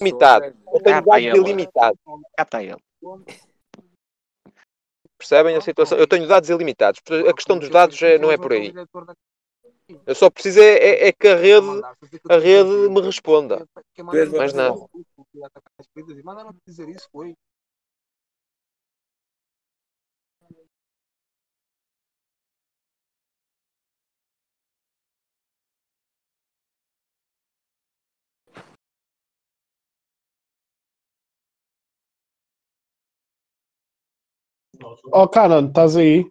Limitado. Eu tenho dados ele. ilimitados. Está ele. Percebem a situação? Eu tenho dados ilimitados. A questão dos dados é- não é por aí. Eu só preciso é, é- é que a rede, a rede me responda. Mais nada. Ó, oh, Canon, estás aí?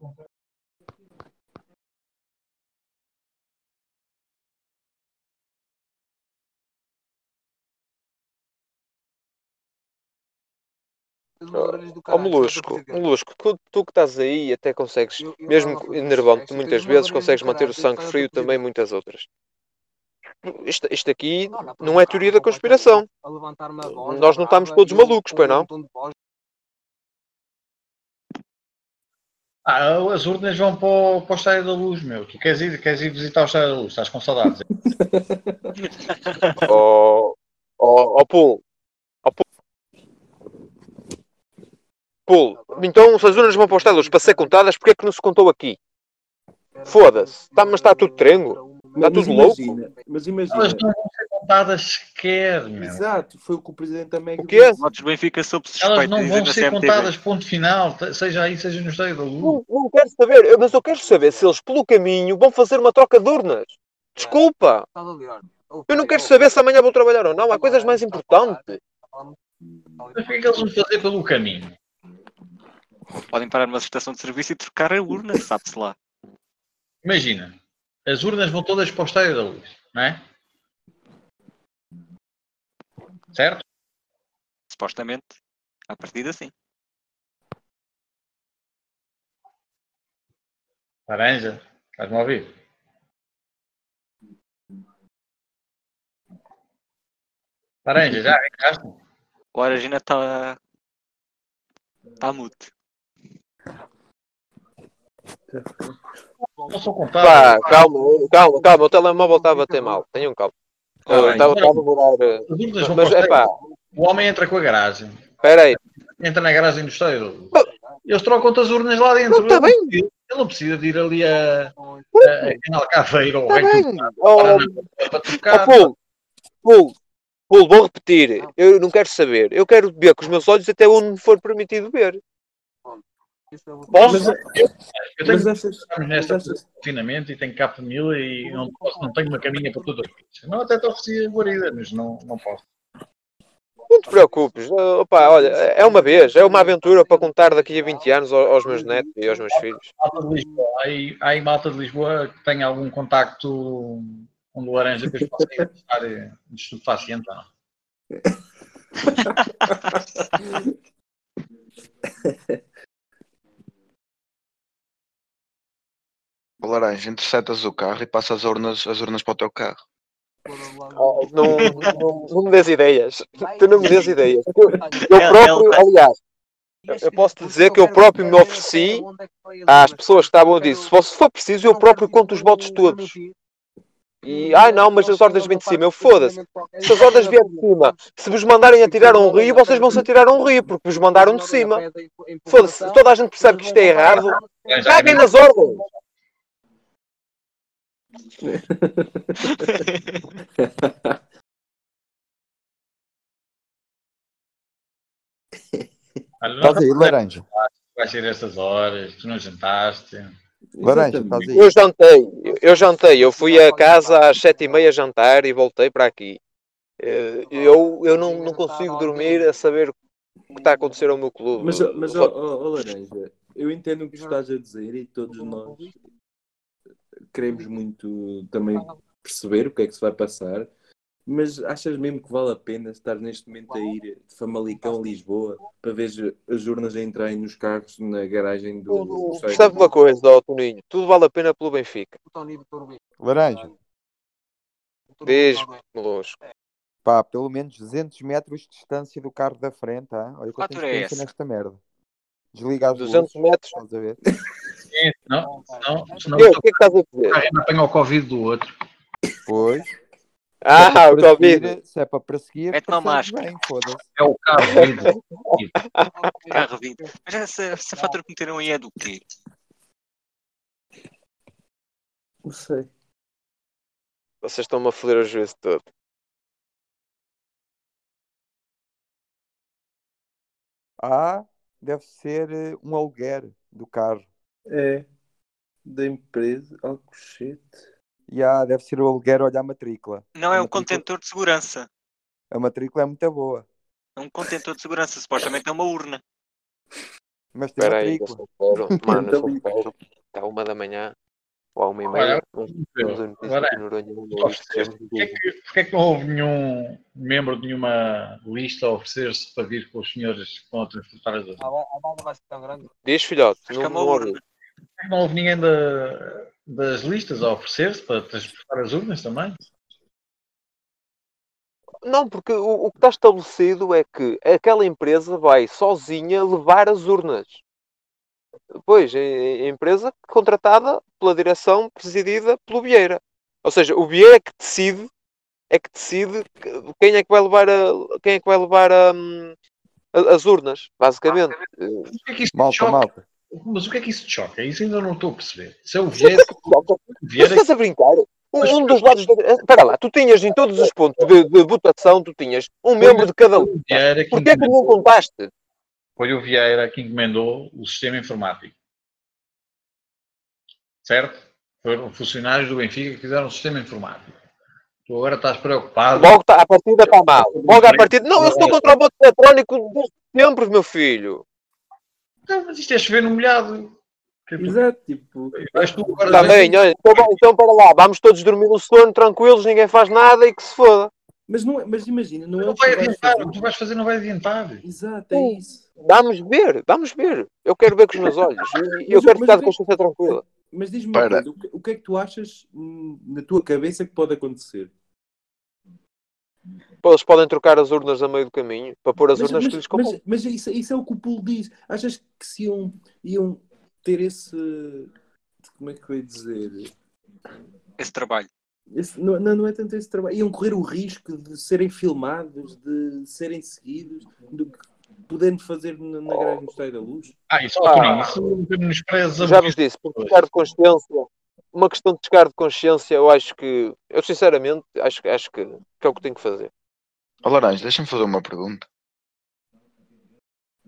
Ó Molusco, Molusco, tu, tu que estás aí até consegues, mesmo enervando-te muitas vezes, consegues manter o sangue frio também muitas outras. Isto, isto aqui não é teoria da conspiração. Nós não estamos todos malucos, pois não? Ah, as urnas vão para o, para o Estádio da Luz, meu. Tu queres ir, queres ir visitar o Estádio da Luz? Estás com saudades? Ó ó ó Pul. Ó Pul. Pul. Então, se as urnas vão para os Estados para ser contadas, porque é que não se contou aqui? Foda-se. Tá, mas está tudo trengo. Está Mas tudo louco. imagina, mas imagina. Elas não vão ser contadas sequer, meu. Exato, foi o que o Presidente da América O quê? disse. Votos do Benfica sob Elas não vão ser CMTV. contadas, ponto final. Seja aí, seja no Estádio da Luz. Não, não quero saber, eu- mas eu quero saber se eles, pelo caminho, vão fazer uma troca de urnas. Desculpa. Eu não quero saber se amanhã vou trabalhar ou não. Há coisas mais importantes. Mas porquê é que eles vão fazer pelo caminho? Podem parar numa estação de serviço e trocar a urna, sabe-se lá. Imagina, as urnas vão todas para o Estádio da Luz, não é? Certo? Supostamente, a partir sim. Laranja, estás-me a ouvir? Laranja, já arrancaste? O Aragina está. Está mute. Não sou Pá, calma, calma, calma. O telemóvel está a bater mal. Tenham calma. Tá bem. Estava estava a demorar. eh, Mas para o é pá. O homem entra com a garagem. espera aí. Entra na garagem do Luz. Eles trocam as urnas lá dentro. Tá ele, bem. não precisa, ele não precisa de ir ali a, a, a Canal Cafeiro ou Está bem. Oh, para oh, trocar. Pul, Pul, Pul, vou repetir. Eu não quero saber. Eu quero ver com os meus olhos até onde me for permitido ver. Posso? Mas, Eu tenho mas estamos mas nesta confinamento e tenho cá família e não, posso, não tenho uma caminha para todas as coisas. Não, até te oferecia guarida, mas não, não posso. Não te preocupes. Oh, Opa, olha, é uma vez. É uma aventura para contar daqui a 20 anos ao- aos meus netos e aos meus filhos. Malta de Lisboa, há aí, há aí malta de Lisboa que tem algum contacto com o laranja que eu possa ir buscar eh, de estupefaciente não? Laranja, interceptas o carro e passas as urnas, as urnas para o teu carro. Oh, não, não, não me des ideias. Tu não me des ideias. Eu, eu Ele- próprio, ele- aliás, eu, posso te dizer que eu próprio me ofereci às pessoas que estavam a dizer, se for, preciso, eu próprio conto os votos todos. E, ai não, mas as ordens vêm de cima. Eu foda-se. Se as ordens vierem de cima, se vos mandarem atirar um rio, vocês vão se atirar um rio, porque vos mandaram de cima. Foda-se, toda a gente percebe que isto é errado. Caguem nas ordens. Olha, Estás aí, laranja. vai ser estas horas, tu não jantaste. Laranja, estás aí. Eu jantei, eu jantei. Eu fui a casa às sete e meia jantar e voltei para aqui. Eh, Eu, eu não, não consigo dormir a saber o que está a acontecer ao meu clube. Mas, mas ó, ó, ó, Laranja, eu entendo o que estás a dizer e todos nós queremos muito também perceber o que é que se vai passar. Mas achas mesmo que vale a pena estar neste momento a ir de Famalicão a Lisboa para ver as urnas a entrarem nos carros na garagem do. Sabe uma coisa, ó, Toninho? Tudo vale a pena pelo Benfica. Laranja, Diz, Meloso. pá, pelo menos 200 metros de distância do carro da frente, ah? olha altura é nesta merda. Desliga as 200 luzes, metros. estás a ver? Sim, Não, não, senão Eu, o que é que estás a dizer? ainda apanha o Covid do outro. Pois, Ah, o Covid. Se é para perseguir, Mete uma máscara. bem. É o carro vivo. Carro 20. Mas essa, essa fatura que meteram aí é do quê? Não sei. Vocês estão-me a foder o juízo todo. Ah, deve ser eh, um aluguer do carro. É. Da empresa, Alcochete. E ah, deve ser o aluguer, olha a matrícula. Não é A um matrícula- contentor de segurança. A matrícula é muito boa. É um contentor de segurança. Supostamente é uma urna. Mas tem Espera aí, eu matrícula. sou feiro. Mano, eu sou feiro. Está uma da manhã. Ou à uma e meia. Agora, não. Porquê é que, não houve nenhum membro de nenhuma lista a oferecer-se para vir com os senhores que vão a transportar as urnas? A ba- a banda vai ser tão grande. Diz, filhote. Acho que é Não, não é que não houve ninguém da- das listas a oferecer-se para transportar as urnas também? Não, porque o, o que está estabelecido é que aquela empresa vai sozinha levar as urnas. Pois, a, a empresa contratada pela direção presidida pelo Vieira. Ou seja, o Vieira é que decide, é que decide que- quem é que vai levar, a, quem é que vai levar a, hum, a- as urnas, basicamente. Mas o que é que isso te Malta, choca? malta. Mas o que é que isso te choca? Isso ainda não estou a perceber. Se é o Vieira, o Mas Vieira estás a brincar? Um, um dos lados. Da... Espera lá, tu tinhas em todos os pontos de, de votação, tu tinhas um membro de cada. Vieira que Porquê é que não contaste? Foi o Vieira que encomendou o sistema informático. Certo? Foram funcionários do Benfica que fizeram o sistema informático. Tu agora estás preocupado. Logo tá, a partida está mal. Logo à partida. Não, eu estou contra o voto eletrónico desde sempre, meu filho. Não, mas isto é chover no molhado. Tipo, Exato, tipo. dizer- Tá então, bom, então para lá, vamos todos dormir no sono, tranquilos, ninguém faz nada e que se foda. Mas, não é, mas imagina, não é Não que vai adiantar. O que tu vais fazer não vai adiantar. Exato, é isso. Vamos ver, vamos ver. Eu quero ver com os meus olhos. E eu quero ficar de que- consciência tranquila. Mas diz-me Para. coisa, o que, é que tu achas hum, na tua cabeça que pode acontecer? Eles podem trocar as urnas a meio do caminho para pôr as Mas, urnas mas- que lhes mas- mas isso, isso é o que o Pulo diz. Achas que se iam, iam ter esse. Como é que eu ia dizer? Esse trabalho. Esse- não, não, é tanto esse trabalho. Iam correr o risco de serem filmados, de serem seguidos, do que poderem fazer na, na grande no Estádio da Luz. Ah, isso, ó, Ah. Toninho, isso Já vos disse, por descargo de consciência, uma questão de descargo de consciência, eu acho que, eu sinceramente, acho, que- acho que, que é o que tenho que fazer. Ó Laranja, deixa-me fazer uma pergunta.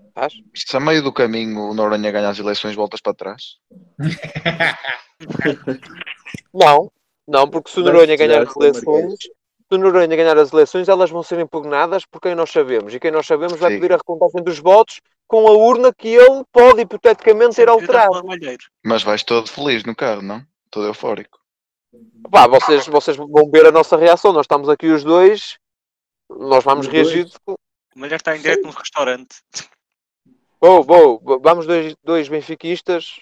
Estás? Se a meio do caminho o Noronha ganha as eleições, voltas para trás? Não, não, porque se o Noronha ganhar as eleições, se o Noronha ganhar as eleições, elas vão ser impugnadas por quem nós sabemos. E quem nós sabemos vai Sim. pedir a recontagem dos votos com a urna que ele pode hipoteticamente ter alterado. Mas vais todo feliz no carro, não? Todo eufórico. Pá, vocês, vocês vão ver a nossa reação. Nós estamos aqui os dois, nós vamos Os reagir. dois? O Malheiro está em direto num restaurante. Vou, vou, vou, vamos dois, dois benfiquistas,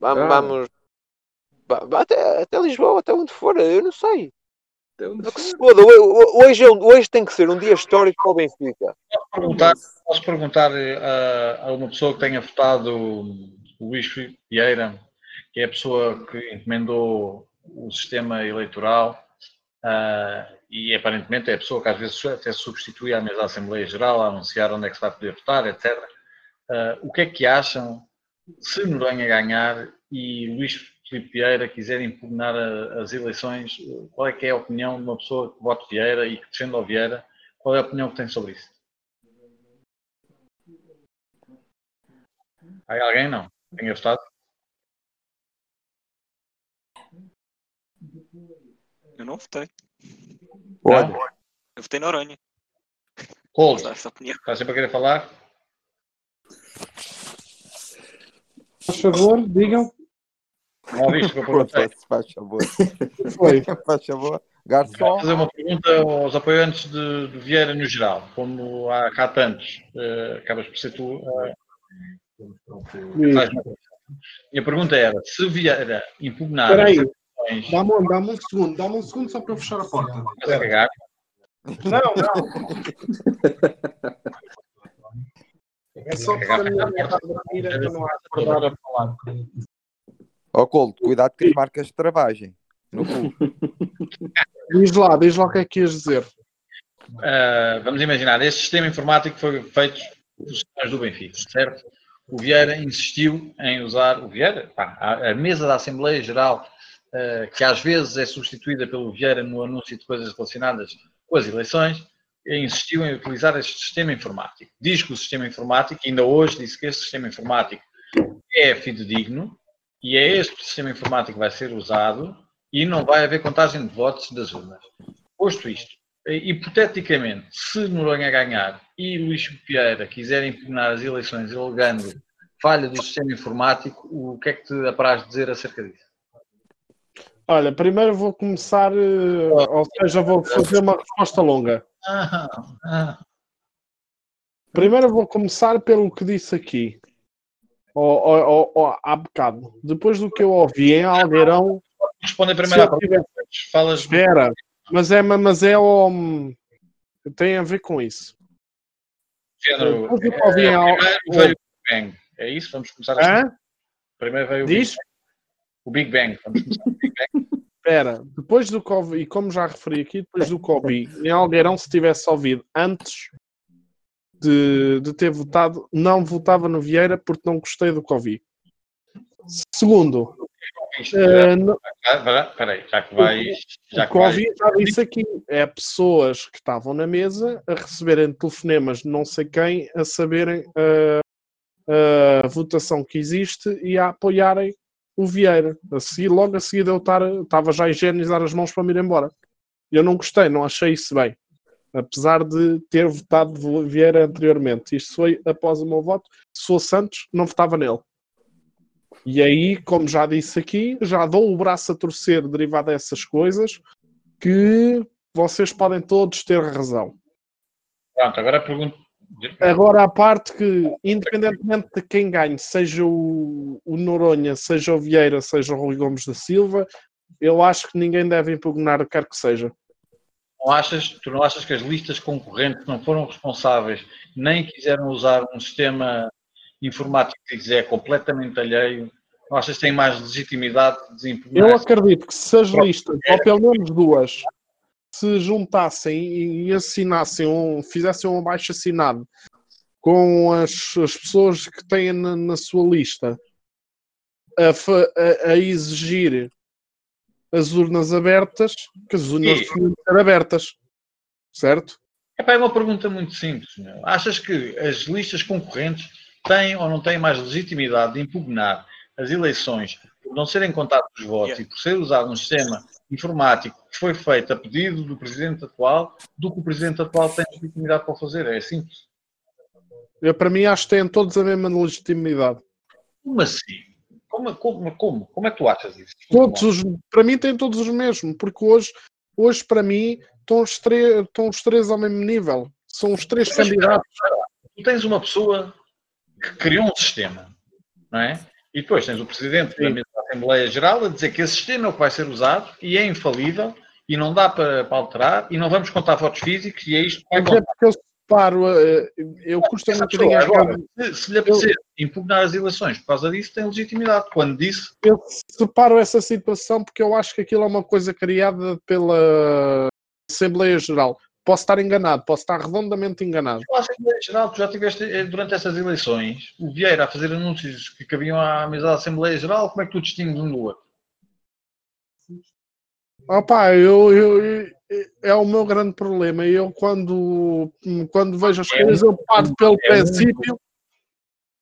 vamos, Ah. vamos va- va- até, até Lisboa, até onde for, eu não sei. Então, Que se foda, ho- ho- hoje, é hoje tem que ser um dia histórico para o Benfica. perguntar, posso perguntar eh, a, a uma pessoa que tenha votado o Luís Vieira, que é a pessoa que encomendou o sistema eleitoral ah, e aparentemente é a pessoa que às vezes até substitui à mesa da Assembleia Geral a anunciar onde é que se vai poder votar, etc. Ah, o que é que acham se Noronha ganhar e Luís Filipe Vieira quiser impugnar a- as eleições? Qual é que é a opinião de uma pessoa que vota Vieira e que defende o Vieira? Qual é a opinião que tem sobre isso? Há alguém? Não. Tenha votado? Eu não votei. Olha, Eu votei na Noronha. Cold, está sempre a querer falar? Faz favor, digam. Não ouviste o que eu perguntei? foda-se, faz favor. Foi. Faz favor. Vou Garçom. fazer uma pergunta aos apoiantes de, de Vieira no geral. Como há cá tantos, eh, acabas por ser tu. eh, faz uma pergunta. Minha pergunta era: se Vieira impugnar Espera aí. as. Dá-me um, dá um segundo, dá-me um segundo só para fechar a porta. Estás a cagar? Não, não. É só porque a minha a dormir, para não acordar a falar. Ó, Couto, cuidado com as marcas de travagem. No cu. Diz lá, diz lá o que é que ias dizer. Uh, vamos imaginar, este sistema informático foi feito pelos senhores do Benfica, certo? O Vieira insistiu em usar o Vieira, pá, a, a, mesa da Assembleia Geral, uh, que às vezes é substituída pelo Vieira no anúncio de coisas relacionadas com as eleições, insistiu em utilizar este sistema informático. Diz que o sistema informático, ainda hoje disse que este sistema informático é fidedigno e é este sistema informático que vai ser usado e não vai haver contagem de votos das urnas. Posto isto, hipoteticamente, se Noronha ganhar e Luís Vieira quiser impugnar as eleições alegando falha do sistema informático, o que é que te apraz dizer acerca disso? Olha, primeiro vou começar, eh, ou seja, vou fazer uma resposta longa. Ah, ah. Primeiro vou começar pelo que disse aqui, ou, há bocado. Depois do que eu ouvi em Algueirão. Responde primeiro à tiver... Falas. Espera, mas é, mas é o. Tem a ver com isso. Género, Depois do que eu ouvi é, em Primeiro veio o Big Bang. É isso? Vamos começar assim. Primeiro veio o Diz? Big Bang. O Big Bang. Vamos começar o Big Bang. Espera, depois do Covid, e como já referi aqui, depois do Covid, em Algueirão, se tivesse ouvido antes de, de ter votado, não votava no Vieira porque não gostei do Covid. Segundo, uh, já que vais. Já o Covid já disse aqui, é pessoas que estavam na mesa a receberem telefonemas de não sei quem, a saberem a, a votação que existe e a apoiarem o Vieira. A seguir, logo a seguir eu estava já a higienizar as mãos para me ir embora. Eu não gostei, não achei isso bem. Apesar de ter votado Vieira anteriormente. Isto foi após o meu voto. Se fosse Santos, não votava nele. E aí, como já disse aqui, já dou o braço a torcer derivado dessas coisas que vocês podem todos ter razão. Pronto, agora pergunto Agora, a parte que, independentemente de quem ganhe, seja o, o Noronha, seja o Vieira, seja o Rui Gomes da Silva, eu acho que ninguém deve impugnar o que quer que seja. Não achas, tu não achas que as listas concorrentes não foram responsáveis, nem quiseram usar um sistema informático que lhes é completamente alheio? Não achas que têm mais legitimidade de impugnar? Eu acredito que se as listas, ou pelo menos duas, se juntassem e assinassem, um, fizessem um abaixo assinado com as, as pessoas que têm na, na sua lista a, a, a, exigir as urnas abertas, que as urnas devem ser abertas, certo? É uma pergunta muito simples. Meu. Achas que as listas concorrentes têm ou não têm mais legitimidade de impugnar as eleições por não serem contados os votos e por ser usado um sistema informático que foi feito a pedido do presidente atual, do que o presidente atual tem legitimidade para fazer. É simples. Eu, para mim, acho que têm todos a mesma legitimidade. Como assim? Como, como, como, como é que tu achas isso? Todos os, para mim, têm todos os mesmos, porque hoje, hoje para mim, estão os, três, estão os três ao mesmo nível. São os três Mas, candidatos. Tu tens uma pessoa que criou um sistema, não é? E depois tens o presidente Sim. da Assembleia Geral a dizer que esse sistema é o que vai ser usado e é infalível e não dá para, para alterar e não vamos contar votos físicos e é isto que é porque separo, eh, eu custa um bocadinho agora, se, se lhe apetecer impugnar as eleições por causa disso, tem legitimidade. Quando disse. Eu separo essa situação porque eu acho que aquilo é uma coisa criada pela Assembleia Geral. Posso estar enganado, posso estar redondamente enganado. Eu acho que, geral, tu já tiveste eh, durante essas eleições o Vieira a fazer anúncios que cabiam à mesa da Assembleia Geral. Como é que tu distingues um do outro? Opa, eu, eu, é o meu grande problema. Eu, quando, quando vejo as é coisas, eu parto pelo é princípio.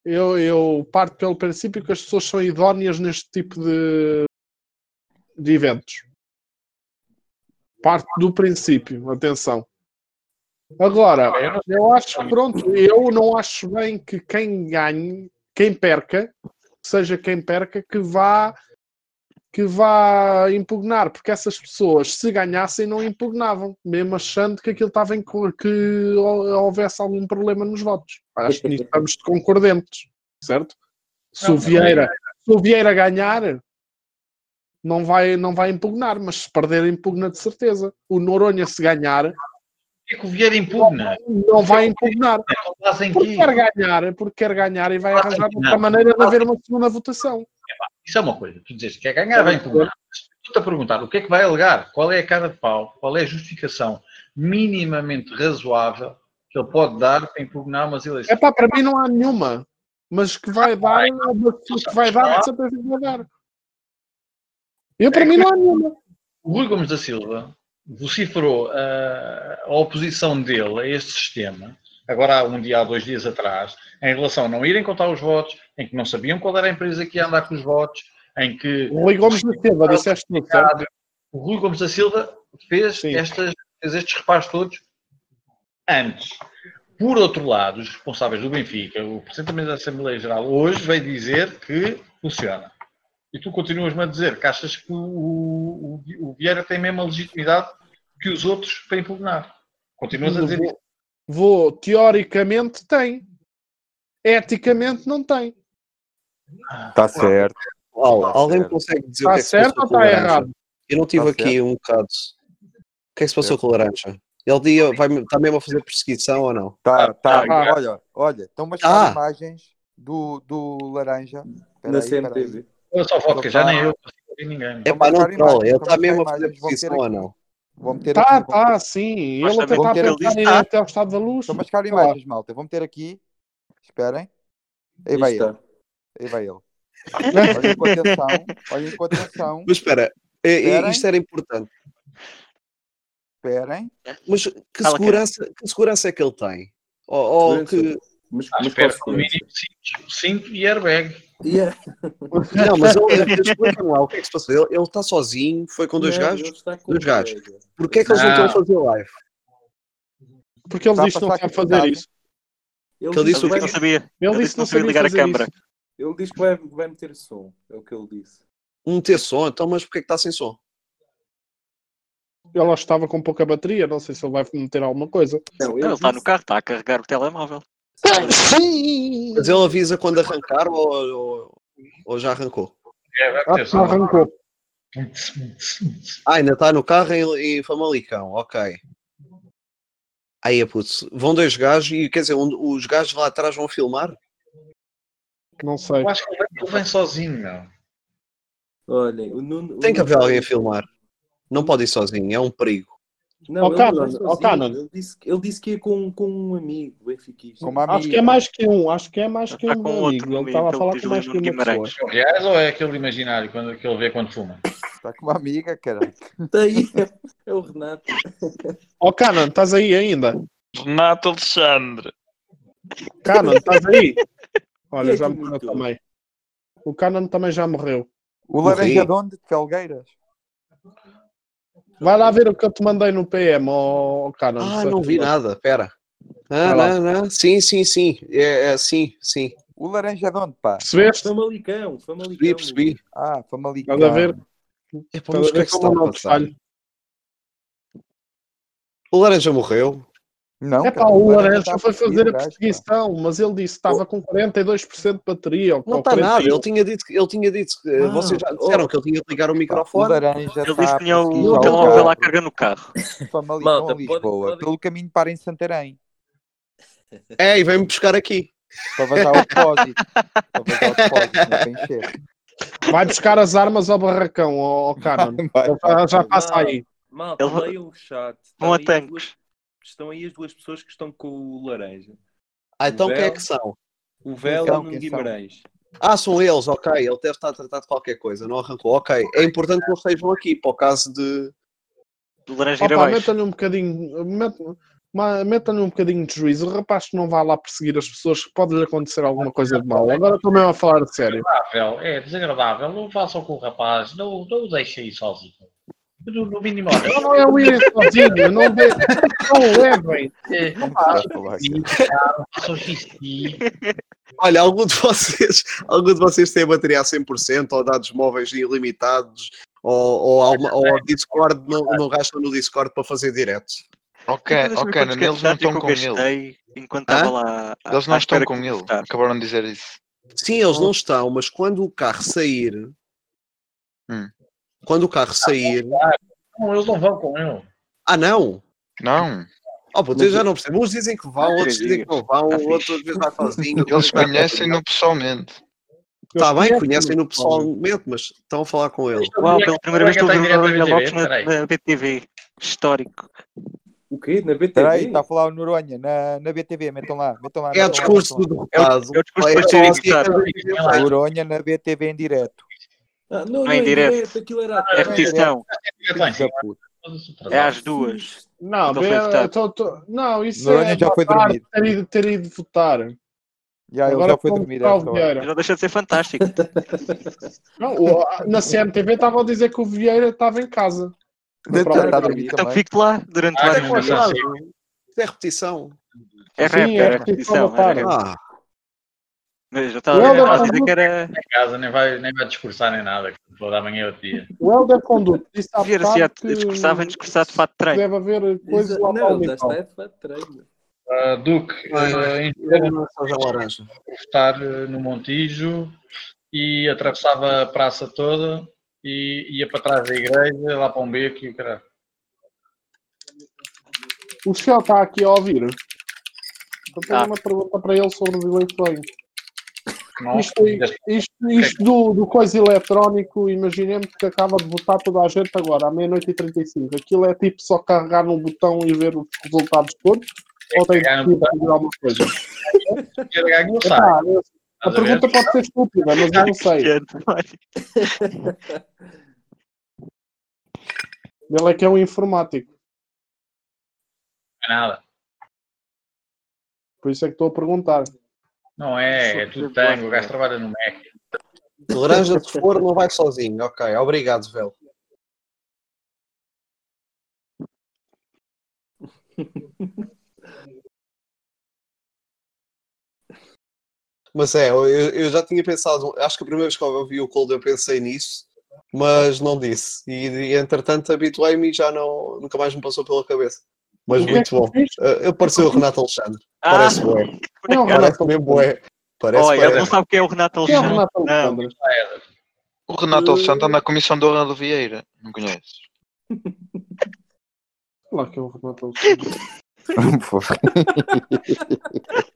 Eu, eu parto pelo princípio que as pessoas são idóneas neste tipo de, de eventos. Parte do princípio, atenção. Agora, eu acho que pronto, eu não acho bem que quem ganhe, quem perca, seja quem perca, que vá que vá impugnar, porque essas pessoas, se ganhassem, não impugnavam, mesmo achando que aquilo estava em que houvesse algum problema nos votos. Acho que nisso estamos concordentes, certo? Se o Vieira, se o Vieira ganhar, não vai, não vai impugnar, mas se perder, impugna de certeza. O Noronha, se ganhar, é que o Vieira impugna. Não, não vai impugnar. Porque quer ganhar, porque quer ganhar e vai arranjar outra maneira de haver uma segunda votação. Isso é uma coisa. Tu dizes que quer ganhar, vai impugnar. Estou-te a perguntar, o que é que vai alegar? Qual é a cara de pau? Qual é a justificação minimamente razoável que ele pode dar para impugnar umas eleições? É pá, para mim não há nenhuma. Mas que vai dar, que vai dar, de certeza que vai dar. Eu, para mim, não há nenhuma. O Rui Gomes da Silva vociferou ah, a oposição dele a este sistema, agora há um dia, há dois dias atrás, em relação a não irem contar os votos, em que não sabiam qual era a empresa que ia andar com os votos, em que... O Rui Gomes da Silva, disseste no? O Rui Gomes da Silva fez, estas, fez estes reparos todos antes. Por outro lado, os responsáveis do Benfica, o Presidente da Assembleia Geral, hoje veio dizer que funciona. E tu continuas-me a dizer que achas que o, o, o Vieira tem a mesma legitimidade que os outros para impugnar. Continuas a dizer isso. Vou, teoricamente tem. Eticamente não tem. Está certo. Al- alguém certo. consegue dizer Está o que é que certo ou está errado? Eu não tive Está aqui certo. um bocado. O que é que se passou com o Laranja? Ele dia, vai, está mesmo a fazer perseguição ou não? Tá, tá. tá. Olha, olha, estão umas Ah. imagens do, do laranja. Na. CMTV. Olha só, vodka, já Tá. nem eu ninguém. É pá, Estão não imagens, Ele está mesmo a fazer perseguição ou aqui. não? Vou meter Tá, aqui. vou- tá, sim. Ele Mas até também está a ele pensar disse, em ir ah. até ao estado da luz. Estão a buscar imagens, malta. Vou meter aqui. Esperem. Aí vai ele. Aí vai ele. Olhem com atenção. Olhem com atenção. Mas espera, é- é- Esperem. isto era importante. Esperem. Mas que segurança, que segurança é que ele tem? Ou, ou que. Mas, Ah, mas espera, no mínimo cinto, cinto e airbag. Yeah. Não, mas ele explica-me lá o que é que se passou. Ele, ele está sozinho, foi com dois Não, gajos. ele com Dois gajos. colega. Porquê é que eles não estão a fazer live? Porque ele a disse que não sabe fazer isso. Ele Que ele disse disse que o vai, Não sabia. Ele Ele disse disse que que não sabia ligar a câmara. isso. ele disse que vai, vai meter som. É o que ele disse. Um ter som, então, mas porquê é que está sem som? Ele estava com pouca bateria, não sei se ele vai meter alguma coisa. Não, Não, ele está no disse- carro, está a carregar o telemóvel. Sim! Mas ele avisa quando arrancar ou, ou, ou já arrancou? É, Ah, som. arrancou. Ah, ainda está no carro em, em Famalicão, ok. Aí é putz, vão dois gajos e quer dizer, um- os gajos lá atrás vão filmar? Não sei. Eu acho que ele vem- sozinho, meu. Olhem, o Nuno. o Tem que haver alguém a filmar. Não pode ir sozinho, é um perigo. Não, Ó, ele. Canon. Ele disse, ele disse que ia com, com um amigo benfiquista. Acho que é mais que um. Acho que é mais que Está um com amigo. outro Ele estava a ele falar com mais que pessoa. Guimarães. É o reais ou é aquele imaginário quando, que ele vê quando fuma? Está com uma amiga, cara. Está aí. É o Renato. Ó, Canon, estás aí ainda? Renato Alexandre. Canon, estás aí? Olha, é já morreu matou? também. O Canon também já morreu. O Morri. laranja de onde? De Felgueiras. Vai lá ver o que eu te mandei no PM, ó, Canon. Ah, não vi nada, pera. Ah, não, não. Sim, sim, sim. É, é, sim, sim. O laranja de onde, pá? Percebeste? Famalicão. Famalicão. Percebi, percebi. Ah, Famalicão. Estás a ver? É, pá, Estás mas a o que é ver que está a passar? falho? O laranja morreu. Não, É pá, o laranja Laranja está foi fazer a perseguição, mas ele disse que estava com 42% de bateria. ou Não está nada. 41. Ele tinha dito, que- ele tinha dito que Ah, vocês já disseram oh. que ele tinha que ligar o Pá, O microfone. laranja Ele disse a que tinha o já telemóvel lá carga no carro. Famalicão, Malta, pode- Lisboa. pode- Pelo caminho para em Santarém. É, e vem-me buscar aqui. Para vazar o depósito. para vazar o depósito, não é para encher. Vai buscar as armas ao barracão, ó, ó Canon. Já, já vai. passa aí. Malta, Ele- leiam o chat. Vão a tanques. Estão aí as duas pessoas que estão com o laranja. Ah, então O quem é que são? O Vela são? e o Quem são? Guimarães. Ah, são eles, ok. Ele deve estar a tratar de qualquer coisa, não arrancou. Ok. É importante que eles estejam aqui para o caso de. Do laranja Opa, meta-lhe um bocadinho. Meta-lhe um bocadinho de juízo. O rapaz que não vai lá perseguir as pessoas, que pode lhe acontecer alguma coisa de mal. Agora estou mesmo a falar a sério. Desagradável, é desagradável. Não façam com o rapaz, não, não o deixem aí sozinho. No, no mínimo, Eu não é o ir sozinho, não, de... não é, façam xixi. Olha, algum de vocês, algum de vocês tem a bateria a 100% ou dados móveis ilimitados ou, ou, alguma, ou Discord não, não gastam no Discord para fazer direto? Ok, ok, eles não é estão com ele. Enquanto estava lá. Eles não estão com ele. Acabaram de dizer isso. Sim, eles não estão, mas quando o carro sair. Hum. Quando o carro sair. Não, eles não vão com ele. Ah, não! Não, Oh, puto, eu já não percebo. Uns dizem que vão, outros dizem que não vão, Tá outros às vezes vai sozinho. eles conhecem-no pessoalmente. Está bem, conhecem-no pessoalmente, mas estão a falar com ele. Uau, pela primeira vez estou a ver Colega o Noronha a Lopes na, na BTV. Histórico. O quê? Na BTV? Espera aí, está a falar o Noronha na, na BTV. Metam lá, metam lá. É o discurso do lá. derrotado. É o discurso É para ser que faz. Noronha na BTV em direto. Ah, não, Não não é é em direto. direto, aquilo era É repetição. É às duas. Não, Então foi bem, tô- tô- não, isso Noronha é já foi ter ido, ter ido votar. Já, ele Agora já foi dormir. Não deixa de ser fantástico. Não, o- na CMTV estavam a dizer que o Vieira estava em casa. Então fico lá durante Ah, vários é é repetição. É Sim, rap, é repetição repetição. da Era tarde. rap. Ah, Eu estava O a dizer Conduto- que era. em casa, nem vai, nem vai discursar nem nada. Vou dar amanhã outro dia. O Helder Conduto disse há se bocado ia que discursar, discursar de fato de treino. deve haver coisas Exa- lá para Não, o já está é de fato treino. Ah, Duque, já laranja. estar eh, no Montijo e atravessava a praça toda e ia para trás da igreja, lá para um beco e o caralho. O Shell está aqui a ouvir. Vou fazer Ah. uma pergunta para ele sobre os eleições. Isto, isto, isto do, do coisa eletrónico, imaginemos que acaba de votar toda a gente agora, à meia-noite e 35. Aquilo é tipo só carregar num botão e ver os resultados todos? Ou tem que fazer alguma coisa? A a pergunta pode ser estúpida, mas eu não sei. Ele é que é um informático, Não é nada. por isso é que estou a perguntar. Não é, é tudo tango. O gajo trabalha no Mac. Laranja de for não vai sozinho. Ok, obrigado, Vel. Mas é, eu, eu já tinha pensado, acho que a primeira vez que eu ouvi o Cold eu pensei nisso, mas não disse. E, e, entretanto habituei-me e já não, nunca mais me passou pela cabeça. Mas é muito que bom. fiz? Uh, Apareceu o Renato Alexandre. Ah, Parece bué. Quem é Renato Parece mesmo bué. Parece Olha, bué. não sabe quem é o Renato Quem é o Alexandre. Renato Não. Alexandre? O Renato Alexandre está na comissão do Orlando Vieira. Não conheces? Lá que é o Renato Alexandre.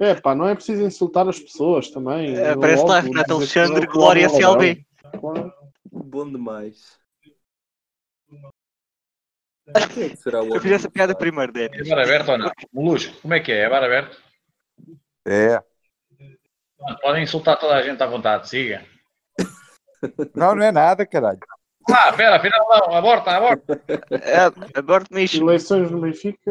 É pá, não é preciso insultar as pessoas também. É, Aparece lá, Logo, Renato Alexandre, não- Glória não-. Claro. Bom demais. É será o Eu fiz essa piada primeiro, É Denis. bar aberto ou não? Molusco, como é que é? É bar aberto? É. Podem insultar toda a gente à vontade, siga. Não, não é nada, caralho. Ah, espera, afinal não, aborta, aborta. É, me enche. Eleições no Benfica,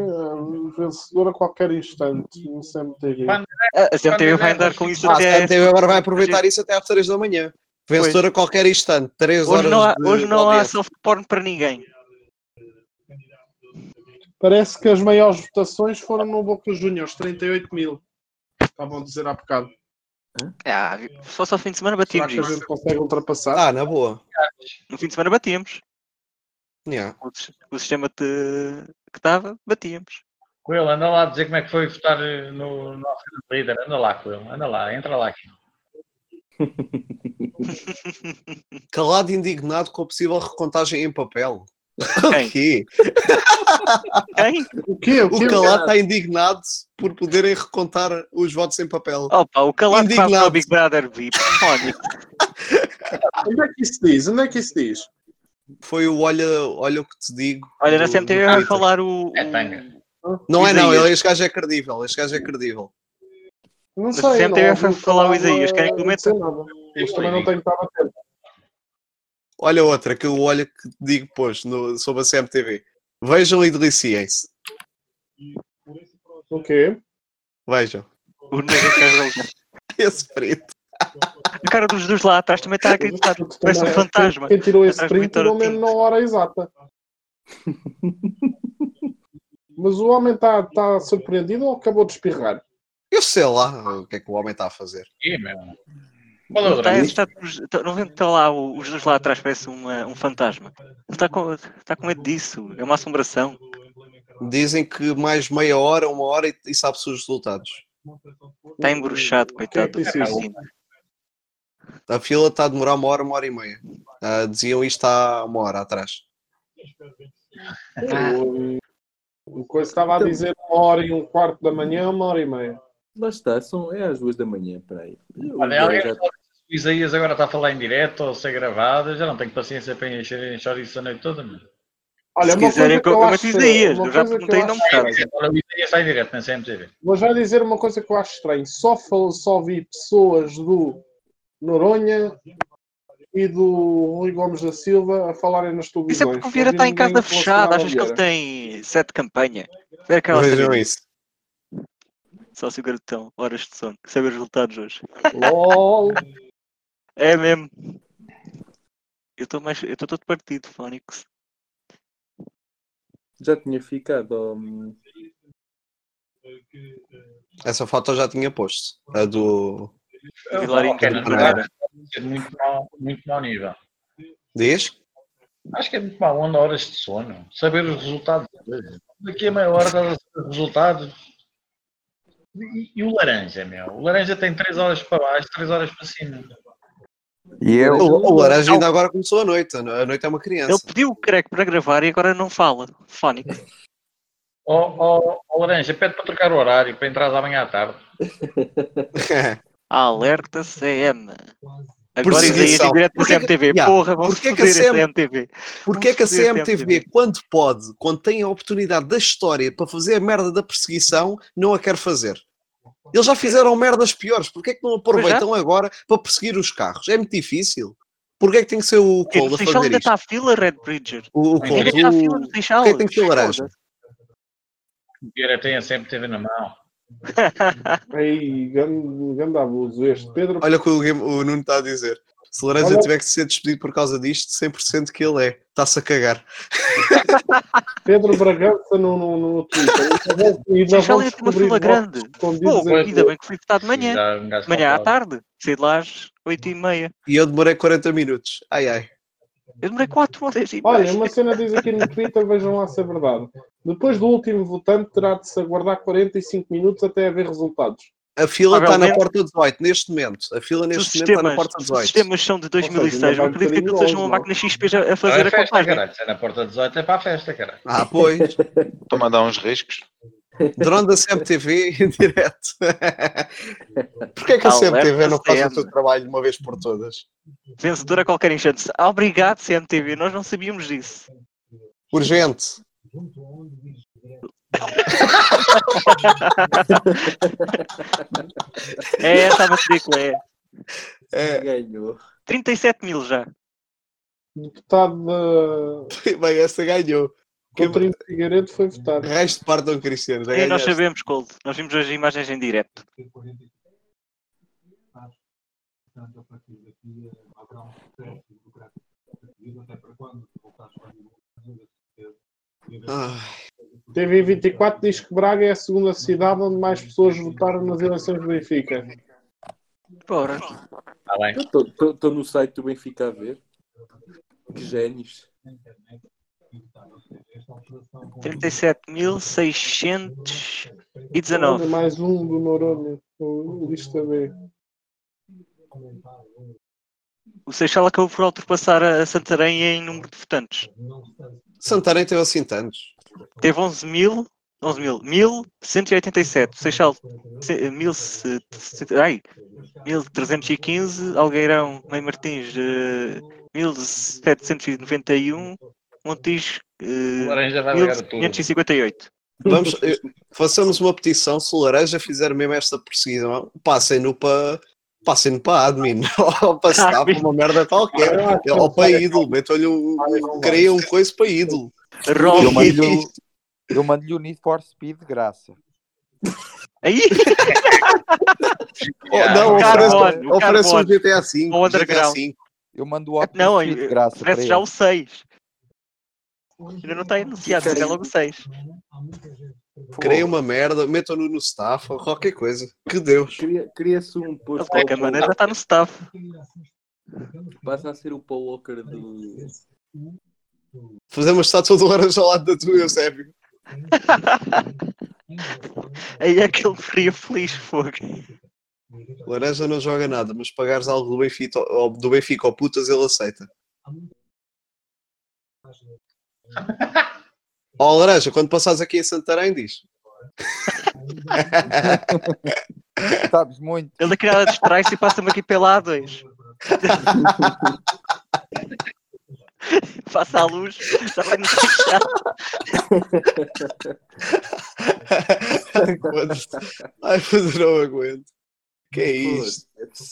vencedor a qualquer instante no CMTV. Quando- A CMTV vai andar com isso Ah, a até. CMTV agora vai aproveitar isso até às 3 da manhã. Vencedor a qualquer instante. 3 Hoje horas não há, de hoje não há soft porn para ninguém. Parece que as maiores votações foram no Boca Juniors, 38 mil. Estavam a dizer há bocado. Ah, só só fim de semana Será batíamos que a isso. gente consegue ultrapassar? Ah, na boa. No fim de semana batíamos. Yeah. O, sis- o sistema te- que estava, batíamos. Coelho, anda lá a dizer como é que foi votar eh, no nosso líder. Anda lá, Coelho, anda lá, entra lá aqui. Calado e indignado com a possível recontagem em papel. Quem? O quê? Quem? O quê? O quê? O Calado está indignado por poderem recontar os votos em papel. Opa, o calado que faz Indignado. o Big Brother VIP. Onde é que isso diz? Onde é que isso diz? Foi o olha, olha o que te digo. Olha, na CMTV vai falar o. É o- tanga. Não é não, este gajo é credível. Este gajo é credível. Não sei. CMTV não foi falar o Isaías, querem que eu meta? Mas também não tenho estado atento. Olha outra que o olha que te digo pôs no, sobre a CMTV. Vejam e deliciem-se. O quê? Vejam. o negro ele. Esse preto. A cara dos dois lá atrás também está a acreditar. Parece um fantasma. Quem tirou esse print tirou mesmo na hora exata. Mas o homem está tá surpreendido ou acabou de espirrar? Eu sei lá o que é que o homem está a fazer. É o Não, está, está, está- não vê que está lá o- os dois lá atrás, parece uma- um fantasma. Ele Está com, está com medo disso. É uma assombração. Dizem que mais meia hora, uma hora e, e sabe-se os resultados. Está embruxado, coitado é que. A fila está a demorar uma hora, uma hora e meia. Ah, diziam isto há uma hora atrás. O, o coisa estava a dizer uma hora e um quarto da manhã, uma hora e meia. Lá está, são, é às duas da manhã, peraí. Eu Olha, alguém já- Isaías agora está a falar em direto ou se é gravado, já não tenho paciência para encher encher isso a noite toda. Meu. Olha, Se uma quiserem coisa que eu- acho Isaías, eu já perguntei e não me. Olha, o Isaías está em direto na CMTV. Vou já dizer uma coisa que eu acho estranho. Só, fal- só vi pessoas do Noronha e do Rui Gomes da Silva a falarem nas Isso é televisões. porque o Vieira está em casa fechada. Achas que ele tem sete campanha? Ver aquela Vejam série. isso. Sócio garotão, horas de sono. Sabe os resultados hoje. LOL. É mesmo. Eu estou mais. Eu estou todo partido, Fónix. já tinha ficado. hum, Essa foto eu já tinha posto. A do. Vilarinho na Pereira. verdade, é muito mau, muito mau nível. Diz? Acho que é muito mau, onda horas de sono. Saber os resultados. Daqui a meia hora estás a saber os resultados. E, e o laranja, meu? O laranja tem 3 horas para baixo, 3 horas para cima. E eu, O, o laranja ainda agora começou a noite. A noite é uma criança. Ele pediu o Crack para gravar e agora não fala. Fónix. Ó ó, ó, laranja, pede para trocar o horário para entrar amanhã à tarde. Alerta CM. Agora em direto da CMTV. Yeah, Porra, vamos porquê a a CM CMTV. Porquê é que a CMTV, quando pode, quando tem a oportunidade da história para fazer a merda da perseguição, não a quer fazer? Eles já fizeram merdas piores, porquê é que não aproveitam agora para perseguir os carros? É muito difícil. Porquê é que tem que ser o Cole a fazer ainda isto? está a fila, Red Bridger. O, o Ainda Cole, está a fila o... no Seixal. Porquê é que tem que ser laranja? O Vieira tem a sempre teve na mão. Aí, grande, grande abuso este. Pedro, Olha o que o, o Nuno está a dizer. Se Laranja Olha- tiver que ser despedido por causa disto, 100% que ele é. Está-se a cagar. Pedro Bragança no, no, no Twitter. E tem uma descobrir fila votos grande. Pô, ainda bem que fui votar de manhã. De manhã à tarde. Saí de lá às 8h30. E eu demorei 40 minutos. Ai ai. Eu demorei 4 horas e Olha, uma cena diz aqui no Twitter, vejam lá se é verdade. Depois do último votante, terá de se aguardar 45 minutos até haver resultados. A fila está na porta 18, neste momento. A fila neste momento está na porta se os 18. sistemas são de Ou seja, 2006, ainda eu acredito que aquilo seja uma máquina XP a Não fazer é a festa, contagem. caralho. Se é na porta 18 é para a festa, caralho. Ah, pois. Estou-me a dar uns riscos. Drone da CMTV em direto. Porquê é que a CMTV não faz o seu trabalho de uma vez por todas? Vencedor a qualquer instante. Obrigado, CMTV. Nós não sabíamos disso. Urgente. É, essa a matrícula é. É, Ganhou. 37 mil já. Deputado da bem, essa ganhou. Coutinho Figueiredo foi votado. Resto de parte do Cristiano. É, nós sabemos, Cold. Nós vimos hoje imagens em direto. Ah, TV24 diz que Braga é a segunda cidade onde mais pessoas votaram nas eleições do Benfica. Porra. Está bem. Estou no site do Benfica a ver. Que génios. 37.619. Olha, mais um do Noronha. O lista B. O Seixal acabou por ultrapassar a Santarém em número de votantes. Santarém teve assim tantos. Teve 11 mil. 11 mil. 1187. Seixal. se- Mil, se- se- ai, 1315. Algueirão. Meio Martins. eh, 1791. Montijo. Eh, laranja vai ligar tudo. 1558. Vamos, eh, façamos uma petição. Se o Laranja fizer mesmo esta perseguição, passem-no para. Passem-no para admin, ou para staff, uma merda qualquer, ou para ídolo, metam-lhe um, um, criam um coisa para ídolo. Eu Rob. mando-lhe eu mando o Need for Speed de graça. Aí! Oh, não, o oferece, o um. GTA V. O Underground. GTA V. Eu mando o Optus Não, Speed de graça oferece já o 6. Ainda não está anunciado, é logo o 6. Criei uma merda, metam-no no staff, ou qualquer coisa. Que Deus. Cria- Cria-se um posto. de qualquer maneira já está no staff. Passa a ser o Paul Walker do. Fazer uma estátua do Laranja ao lado da tua, Eusébio. Aí é que ele fria feliz, fogo. Laranja não joga nada, mas pagares algo do Benfica, ou, do Benfica ou putas, ele aceita. Ó, Laranja, quando passares aqui em Santarém, diz. Sabes muito. Ele daqui nada distrai-se e passa-me aqui pela A2. Passa a luz, já vai no Seixal. Ai, mas eu não aguento. Que é isto?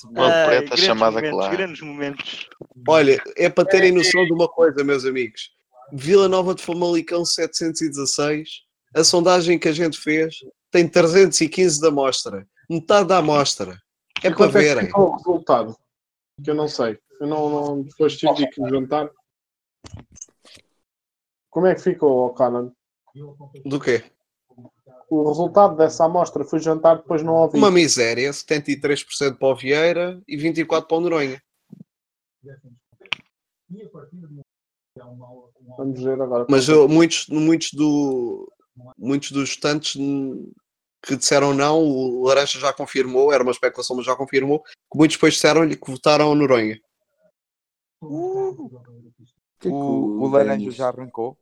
Uma Ai, preta chamada momentos, Clara. Grandes momentos. Olha, é para terem noção de uma coisa, meus amigos. Vila Nova de Famalicão 716. A sondagem que a gente fez tem 315 da amostra. Metade da amostra. É E para é verem. ficou o resultado? Que eu não sei. Eu não, não depois tive que jantar. Como é que ficou, Conan? Do quê? O resultado dessa amostra foi jantar, depois não ouvi. Uma miséria. 73% para o Vieira e 24% para o Noronha. Vamos ver agora. Mas eu- muitos, muitos, do, muitos dos estantes que disseram não, o Laranja já confirmou, era uma especulação, mas já confirmou, que muitos depois disseram-lhe que votaram a Noronha. O, o laranja já arrancou.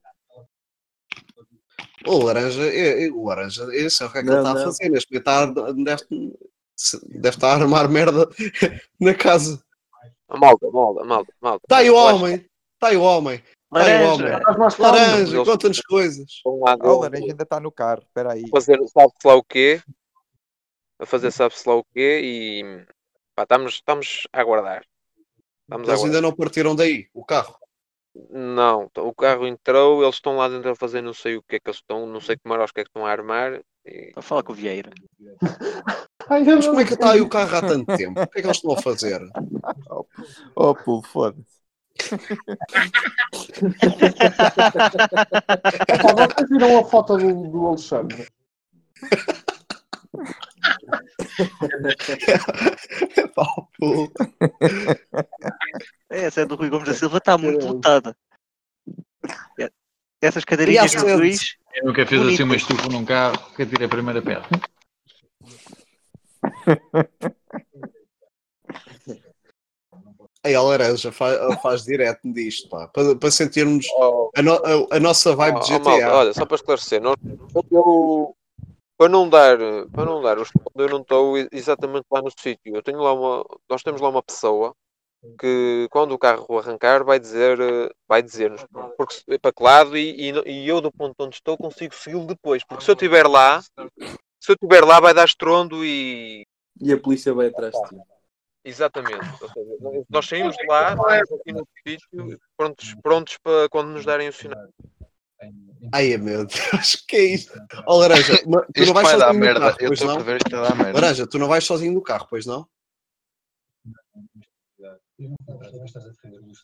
O Laranja, é, é- o Laranja, eu sei o que é que Não, ele está a não. fazer. Neste momento está a- deve, deve estar a armar merda na casa. Malta, malta, malta, malta. Está aí o Eu acho homem, está aí o homem, está aí o Laranja. homem. Calmo. Laranja, Eles- conta-nos coisas. que estão lá Ah, o laranja ainda está no carro. Espera aí. a fazer sabe-se lá o quê? A fazer sabe-se lá o quê e pá, estamos, estamos a aguardar. Estamos a Eles ainda não partiram daí, o carro. Não, o carro entrou, eles estão lá dentro a fazer não sei o que é que eles estão, não sei como era os que é que estão a armar. E... Para falar com o Vieira. Ai, Mas como é que está aí o carro há tanto tempo? O que é que eles estão a fazer? Oh, pô, foda-se. Epá, vocês viram a foto do, do Alexandre? Pô. É, Essa é do Rui Gomes da Silva, está muito lotada. É, Essas cadeirinhas do. Luís, Eu nunca fiz assim uma estufa num carro que atira a primeira pedra. Aí a laranja faz, faz direto disto, pá, para, para sentirmos Oh, a, no- a- a nossa vibe oh, de oh, GTA. malta, olha, só para esclarecer, nós, eu, para não dar, para não dar, eu não estou exatamente lá no sítio. Eu tenho lá uma, nós temos lá uma pessoa que quando o carro arrancar vai dizer, vai dizer-nos porque para que lado e, e, eu do ponto onde estou consigo segui-lo depois, porque se eu estiver lá, se eu estiver lá vai dar estrondo e E a polícia vai atrás de ti. Exatamente. Seja, nós- saímos de lá, aqui no sítio, prontos, prontos para quando nos darem o sinal. Ai meu Deus, que é isto? Ó laranja, ma- tu não Isto vais vai dar sozinho no merda. carro, Eu pois estou a não? prever isto vai dar merda. Laranja, tu não vais sozinho no carro, pois não?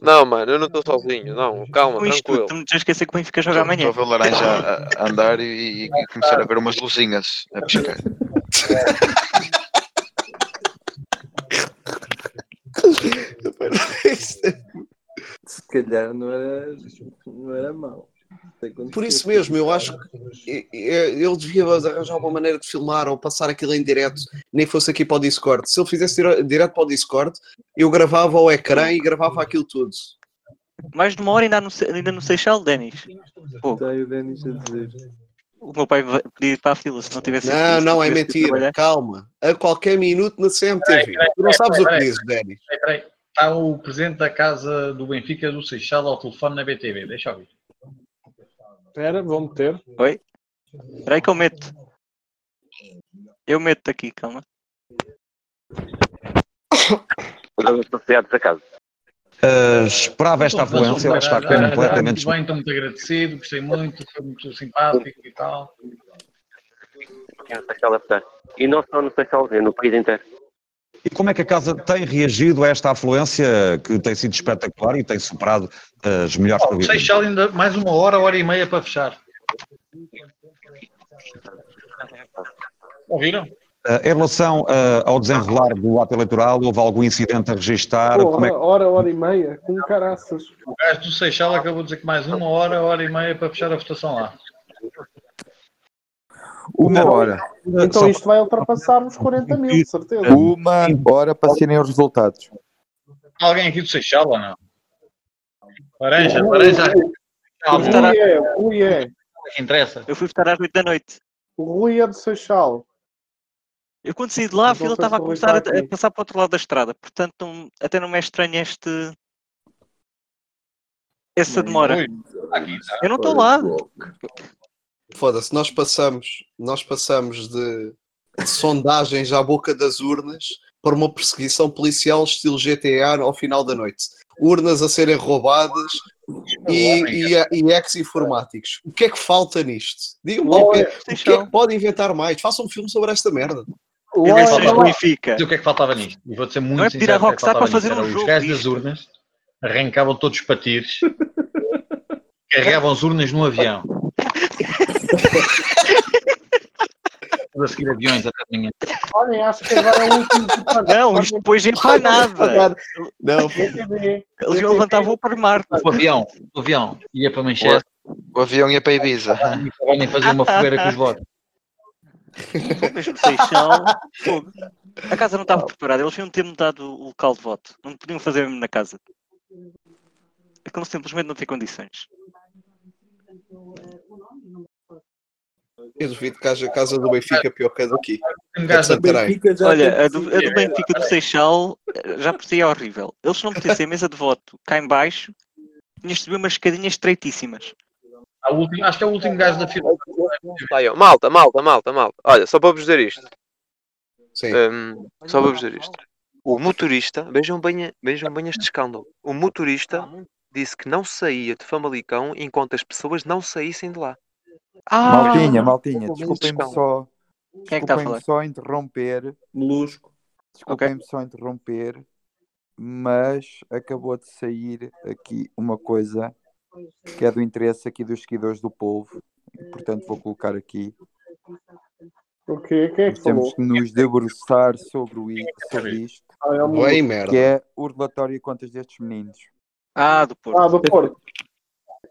Não, mano, eu não estou sozinho. Não, calma, com isto, tranquilo. tu não te esquecer que o Benfica joga Estou amanhã. estou a ver o laranja a, a andar e, e começar a ver umas luzinhas a piscar. Se calhar não era, não era mau. Por isso mesmo, eu acho que ele devia arranjar uma maneira de filmar ou passar aquilo em direto, nem fosse aqui para o Discord. Se ele fizesse dire- direto para o Discord, eu gravava ao ecrã e gravava aquilo tudo. Mais de uma hora ainda no, ainda no Seixal, Denis. Pô, Está aí o Denis a dizer. o meu pai vai pedir ir para a fila se não tivesse Não, não, é mentira. Calma. A qualquer minuto na CMTV. Tu não sabes o que dizes, Denis. Está o presidente da casa do Benfica do Seixal ao telefone na BTV. Deixa eu ouvir. Espera, vou meter. Oi? Espera aí que eu meto. Eu meto aqui, calma. Uh, esperava esta Então, afluência, ela está ah, ah, completamente Muito bem, estou muito agradecido, gostei muito, foi muito simpático e tal. E não só no Seixal, é no país inteiro. E como é que a casa tem reagido a esta afluência que tem sido espetacular e tem superado as melhores Oh, o previsões? Seixal ainda mais uma hora, hora e meia para fechar. Ouviram? Uh, em relação uh, ao desenrolar do ato eleitoral, houve algum incidente a registar? Como é Porra, hora, hora e meia, com caraças. O gajo do Seixal acabou de dizer que mais uma hora, hora e meia para fechar a votação lá. Uma hora. Então isto vai ultrapassar os 40 mil, de certeza. Uma hora para serem os resultados. Alguém aqui do Seixal ou não? Laranja, laranja. O Rui é, o Rui é. que interessa. Eu fui votar às 8 da noite. O Rui é de Seixal. Eu quando saí de lá, a fila estava a começar a, a passar para o outro lado da estrada. Portanto, não- até não me é estranho este. Essa demora. Eu não estou lá. Foda-se, nós passamos, nós passamos de, de sondagens à boca das urnas para uma perseguição policial estilo GTA ao final da noite. Urnas a serem roubadas e, e, e ex-informáticos. O que é que falta nisto? Digam-me o que, é- o que é que pode inventar mais? Façam um filme sobre esta merda. É o o que é que faltava nisto? E vou ser muito Não é pedir é que Rockstar para fazer nisto. um jogo Os gajos das urnas arrancavam todos os patires, carregavam as urnas no avião. a seguir aviões até de manhã. Olhem, acho que agora é o último. Não, isto depois é para nada. Não, Eles iam levantar voo para Marte. O avião, o avião ia para Manchester. O avião ia para Ibiza. E nem fazer uma fogueira com os votos. Mesmo Seixal. fogo. A casa não estava preparada. Eles iam ter mudado o local de voto. Não podiam fazer mesmo na casa. Aquilo simplesmente não tem condições. Eu duvido que haja casa do Benfica pior que a daqui. Um Que é. Olha, a do, a do Benfica do Seixal eh, já por si é horrível. Eles não metessem a mesa de voto cá em baixo, tinhas de subir umas escadinhas estreitíssimas. Última- acho que é o último gajo da fila. Malta, malta, malta, malta. Olha, só para vos dizer isto. Sim. Hum, só para vos dizer isto. O motorista, vejam bem, vejam bem este escândalo. O motorista disse que não saía de Famalicão enquanto as pessoas não saíssem de lá. Maltinha, maltinha, menos desculpem-me só. Quem é que está a Desculpem-me só interromper. Molusco. Desculpem-me só interromper. Mas acabou de sair aqui uma coisa que é do interesse aqui dos seguidores do povo. E, portanto, vou colocar aqui. O quê? Quem é que temos falou? que nos debruçar sobre, o, sobre isto. Ah, é o Bem, Molusco. merda. Que é o relatório de contas destes meninos. Ah, do Porto. Ah, do Porto.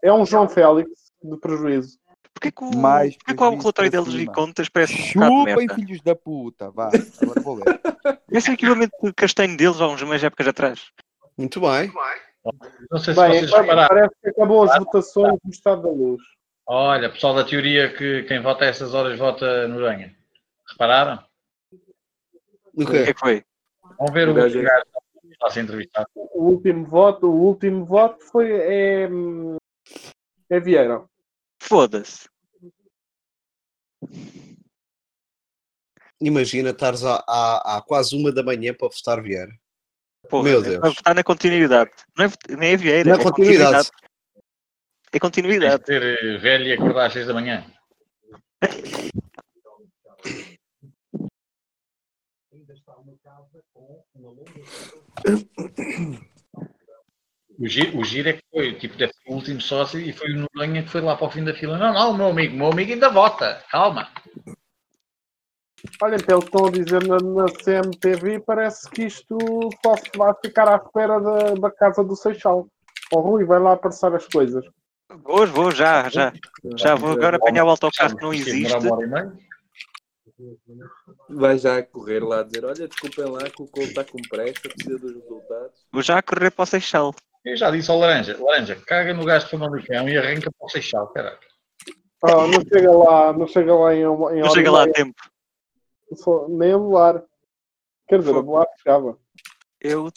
É um João Félix de prejuízo. Porquê que o, Mais porquê que o relatório deles e cima. contas parece um Chupem, filhos da puta. Vá, agora vou ler. Esse é o equipamento castanho deles há uns umas épocas atrás. Muito bem. Não sei se Bem, vocês repararam. parece que acabou as votações do Estado da Luz. Olha, pessoal da teoria que quem vota a essas horas vota no Ranha. Repararam? O que é que foi? Vão ver o O gajo é- está a ser entrevistado. O último voto, o último voto foi é, hum, é Vieira. Foda-se. Imagina estares à, quase uma da manhã para votar Vieira. Porra, Meu é- Deus. vai votar na continuidade. Não é, nem é Vieira, Na é continuidade. É Tens continuidade. de ser eh, velho e acordar às 6 da manhã. O giro, o giro é que foi, tipo, deve ser o último sócio e foi o Noronha que foi lá para o fim da fila. Não, não, meu amigo, meu amigo ainda vota. Calma. Olha, pelo que estão a dizer na, na CMTV, parece que isto só se vai ficar à espera da, da casa do Seixal. Ó Rui, vai lá aparecer as coisas. Vou, vou, já, já. Já vou agora apanhar o autocarro que não existe. Vai já correr lá dizer: Olha, desculpem lá que o Cole está com pressa, precisa dos resultados. Vou já correr para o Seixal. Eu já disse ao Laranja, Laranja, caga no gajo de Famalicão e arranca para o Seixal, caralho. Ah, não chega lá, não chega lá em, em Não chega lá a tempo. Nem a voar. Quer dizer, a voar chegava. Eu.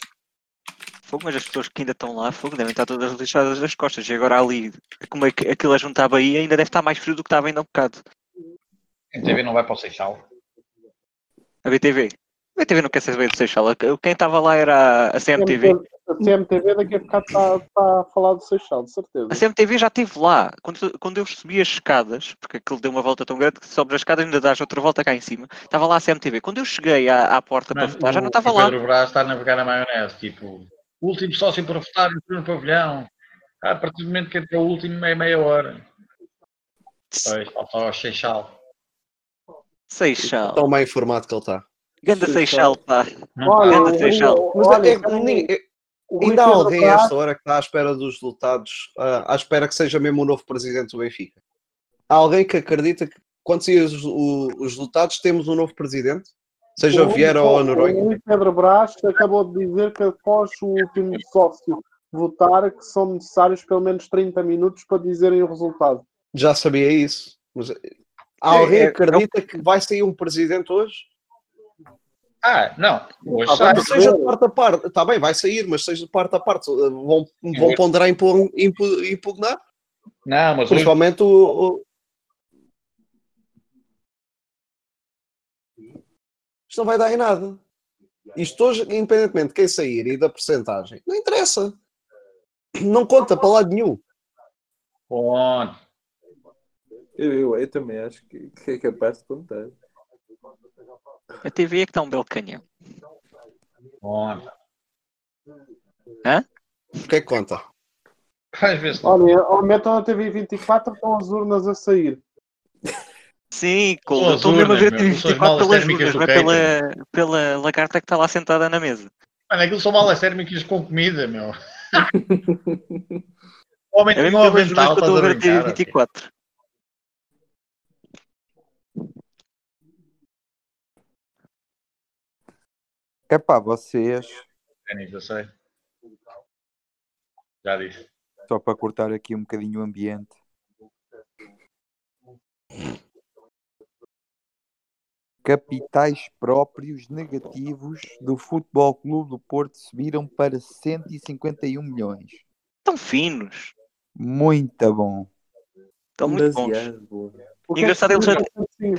Fogo, mas as pessoas que ainda estão lá, fogo, devem estar todas lixadas das costas. E agora ali, como é que aquilo a juntar a Bahia, ainda deve estar mais frio do que estava ainda há um bocado. A TV não vai para o Seixal. A BTV. A BTV não quer saber do Seixal. Quem estava lá era a CMTV. A CMTV daqui a bocado está tá a falar do Seixal, de certeza. A CMTV já esteve lá. Quando, quando eu subi as escadas, porque aquilo deu uma volta tão grande que sobres as escadas ainda dás outra volta cá em cima. Estava lá a CMTV. Quando eu cheguei à, à porta para votar, já não o- estava o lá. Pedro Brás está a navegar na maionese, tipo, o último sócio para votar entrou no pavilhão. Ah, a partir do momento que entra o último, meia, meia hora. Pois, falta ao Seixal. Seixal. Tão bem informado que ele está. Ganda Seixal, pá. Olha, Ganda o- Seixal. Mas Olha, é, é, é- ainda há alguém a esta hora que está à espera dos resultados, ah, à espera que seja mesmo o novo presidente do Benfica. Há alguém que acredita que quando saírem os, os resultados temos um novo presidente? Seja O- Vieira ou o- Noronha? O Pedro Brás acabou de dizer que após o último sócio votar, que são necessários pelo menos 30 minutos para dizerem o resultado. Já sabia isso. Mas, há É, alguém é- que acredita que vai sair um presidente hoje? Ah, não. Hoje Ah, mas seja de parte a parte, está bem, vai sair, mas seja de parte a parte, vão, vão ponderar impor- impu- impugnar? Não, mas hoje, Principalmente o, o- Isto não vai dar em nada. Isto hoje, independentemente de quem sair e da percentagem, não interessa. Não conta para lado nenhum. Bom, Eu, eu, eu também acho que, que é capaz de contar. A TV é que está um belo canhão. bom. Hã? O que é que conta? Às vezes Olha, ou metam na TV 24 estão as urnas a sair. Sim, as estou mesmo a ver urnas, meu, são as 24 malas pelas urnas, não é pela, pela lagarta que está lá sentada na mesa. Mano, aquilo são malas térmicas com comida, meu. O homem É tem um avental, estás a a a TV brincar. ok? 24. Epá, vocês, Ténis, eu sei. Já disse. só para cortar aqui um bocadinho o ambiente. Capitais próprios negativos do Futebol Clube do Porto subiram para 151 milhões. Estão finos. Muito bom. Estão muito bons. Engraçado eles.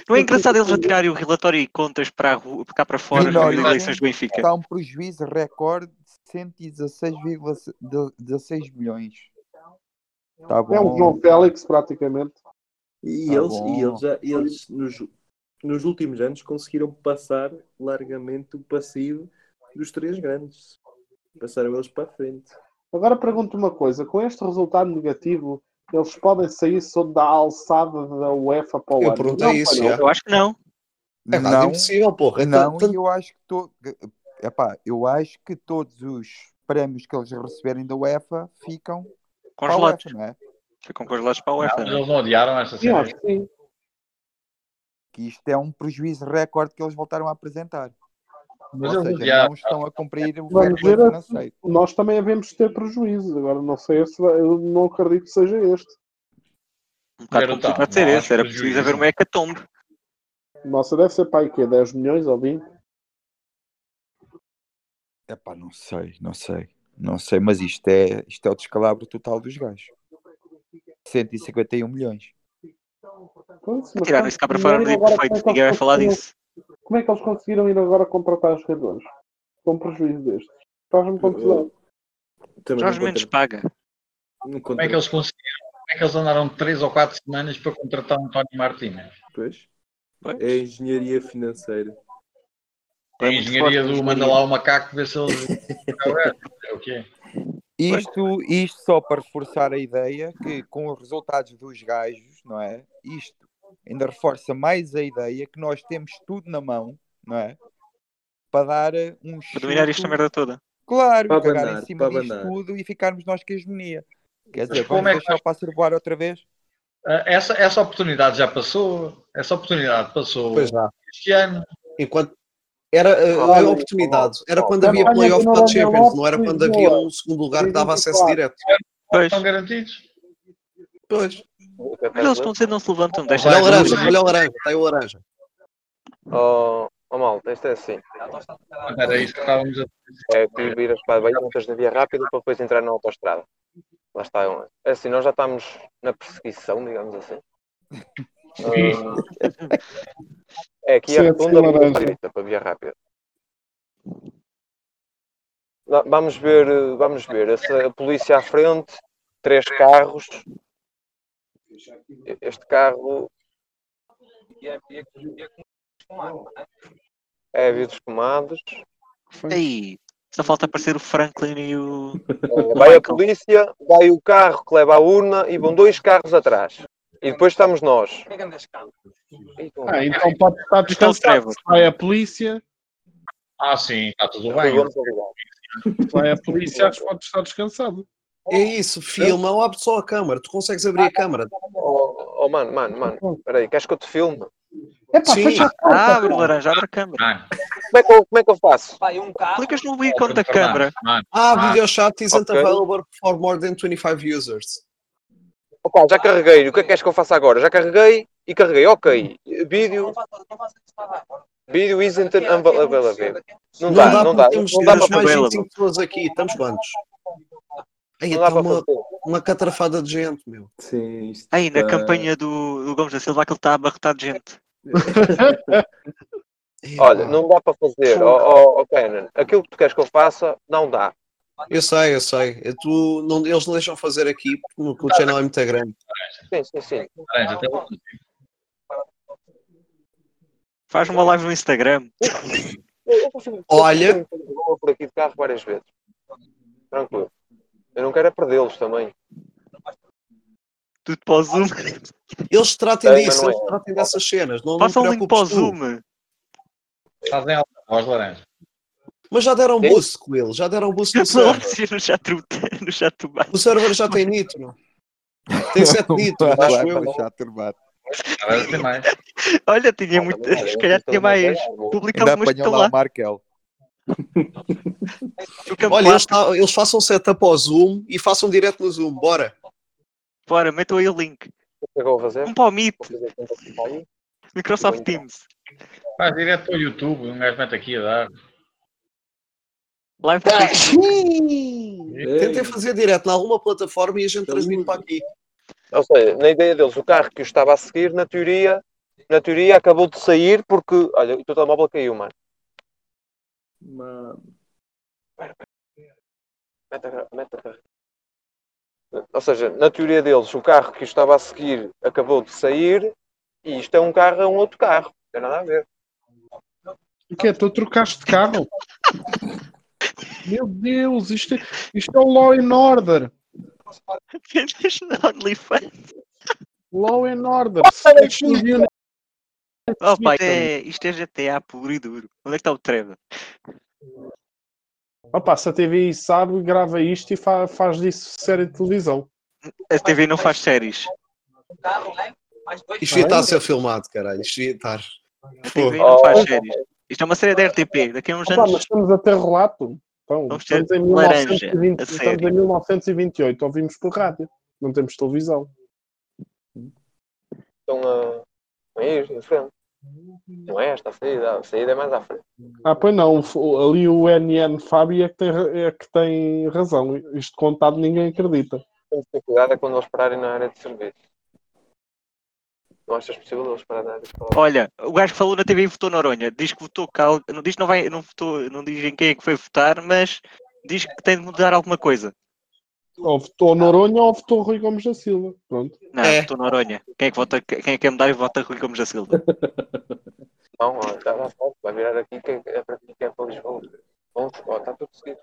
Não é engraçado eles a tirarem o relatório e contas para rua, cá para fora das Finalmente, eleições do Benfica. Está um prejuízo recorde de 116,16 milhões. Tá bom. É um João Félix, praticamente. E Tá eles, bom. e eles, já, eles nos, nos últimos anos conseguiram passar largamente o passivo dos três grandes. Passaram eles para a frente. Agora pergunto uma coisa: com este resultado negativo, eles podem sair sob da alçada da UEFA para o Eu ano? perguntei Não, isso, não. Eu acho que não. É quase impossível, porra. Não, Tanto- e eu acho que to... Epá, eu acho que todos os prémios que eles receberem da UEFA ficam para a Congelados. UEFA, não é? Ficam congelados para a Não, UEFA. mas não é? eles não odiaram esta sim. Que isto é um prejuízo recorde que eles voltaram a apresentar. Mas Ou seja, odiaram. não estão a cumprir o financeiro. nós também havemos ter prejuízos. Agora não sei se vai- eu não acredito que seja este. Um bocado complicado ser esse. Era preciso haver uma hecatombe. Nossa, deve ser para aí quê? 10 milhões ou 20? Epá, não sei, não sei. Não sei, mas isto é, isto é o descalabro total dos gajos. 151 milhões. Pois, Tiraram tanto isso cá para fora no dia perfeito. é que Ninguém vai falar disso. Como é que eles conseguiram ir agora contratar os jogadores? Com prejuízo destes? Faz-me confusão. Jorge Mendes paga. Como é que eles conseguiram? Como é que eles andaram 3 ou 4 semanas para contratar António Martínez? Pois. Pois. É a engenharia financeira. É a engenharia do manda lá o macaco ver se ele. é o quê? Isto, isto só para reforçar a ideia que com os resultados dos gajos, não é? Isto ainda reforça mais a ideia que nós temos tudo na mão, não é? Para dar eh, um Para dominar esta chute- merda toda. Claro, Para cagar abanar, em cima para disto abanar. tudo e ficarmos nós com a hegemonia. Quer dizer, como vamos é que deixar o pássaro voar outra vez? Ah, Essa, essa oportunidade já passou. Essa oportunidade passou Pois já. este ano. Enquanto era uh, a oportunidade, era quando a havia playoff Noronha Champions, não era quando havia um segundo lugar que dava acesso 24. direto. Pois. Estão garantidos. Pois. Mas eles estão a dizer não se levantam. Deixa Olha o de laranja, olha o laranja, está aí o laranja. Oh, oh malta, isto é assim. Era isso que estávamos a É que viras para a Bahia, na via rápida para depois entrar na autostrada. Lá está. É assim, nós já estamos na perseguição, digamos assim. É aqui a rotunda linha laranja. direita para a via rápida. Va- Vamos ver, eh, vamos ver. Essa, a polícia à frente, três carros. Este carro é vidros comandos. Aí, só falta aparecer o Franklin e o. Vai a polícia, vai o carro que leva à urna e vão dois carros atrás. E depois estamos nós. Ah, então pode estar Então, descansado. Vai a polícia, Ah, sim, está tudo bem. se vai a polícia, acho que pode estar descansado. É isso, filma ou abre só a câmara. Tu consegues abrir a câmara. Oh, oh, mano, mano, mano. Espera aí, queres que eu te filme? Epá, Sim. fecha a porta. Abre, laranja, abre a câmera. Mano, Como é que eu, como é que eu faço? Clicas no ícone da câmera. mano, Ah, Ah, video chat isn't ok. available for more than 25 users. Opa, já carreguei. O que é que queres que eu faça agora? Já carreguei e carreguei, ok, vídeo, vídeo isn't available. Não dá, não dá, não dá temos para mais fazer. 25 pessoas aqui, estamos quantos? Aí Não dá está para uma, fazer. uma catrafada de gente, meu. Sim, isto Aí, na está- campanha do, do Gomes da Silva, aquele está abarrotado de gente. Olha, não dá para fazer, ó ó, ó, Kenan, aquilo que tu queres que eu faça, não dá. Eu sei, eu sei. Eu, tu, não, eles não deixam fazer aqui porque o channel é muito grande. Sim, sim, sim. Faz uma live no Instagram. Eu Olha. por aqui de carro várias vezes. Tranquilo. Eu não quero é perdê-los também. Tudo para o Zoom. Eles tratem Tem, mas disso, eles tratem dessas cenas. Não, não um link para o. Zoom. Fazem voz, laranja. Mas já deram Sim. boost com ele, já deram boost no server. no chat, no chat do bar. O server já tem nitro. Tem 7 nitro, acho eu. para o chat urbano. Agora tem mais. Olha, tinha muito. Se calhar tinha mais. Apanhou para lá lá. o Markel. Olha, eles, eles façam setup ao Zoom e façam direto no Zoom, bora. Bora, metam aí o link. Eu? Um para o Meet. Microsoft Teams. Faz direto para o YouTube, um gajo mete aqui a dar. Live Facebook. Tentem fazer direto em alguma plataforma e a gente transmite para aqui. Ou seja, na ideia deles, o carro que o estava a seguir, na teoria, na teoria acabou de sair porque. Olha, o teu telemóvel caiu, mano. Mano, Mete a, gra- mete a carregar. Ou seja, na teoria deles, o carro que estava a seguir acabou de sair e isto é um carro, é um outro carro. Não tem nada a ver. O que é? Tu trocaste de carro? Meu Deus, isto é, isto é o Law and Order. Vendas na OnlyFans. Law and Order. Oh, pá, isto é, isto é GTA puro e duro. Onde é que está o Trevor? Opa, se a TVI sabe, grava isto e fa- faz disso série de televisão. A TV não faz séries. Isto devia estar a ser filmado, caralho. Isto devia estar. A TV não faz Oh. séries. Isto é uma série da RTP. Daqui a uns Opa, mas anos. estamos a ter relato. Então, Vamos ter estamos em, laranja, 1920, a estamos em 1928, ouvimos por rádio. Não temos televisão. Estão a. a ir em frente. Não é esta a saída, a saída é mais à frente. Ah, pois não, ali o NN Fábio é que tem, é que tem razão. Isto contado ninguém acredita. Temos que ter cuidado é quando eles pararem na área de serviço. Não achas possível eles pararem na área de serviço? Olha, o gajo que falou na TV e votou Noronha. Diz que votou Cal. Não diz que não vai. Não, votou, não diz em quem é que foi votar, mas diz que tem de mudar alguma coisa. Ou votou Noronha ou votou Rui Gomes da Silva. Pronto. Não, É. votou Noronha. Quem é que vota? Quem é que quer mudar e vota Rui Gomes da Silva? Não, está lá certo. Vai virar aqui que é para aqui que é para Lisboa. Ó, está tudo seguido.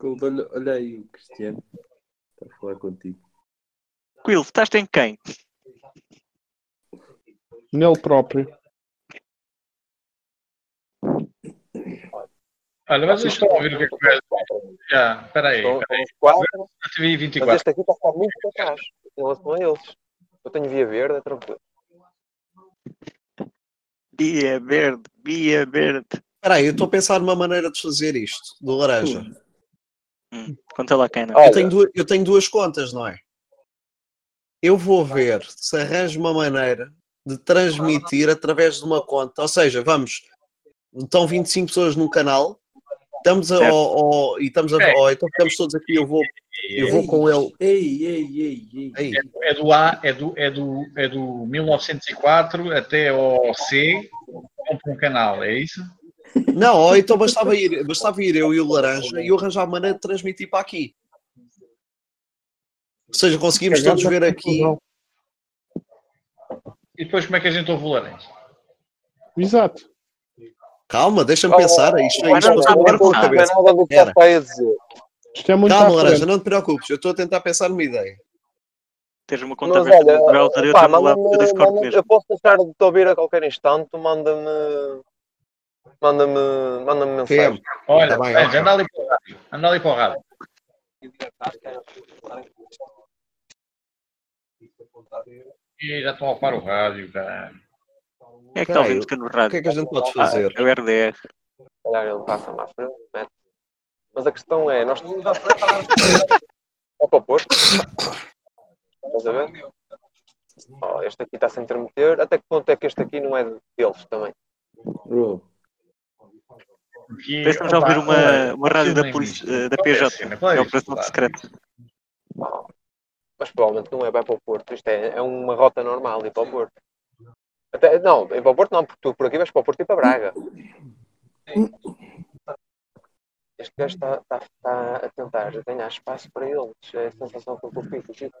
Olha, olha aí o Cristiano. Está a falar contigo. Quill, votaste em quem? Nele próprio. Olha, mas vocês estão a ouvir o que é que gajo Já, espera aí. São, espera são aí. os quatro, A TV mas 24. este aqui está a ficar muito para trás em relação a eles. Eu tenho via verde, é tranquilo. Bia verde, Bia verde. Espera aí, eu estou a pensar numa maneira de fazer isto, do laranja. Hum, conta lá, Cana. Eu tenho, duas, eu tenho duas contas, não é? Eu vou ver se arranjo uma maneira de transmitir através de uma conta. Ou seja, vamos, estão 25 pessoas no canal, estamos a, ao- ao- e estamos a, ó, então ficamos todos aqui, eu vou, eu vou com ele. Ei, ei, ei, ei. Aí, É do A, é do, é do, é do 1904 até ao C, compra um canal, é isso? Não, ó, então bastava ir, bastava ir eu e o laranja e eu arranjar maneira de transmitir para aqui. Ou seja, conseguimos todos ver aqui. E depois como é que a gente ouve o laranja? Exato. Calma, deixa-me pensar. Isto, Mas isto não. Não é cabeça. nada do que Era. está a dizer. Isto é muito Calma, laranja, não te preocupes. Eu estou a tentar pensar numa ideia. Tens uma conta aberta no browser e outra no lá mesmo. eu posso deixar de te ouvir a qualquer instante, manda-me manda-me manda-me mensagem. PM. Olha, Tá bem, anda ali para o rádio. Anda ali para o rádio. E já estão a ocupar o rádio, cara. É que está a ouvir Peraí, música no O rádio? que é que a gente pode Ah, fazer? é o RDR. Olha, ele passa mais frente, mete. Mas a questão é, nós é para o Porto. Estás a ver? Oh, este aqui está-se a intermeter. Até que ponto é que este aqui não é deles também? Bro, Parece-me já ouvir uma, uma rádio da, polícia, eh, da é PJ, que é é a Operação? Secreta. Mas provavelmente não é, vai para o Porto. Isto é, é uma rota normal ir para o Porto. Até, não, para o Porto não, porque tu por aqui vais para o Porto e para Braga. Este gajo está, está, está a tentar ganhar espaço para eles. É a sensação que eu fico. Chico.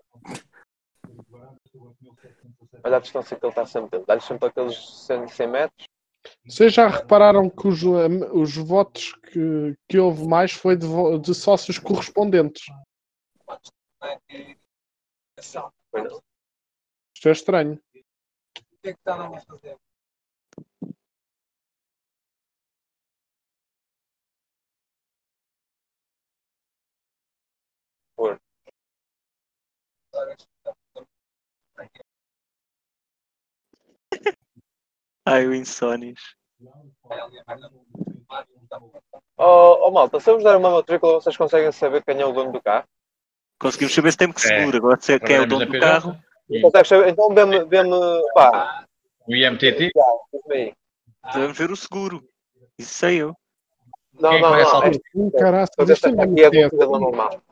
Olha a distância que ele está sempre. Dá-lhe sempre aqueles 100, 100 metros. Vocês já repararam que os, eh, os votos que, que houve mais foi de, de sócios correspondentes? Isto é estranho. O que é que está a fazer? Porto. Ai, o Insónias. Oh, oh malta, se eu vos dar uma matrícula, vocês conseguem saber quem é o dono do carro? Conseguimos saber se tem que É. seguro. Agora, se é quem é o Trabalhamos dono do carro, Consegues saber? Então dê-me, dê-me, pá, O IMTT? devemos ver o seguro. Isso sei eu. Não, Quem é que não, não. Esta, Hum, Caraças, esta é aqui é tenso. cidadão normal.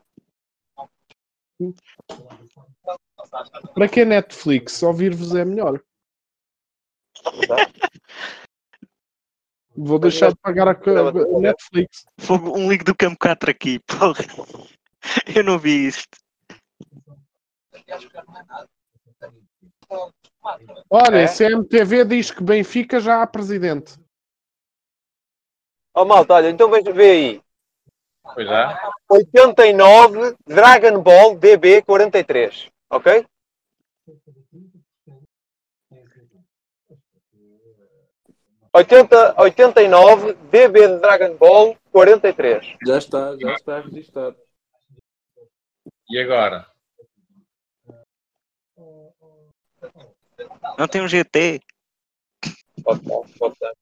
Para que é Netflix? Ouvir-vos é melhor. Vou deixar de pagar a a Netflix. Fogo, um link do Campo 4 aqui, porra. Eu não vi isto. Olha, É? CMTV diz que Benfica já há presidente. Oh malta, olha, então veja, vê aí. Pois é. 89 Dragon Ball DB 43. Ok? Oitenta, 89 DB de Dragon Ball 43. já está, já está registado. E agora? Não tem um GT. Pode dar.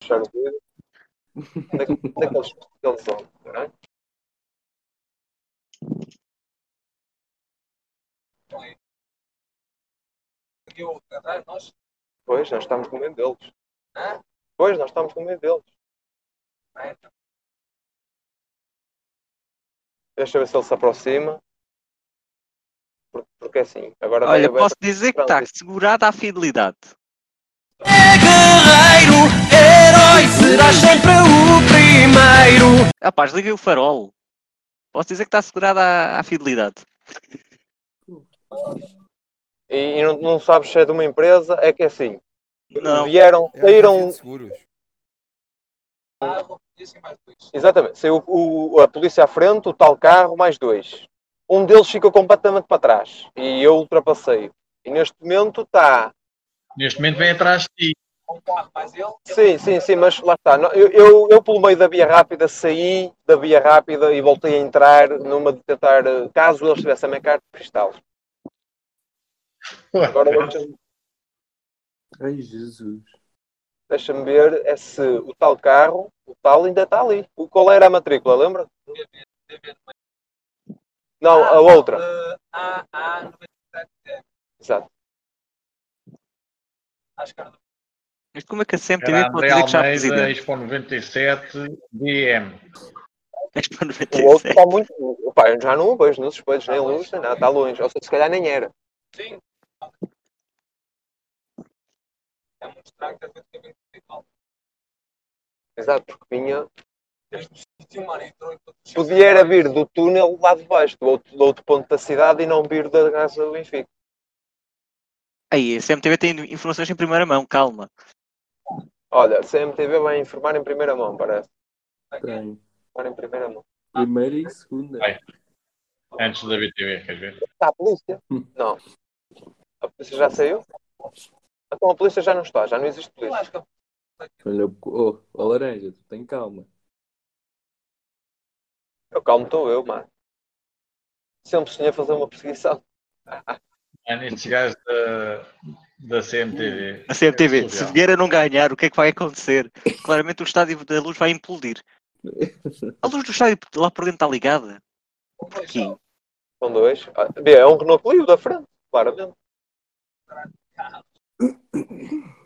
Fechar o vídeo. Onde é que eles, vão? não é? Aqui o atrás, nós. Pois, nós estamos com medo deles. Pois, nós estamos com medo deles. Deixa eu ver se ele se aproxima. Por- Porque é assim, agora Olha, posso dizer que está segurada a fidelidade. Guerreiro, herói, serás sempre o primeiro. Rapaz, liguei o farol. Posso dizer que está segurada a, a fidelidade. E, e não, não sabes se é de uma empresa, é que é assim. Não. Vieram, É a saíram. Exatamente, saiu o, a polícia à frente, o tal carro, mais dois. Um deles ficou completamente para trás e eu ultrapassei. E neste momento está. Neste momento vem atrás de ti. Sim, sim, sim, mas lá está. Eu, eu, eu pelo meio da via rápida saí da via rápida e voltei a entrar numa de tentar, eh, caso eles tivessem a minha carta de cristal. Agora deixa-me Ai, Jesus. deixa ver é se o tal carro, o tal ainda está ali. O, qual era a matrícula, lembra? Não, a outra. Ah, ah, 97. Exato. Acho que era Mas como é que a CMTV Era pode dizer que já é Almeida, presidente? Expo 97, DM. Expo O outro está muito. Opa, já não o vejo nos espelhos, nem luz, nem nada, está longe. Ou seja, se calhar nem era. Sim. É muito estranho que a gente. Exato, porque vinha. Podia era vir do túnel lá de baixo, do outro, do outro ponto da cidade e não vir da casa do Benfica. Aí, a CMTV tem informações em primeira mão, calma. Olha, a CMTV vai informar em primeira mão, parece. Tem. Informar em primeira mão. Primeira e segunda. Vai. Antes da BTV, queres ver? Está a polícia? Não. A polícia já saiu? Então a polícia já não está, já não existe polícia. Olha, oh, oh, laranja, tu tem calma. Eu calmo estou eu, mano. Sempre sonhei fazer uma perseguição. Mano, estes gajos da, da CMTV. A CMTV, se Surreal. vier a não ganhar, o que é que vai acontecer? Claramente o estádio da luz vai implodir. A luz do estádio lá por dentro está ligada. Porquê? São dois. Ah, B, é um Renault Clio da frente, claramente.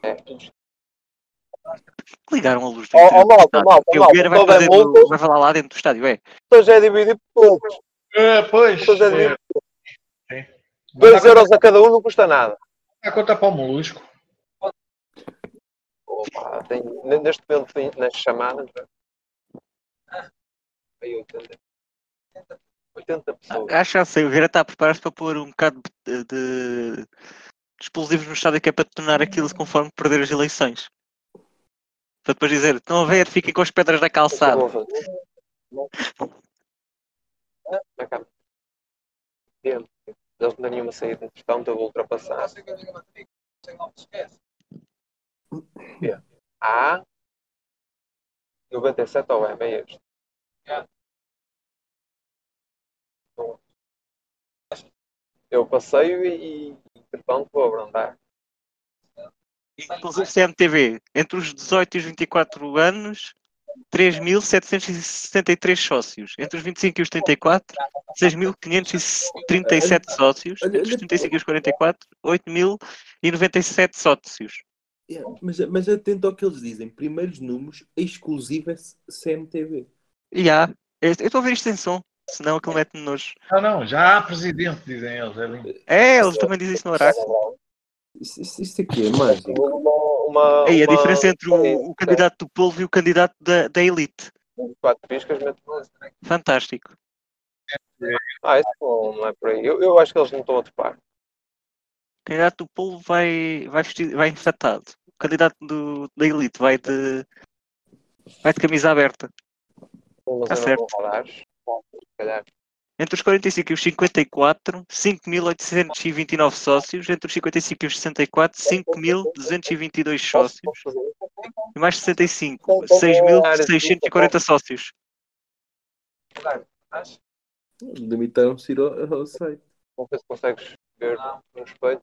É. Ligaram a luz ó, dentro do malta, malta, Porque o Vieira vai, fazer, multas. vai falar lá dentro do estádio, é. Hoje é dividido por todos. É, pois. Hoje é é. dividido por Sim. 2 euros a cada um não custa nada. A conta para o molusco. Opa, tem, ne- neste momento, tem, nas chamadas, aí 80, 80 pessoas. Acho que já sei, o Vieira está a preparar-se para pôr um bocado de, de- de explosivos no estádio que é para detonar aquilo conforme perder as eleições. Para depois dizer, estão a ver, fiquem com as pedras calçada. Na. Dentro. Eles não têm nenhuma saída de gestão, então ultrapassar. A 97 ou M, é este. Eu passeio e, e entretanto vou abrandar. Inclusive CMTV, entre os 18 e os 24 anos, 3.763 sócios. Entre os 25 e os 34, 6.537 sócios. Entre os 35 e os 44, 8.097 sócios. Yeah, mas, mas atento ao que eles dizem. Primeiros números, exclusiva CMTV. E há. Eu eu estou a ver isto em som, senão aquilo mete-me nojo. Não, não, já há presidente, dizem eles. É lindo. É, eles também dizem isso no oráculo. Isto, isto, isto aqui é mágico. Uma, Ei, a uma- diferença entre o, o candidato do povo e o candidato da, da elite. Quatro piscas, mete Fantástico. Ah, isso não não é por aí. Eu, eu acho que eles não estão a topar. O candidato do povo vai, vai, vestido, vai enfatado. O candidato do, da elite vai de, vai de camisa aberta. Tá não certo. vou falar. Se calhar. Entre os 45 e os 54, 5.829 sócios. Entre os 55 e os 64, 5.222 sócios. E mais 65, 6.640 sócios. Limitaram-se ir ao, site. Não sei se consegues ver no espelho.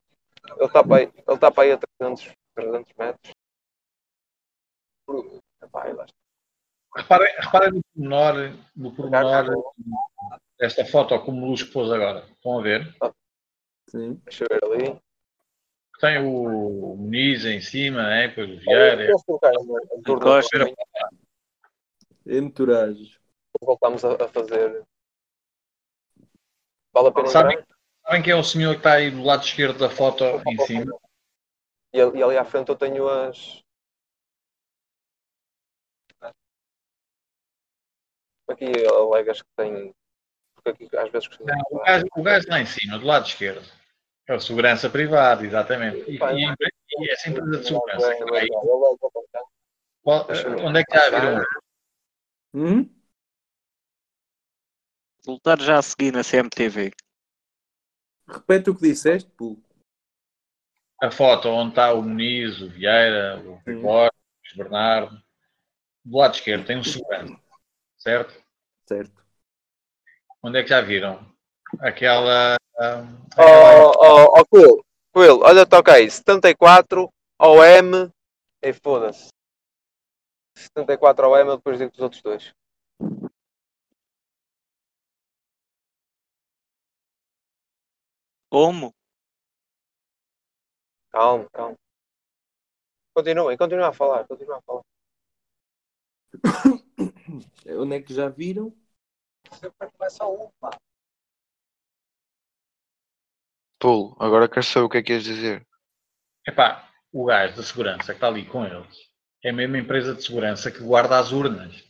Ele está para aí, ele está para aí a 300, 300 metros. Epá, aí lá está. Reparem, reparem no pormenor, no pormenor desta foto como o Molusco pôs agora. Estão a ver? Sim. Deixa eu ver ali. Tem o Muniz em cima, né? depois o Vieira. Entourage. Voltamos a, a fazer. Vale a pena Sabem, sabem quem é o senhor que está aí do lado esquerdo da foto em cima? E, ali- e ali à frente eu tenho as. Aqui alegas que tem. Porque aqui às vezes. Não, o, gajo, o gajo lá em cima, do lado esquerdo. É o segurança privado, exatamente. E, e, a e essa empresa de segurança que está aí, qual- onde é que já viram? Hum? Resultados já a seguir na CMTV. Repete o que disseste, pô. A foto onde está o Muniz, o Vieira, o Ricor, o Bernardo. Do lado esquerdo tem um segurança, certo? Certo. Onde é que já viram? Aquela. ah, Oh, oh, oh, Coelho, Coelho, olha, toca aí. 74 OM. E foda-se. 74 OM, eu depois digo os outros dois. Como? Calma, calma. Continuem, continuem a falar, continuem a falar. Onde é que já viram? Começa um, pá. Pulo, agora quero saber o que é que queres dizer. Epá, o gajo da segurança que está ali com eles é a mesma empresa de segurança que guarda as urnas.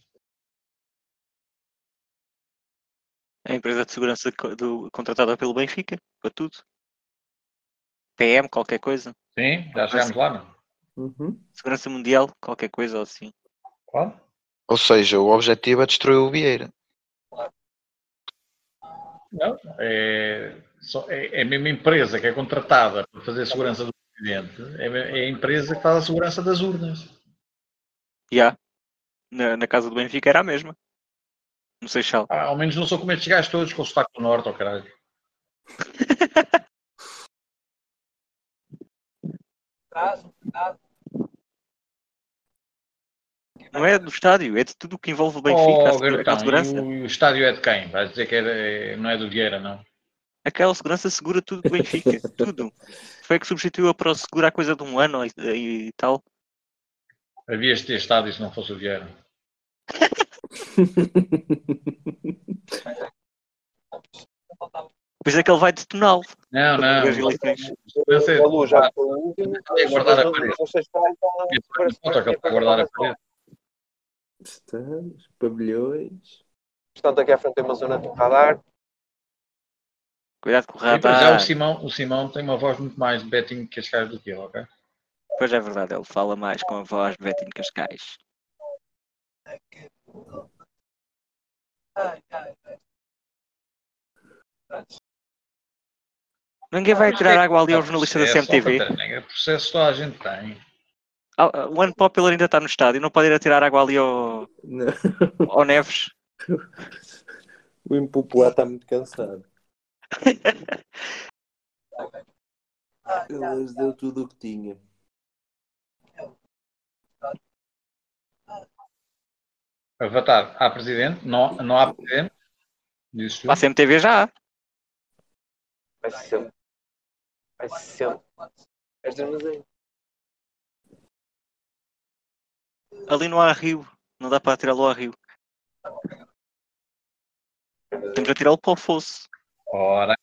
A empresa de segurança do- contratada pelo Benfica, para tudo. PM, qualquer coisa. Sim, já chegámos lá, não? Uhum. Segurança Mundial, qualquer coisa ou assim. Qual? Ou seja, o objetivo é destruir o Vieira. Não, é, só- é, é a mesma empresa que é contratada para fazer a segurança do presidente, é, é a empresa que faz a segurança das urnas. Já. Na, na casa do Benfica era a mesma. No Seixal. Ah, ao menos não sou como estes gajos todos com o sotaque do norte, ao caralho. Traz, traz. Não é do estádio, é de tudo o que envolve o Benfica, a Oh, segura- a segurança. e o, e o estádio é de quem? Vais dizer que é de- não é do Vieira, não? Aquela segurança segura tudo do Benfica. tudo. Foi a que substituiu a Pro Segura há coisa de um ano e, e tal. Havias de ter estado e se não fosse o Vieira. Pois é que ele vai detoná-lo. Não, não. A luz já. É guardar a parede. a guardar a parede. Estamos, pavilhões. Portanto, aqui à frente tem uma zona de radar. Cuidado com o para já radar. o Simão, o Simão tem uma voz muito mais de as caras do que ele, ok? Pois é verdade, ele fala mais com a voz de Betinho Cascais. Ninguém vai tirar água ali ao jornalista da Processo, CMTV. ó, Catarina, Processo toda a gente tem. Ah, ah, O Unpopular ainda está no estádio, não pode ir a tirar água ali ao, Não. ao Neves. O impopular está muito cansado. Ele deu tudo o que tinha. Avatar, há presidente? Não, não há presidente? Para a CMTV já há. Vai sempre. Vai sempre. Estas mas Ali não há rio. Não dá para tirá-lo ao rio. Temos a tirá-lo para o fosso. Ora.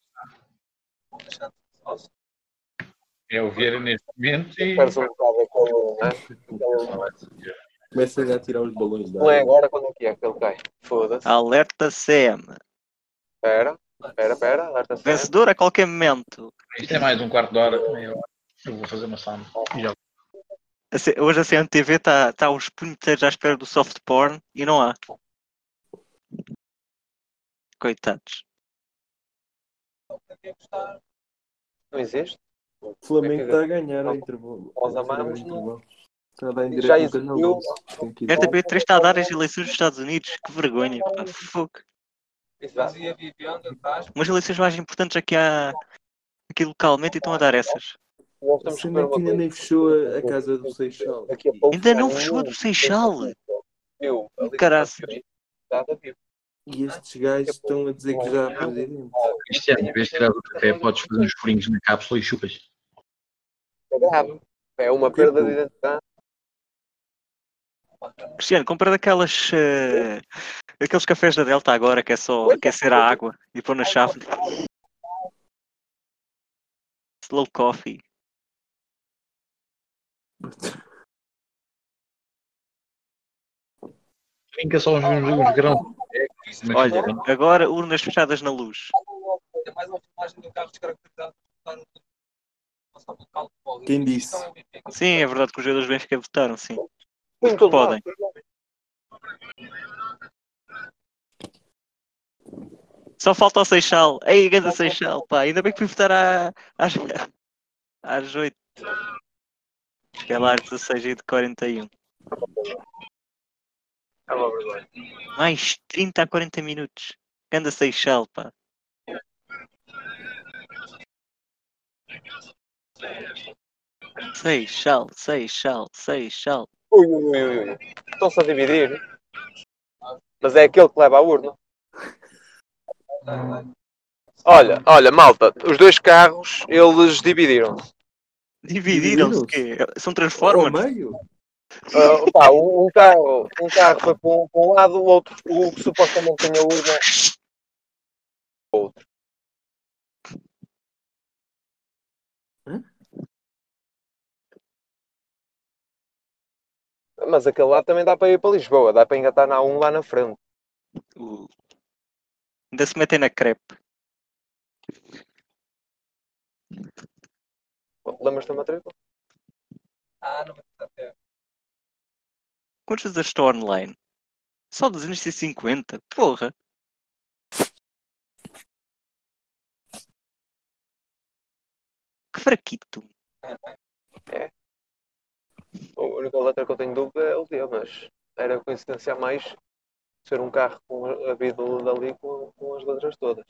É o Vieira neste momento e. Parece um bocado aquele, né? Começa a tirar os balões Não é agora quando é que é que ele cai? Foda-se. Alerta CM. Espera, espera, espera. Alerta CM. Vencedor a qualquer momento. Isto é mais um quarto de hora, meia hora. Eu vou fazer uma sound. E já. A Hoje a CMTV está tá aos punheteiros à espera do soft porn e não há. Coitados. Não existe? O Flamengo está a ganhar ao intervalo. Nós a ao amamos, intervalo. Está a dar em Já existiu. 12. Tem que ir. RTP3 está a dar as eleições dos Estados Unidos. Que vergonha. pá. Fogo. Umas eleições mais importantes aqui, há, aqui localmente e estão a dar essas. A que é que uma ainda nem fechou a, a casa do Seixal. A Ainda não fechou um- do Seixal. Eu, vivo. E estes gajos estão a dizer que já presidente. Cristiano, em vez de tirar o café, podes fazer uns furinhos na cápsula e chupas. É grave. É uma perda de identidade. Cristiano, compra daquelas. eh, aqueles cafés da Delta agora que é só aquecer a água e pôr na chave. Slow coffee. Trinca só uns, uns, uns grãos. Olha, agora urnas fechadas na luz. Mais uma filmagem do carro descaracterizado. Quem disse? Sim, é verdade que os jogadores do Benfica votaram, sim. Muito todo Podem. Só falta o Seixal. Ei, ganda Seixal, pá. Ainda bem que fui votar à- às, às 8. Que é lá às 16 e de 41. É. Mais 30 a 40 minutos. Ganda Seixal, pá. Seixal, Seixal, Seixal. Ui, ui, ui, ui. Estão-se a dividir. Mas é aquele que leva à urna. Olha, olha, malta, os dois carros, eles dividiram-se. Dividiram-se o quê? São Ao Transformers? meio? Ah, pá, um, carro, um carro foi para um, para um lado, o outro, o que supostamente tinha urna, outro. Mas aquele lado também dá para ir para Lisboa, dá para engatar na A1 lá na frente. O- Ainda se metem na crepe. Lembras-te da matrícula? Ah, não vai ter Quantos vezes estou online? Só 250? Porra! Que fraquito. É. A única letra que eu tenho dúvida é o D, mas era coincidência a mais ser um carro com a vida dali com, com as letras todas.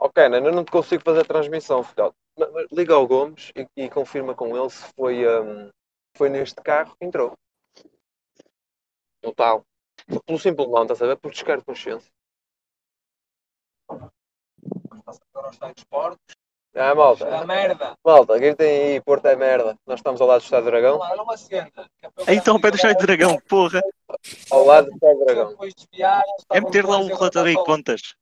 Ok, Nana, eu não te consigo fazer a transmissão, filhote. Mas- mas Liga ao Gomes e, e confirma com ele se foi, hum, foi neste carro que entrou. Total. Pelo simples não, estás a ver? Por descargo de consciência. Eurostar de Esportes. Ah, malta. Da merda. Malta, gritem aí, Porto é merda. Nós estamos ao lado do Estado do Dragão. Olha uma cena. Aí então o pé do Estado do Dragão, porra. Ao lado do Estado do Dragão. É meter lá um relatório em voltar contas.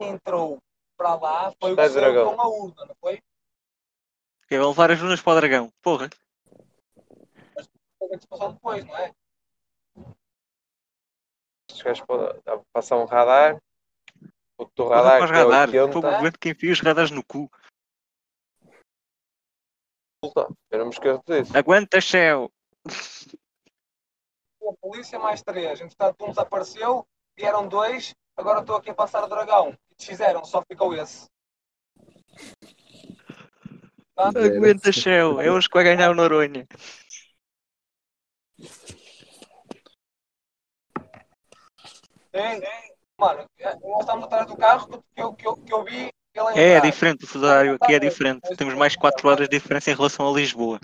Entrou para lá, foi o que do saiu Dragão. com a urna, não foi? Que é levar as lunas para o dragão, porra. Foi o que se passou depois, não é? Estes gajos passar um radar. O teu Porra radar os que é radar. 80. Fogo aguento que enfia os radares no cu. Eu não me esqueço disso. Aguenta, céu. A polícia mais três. Entretanto, um desapareceu, vieram dois, agora estou aqui a passar o dragão. Desfizeram, só ficou esse. Tá? Aguenta, céu. É hoje que vai ganhar o Noronha. Sim. Mano, é, nós estamos atrás do carro que eu, que eu, que eu vi É, é diferente, o fuso horário aqui é diferente. Temos mais 4 horas de diferença em relação a Lisboa.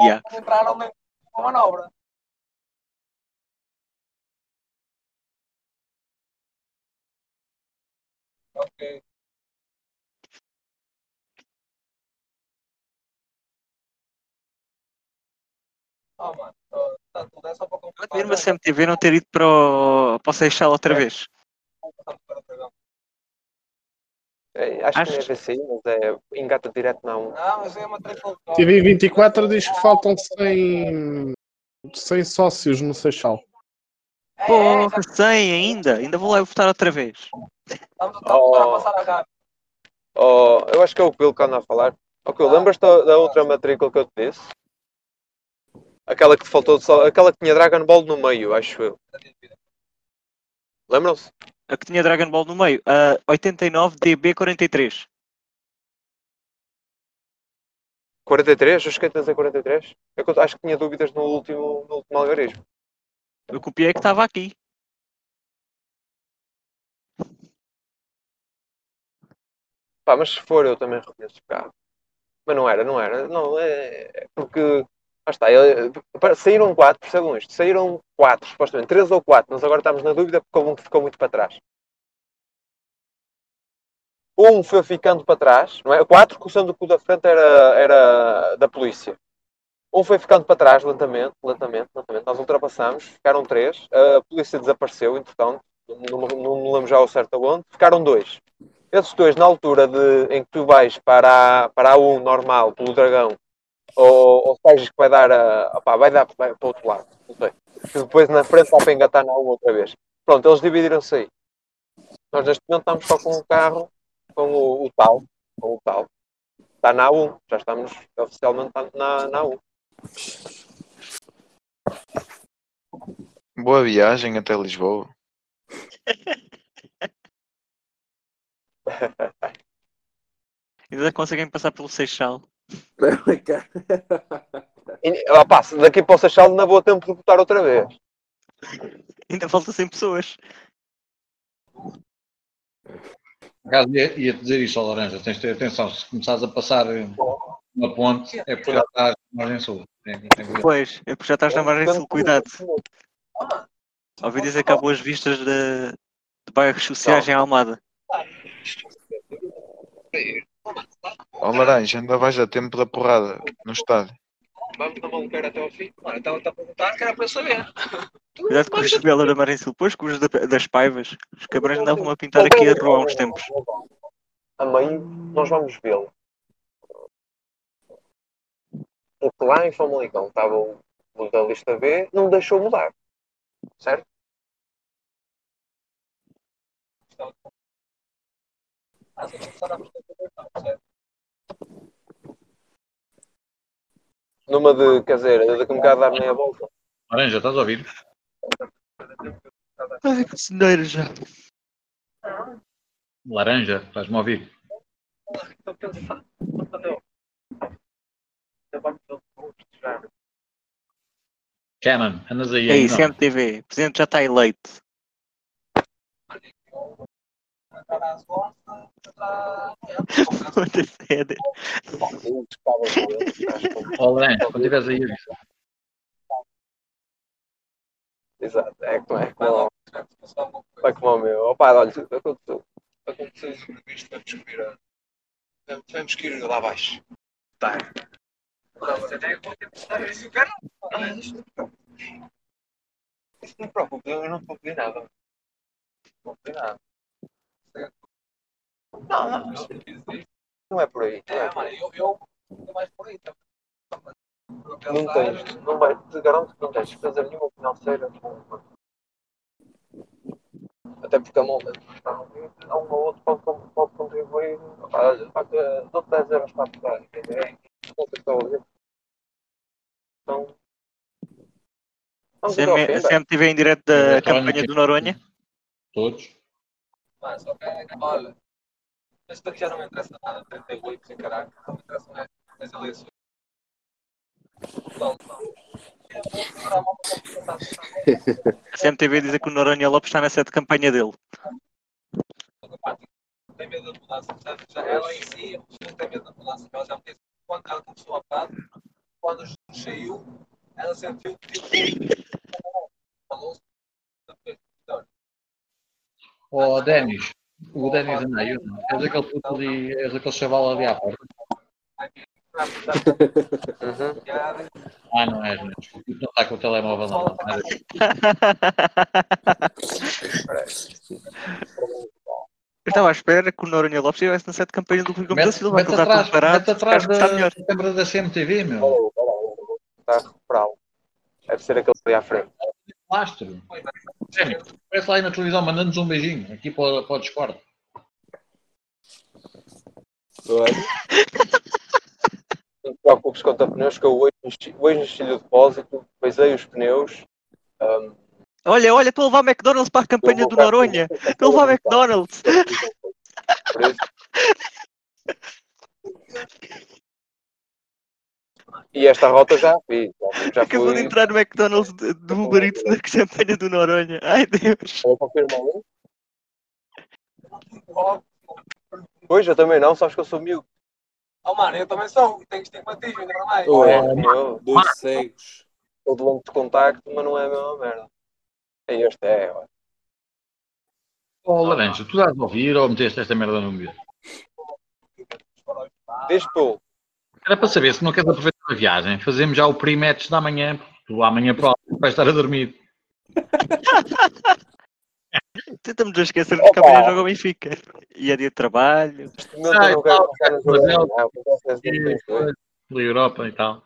Yeah. Eles entraram na manobra. Ok. Ah, mano, está tudo é só para comprar. Mesmo a CMTV não ter ido para o, para o Seixal outra vez. É, acho que não é Achas? VCI, mas é engata direto na 1. Não, mas é uma TV 24 diz que faltam 100, 100 sócios no Seixal. Porra, 100 ainda? Ainda vou lá votar outra vez. Estamos, estamos a passar a rápido. Oh, eu acho que é o Quil que anda a falar. Ok, lembras-te da, da outra matrícula que eu te disse? Aquela que te faltou só. Aquela que tinha Dragon Ball no meio, acho eu. Lembram-se? A que tinha Dragon Ball no meio. A 89 DB43. 43? Acho que é dizer 43. É que eu acho que tinha dúvidas no último, no último algarismo. Eu copiei que estava aqui. Pá, mas se for eu também reconheço o carro. Mas não era, não era. Não, é, é porque. Lá está. ele- saíram 4, percebam isto. Saíram 4, supostamente. 3 ou 4, mas agora estamos na dúvida porque um ficou muito para trás. Um foi ficando para trás, não é? Quatro, sendo que o da frente era, era da polícia. Um foi ficando para trás lentamente, lentamente, lentamente. Nós ultrapassamos, ficaram três. A polícia desapareceu, entretanto. Não, me lembro já ao certo aonde. Ficaram dois. Esses dois, na altura de, em que tu vais para a, para a 1 normal, pelo dragão, ou, ou que vai dar a, vai dar vai para o outro lado, não sei. Que depois na frente dá para engatar na 1 outra vez. Pronto, eles dividiram-se aí. Nós neste momento estamos só com o carro, com o, o tal, com o tal. Está na A1, já estamos oficialmente na, na A1. Boa viagem até Lisboa. Ainda conseguem passar pelo Seixal. E, se daqui para o Seixal ainda vou a tempo de votar outra vez. Ainda falta 100 pessoas. Por acaso ia, ia dizer isto ao Laranja, tens de ter atenção, se começares a passar uma ponte, é porque já estás na margem sul. Tem- tem que- Pois, é porque já estás na margem sul, cuidado. Ouvi dizer que há boas vistas de, de bairros sociais em Almada. Ó Laranja, ainda vais a tempo da porrada no estádio. Vamos na maluqueira até ao fim. Mano, então está a perguntar que era para saber. Cuidado com os rebela da margem sul. Pois, com os da- das paivas. Os cabrões andavam a pintar aqui a rua há uns tempos. A meio, nós vamos vê-lo. Porque lá em Famalicão estava o, da lista B, não deixou mudar. Certo? Numa de, quer dizer, de que me quer dar meia volta. Laranja, estás a ouvir? Ai, que ceneiro já. Laranja, estás-me a ouvir? Estou a Canon, andas aí É isso, MTV. O presidente já está eleito. Laranja, quando estiveres aí. Exato, é como é como vai como o meu. Opa, olha, aconteceu. acontecer os imprevistos, temos que ir. Temos que ir lá abaixo. Tá. Você tem que isso, cara. Isso não me preocupe, eu não pedir nada. Não pedir nada. Não, não, não é por aí. É, mano, eu, eu vou mais por aí. Não tens, não vai, garanto que não tens despesa nenhuma financeira. Até porque a malta um ou outro pode, pode contribuir. Dou-te 10 euros para apoiar. É, não a ouvir. Então. Fim, velho. CMTV em direto da campanha do Noronha. Todos. Mas, ok, olha. Mas daqui já não me interessa nada. 38 sem caraca. Não me interessa nada. As eleições. Não, não. A CMTV diz que o Noronha Lopes está na sede de campanha dele. Tem medo da mudança. Já ela em si não tem medo da mudança. Ela já me disse quando ela começou a falar, quando o Jesus saiu, ela sentiu que tipo. Falou-se. Ó, Denis, o Denis Anaio, és aquele puto ali, és aquele chaval ali à porta. Ah, não és. O puto não está com o telemóvel na mão. Eu estava à espera que o Noronha Lopes estivesse na sede de campanha do Rui Gomes da Silva, mete está atrás, mete atrás está da, melhor. da câmara da CMTV, meu. Está a recuperá-lo. Deve ser aquele ali à frente. Lastro. Sério, aparece lá aí na televisão, mandando-nos um beijinho, aqui para, para o Discord. Não te preocupes quanto a pneus, que eu hoje enchi- hoje enchi o depósito, pesei os pneus. ahm, Olha, olha, estou a levar McDonald's para a campanha do Noronha. Estou a levar McDonald's. E esta rota já fiz. Já, já Acabou de fui. entrar no McDonald's de- do Uber Eats na campanha do Noronha. Ai, Deus. Vou confirmar ali. Pois, eu também não, sabes que eu sou miúdo. Oh, mano, eu também sou. Tenho estigmatismo, ainda não mais. Oh, É, é, eu dois cegos. de longo de contacto, mas não é a mesma merda. É este, é. Ó, Laranja, tu estás a ouvir ou meteste esta merda no meio? Diz tu. Era para saber se não queres aproveitar a viagem. Fazemos já o pre-match da manhã. porque Tu amanhã provavelmente vais estar a dormir. Tentamos esquecer que a campanha joga o Benfica. E é dia de trabalho. Não, Ah, tal, Europa e tal.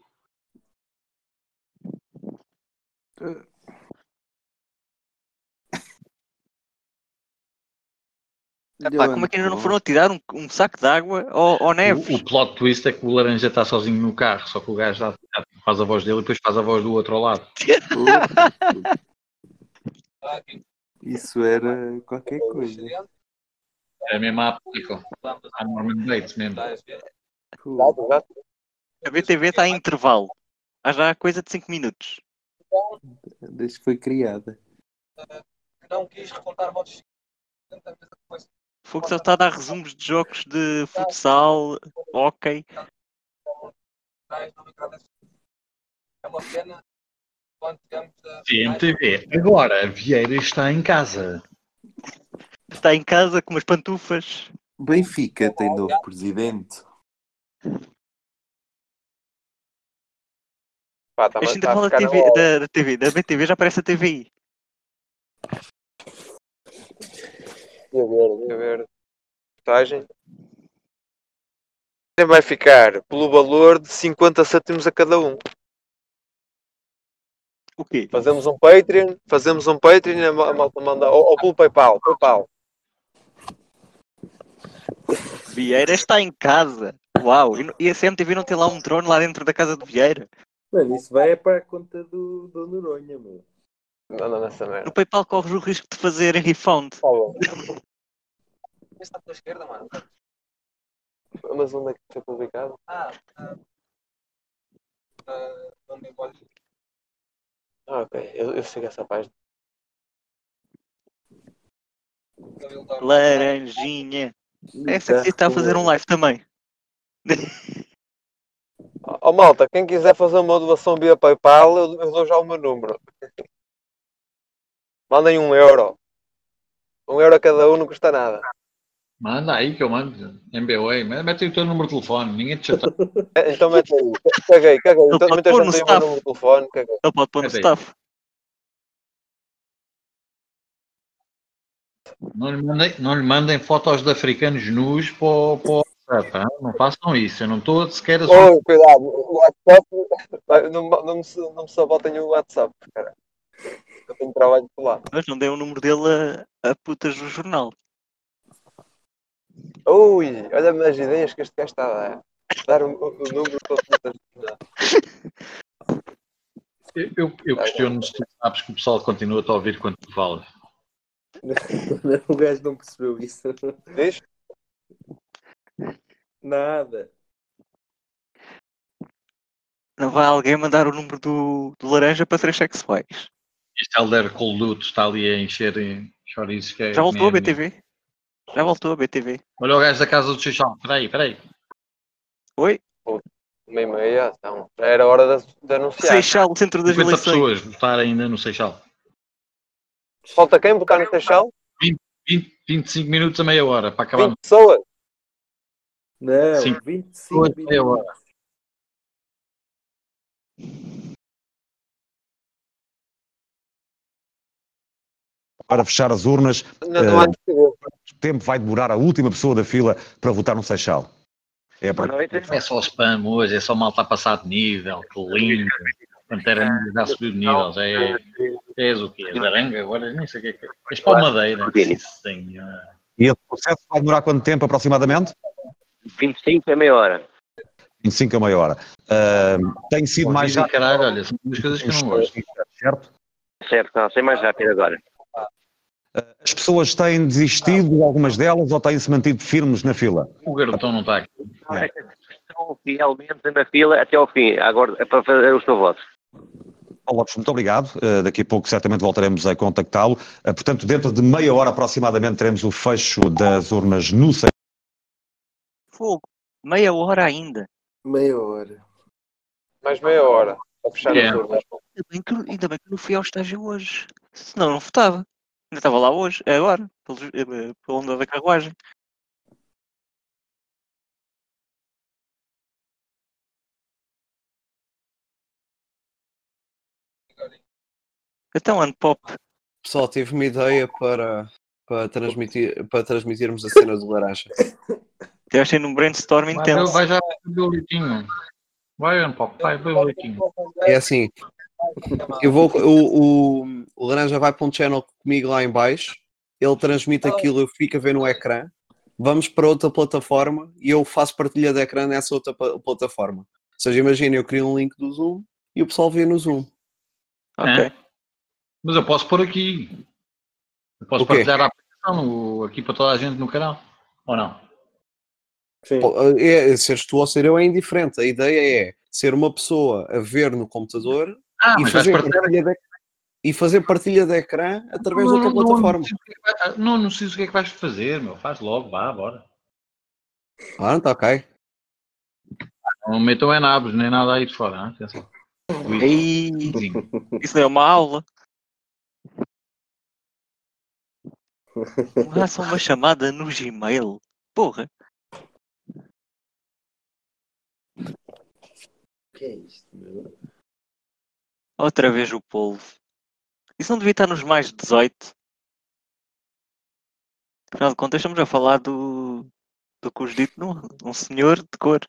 Epá, como é que ainda não foram tirar um, um saco de água ao, ao Neves? O, o plot twist é que o Laranja está sozinho no carro, só que o gajo já faz a voz dele e depois faz a voz do outro ao lado. Isso era qualquer coisa. É mesmo a aplica. A Norman Bates mesmo. A BTV está em intervalo. Há já coisa de 5 minutos. Desde que foi criada. Não quis recontar votos. Fogo só está a dar resumos de jogos de futsal, hockey. É uma pena. Quando tivemos a. CMTV. Agora, Vieira está em casa. Está em casa com umas pantufas. Benfica tem novo presidente. Pá, tá, Este tá a intervalo da ficar na TV, da, da TV, da BTV já aparece a TVI. Deixa eu ver, deixa eu ver. Portagem. Vai ficar pelo valor de 50 cêntimos a cada um. O quê? Fazemos um Patreon, fazemos um Patreon e a ma- a malta manda. Ou, ou pelo PayPal, PayPal. Vieira está em casa. Uau! E a CMTV não tem lá um trono lá dentro da casa do Vieira? Mano, isso vai é para a conta do, do Noronha, meu. Não, não, nessa merda. No PayPal corres o risco de fazer refund. Tá Está pela esquerda, mano. Mas onde é que foi publicado? Ah, ah, ah, onde embora. Ah, ok. Eu, eu sigo essa página. Laranjinha. Essa aqui está a fazer um live também. Ó oh, malta, quem quiser fazer uma doação via PayPal, eu, eu dou já o meu número. Mandem um euro. Um euro a cada um não custa nada. Manda aí que eu mando. MBA. Mete o teu número de telefone. Ninguém te chata. É, Então mete aí. Caguei, caguei. Ele Então, pode muita gente tem o número de telefone. Caguei. Ele pode pôr no staff. Não lhe mandem, não lhe mandem fotos de africanos nus para o WhatsApp. Não façam isso. Eu não estou sequer a Oh, cuidado. O WhatsApp. Não, não, me, não me sabotem o WhatsApp, cara. Eu tenho trabalho por lá. Mas não dei o número dele a, a putas do jornal. Ui, olha-me as ideias que este gajo está a dar. Dar o, o, o número para. Eu, eu, eu questiono se tu sabes que o pessoal continua a ouvir quando tu falas. o gajo não percebeu isso. Diz? Nada. Não vai alguém mandar o número do, do laranja para três sexuais. Este Helder Colduto está ali a encher em chouriços. Que é Já voltou a. BTV? Já voltou a BTV. Olha o gajo da casa do Seixal. Espera aí, espera aí. Oi? Meia meia, então. Já era hora de, de anunciar. Seixal, centro das 50 eleições. pessoas votar ainda no Seixal. Falta quem botar no Seixal? 20, 20, 25 minutos a meia hora para acabar. 20 pessoas. Não, Cinco 25 pessoas a meia minutos. hora. Para fechar as urnas, Ainda não há decidor. tempo vai demorar a última pessoa da fila para votar no Seixal. É para... É só spam hoje, é só malta a passar de nível, que lindo. Pantera Negra já subiu de nível, já é. És o quê? És aranga? Agora nem sei o que é que é. És palmadeira. E esse processo vai demorar quanto tempo aproximadamente? 25 é meia hora. 25 a meia hora. Ah, tem sido mais rápido. caralho, olha, são duas coisas que eu não gosto. Certo? Certo, não, sei mais rápido agora. As pessoas têm desistido, algumas delas, ou têm-se mantido firmes na fila? O garotão não está aqui. Estão fielmente na fila até ao fim, agora é para fazer o seu voto. Paulo Lopes, muito obrigado. Uh, daqui a pouco certamente voltaremos a contactá-lo. Uh, portanto, dentro de meia hora aproximadamente teremos o fecho das urnas no. Fogo. Meia hora ainda. Meia hora. Mais meia hora. Para fechar É. as urnas. Ainda bem, que, ainda bem que não fui ao estágio hoje. Senão não votava. Ainda estava lá hoje, é agora, pelo, eh, pelo onda da carruagem. Então, Unpop, Pessoal, tive uma ideia para, para, transmitir, para transmitirmos a cena do laranja. tiveste num brainstorm Vai, intenso. vai já o leitinho. Vai, Anpop, vai beber o leitinho. É assim, eu vou, o, o, o laranja vai para um channel comigo lá em baixo, ele transmite aquilo, eu fico a ver no ecrã, vamos para outra plataforma e eu faço partilha de ecrã nessa outra plataforma. Ou seja, imagina, eu crio um link do Zoom e o pessoal vê no Zoom. É. Mas eu posso pôr aqui. Eu posso partilhar a aplicação no- aqui para toda a gente no canal. Ou não? Pô, É, seres tu ou ser eu é indiferente. A ideia é ser uma pessoa a ver no computador Ah, e, fazer partilha de, e fazer partilha de ecrã através de outra Não, não, plataforma. Não, não, não, não sei o que é que vais fazer, meu. Faz logo, vá, bora. Ah, não está ok. Não metam é nabos, nem nada aí de fora. hein? Atenção. Ei, isso não é uma aula. Façam uma chamada no Gmail. Porra. que é isto, meu? Outra vez o polvo. Isso não devia estar nos mais de 18. Afinal de contas, estamos a falar do, do que os dito num, um senhor de cor.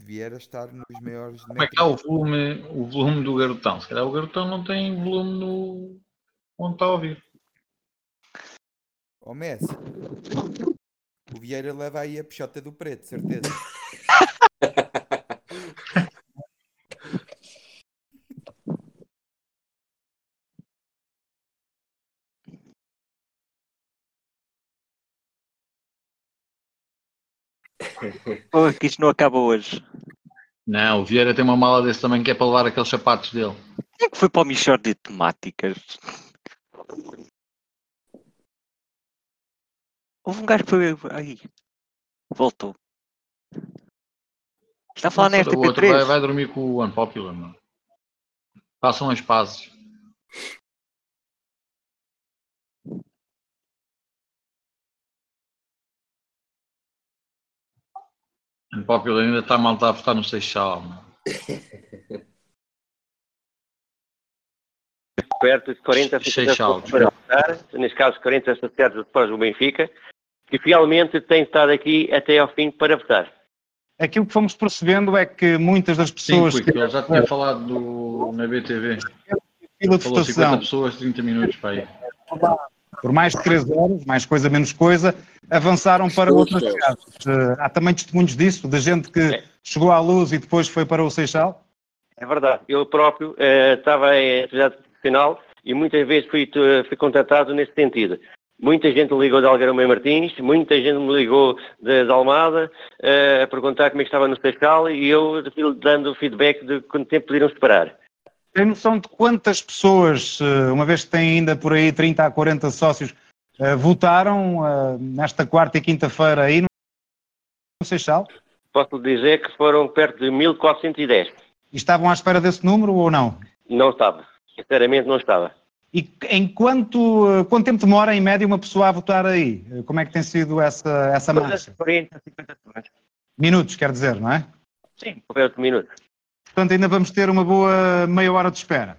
Vier a estar nos maiores de Como é que está o volume, o volume do garotão? Se calhar o garotão não tem volume no. onde está a ouvir. Ó Messi, o Vieira leva aí a peixota do preto, certeza. Porra, que isto não acaba hoje. Não, o Vieira tem uma mala desse também que é para levar aqueles sapatos dele. Quem é que foi para o Michor de temáticas? Houve um gajo por aí. Voltou. Está a falar na RTP3? Vai, vai, dormir com o Unpopular, mano. Façam as pazes. Unpopular ainda está mal a votar no Seixal, mano. Perto de 40 associados para votar, neste caso 40 associados depois do Benfica, que finalmente têm estado aqui até ao fim para votar. Aquilo que fomos percebendo é que muitas das Sim, pessoas porque que ele já tinha falado do, na BTV. fila de Falou 50 votação pessoas, 30 minutos para aí. por mais de 3 horas, mais coisa, menos coisa, avançaram para outras casas. Eh, Há também testemunhos disso, de gente que chegou à luz e depois foi para o Seixal? É verdade. Eu próprio eh, estava em atividade profissional e muitas vezes fui, eh, fui contratado nesse sentido. Muita gente ligou de Algarve e Martins, muita gente me ligou de, de Almada eh, a perguntar como é que estava no Seixal e eu dando feedback de quanto tempo poderiam esperar. Tem noção de quantas pessoas, eh, uma vez que tem ainda por aí 30 a 40 sócios, eh, votaram eh, nesta quarta e quinta-feira aí no Seixal? Posso lhe dizer que foram perto de 1410. E estavam à espera desse número ou não? Não estava. Sinceramente não estava. E em quanto, eh, quanto tempo demora, em média, uma pessoa a votar aí? Eh, Como é que tem sido essa, essa marcha? 40, 50 segundos. Minutos, quer dizer, não é? Sim, perto de minutos. Portanto, ainda vamos ter uma boa meia hora de espera.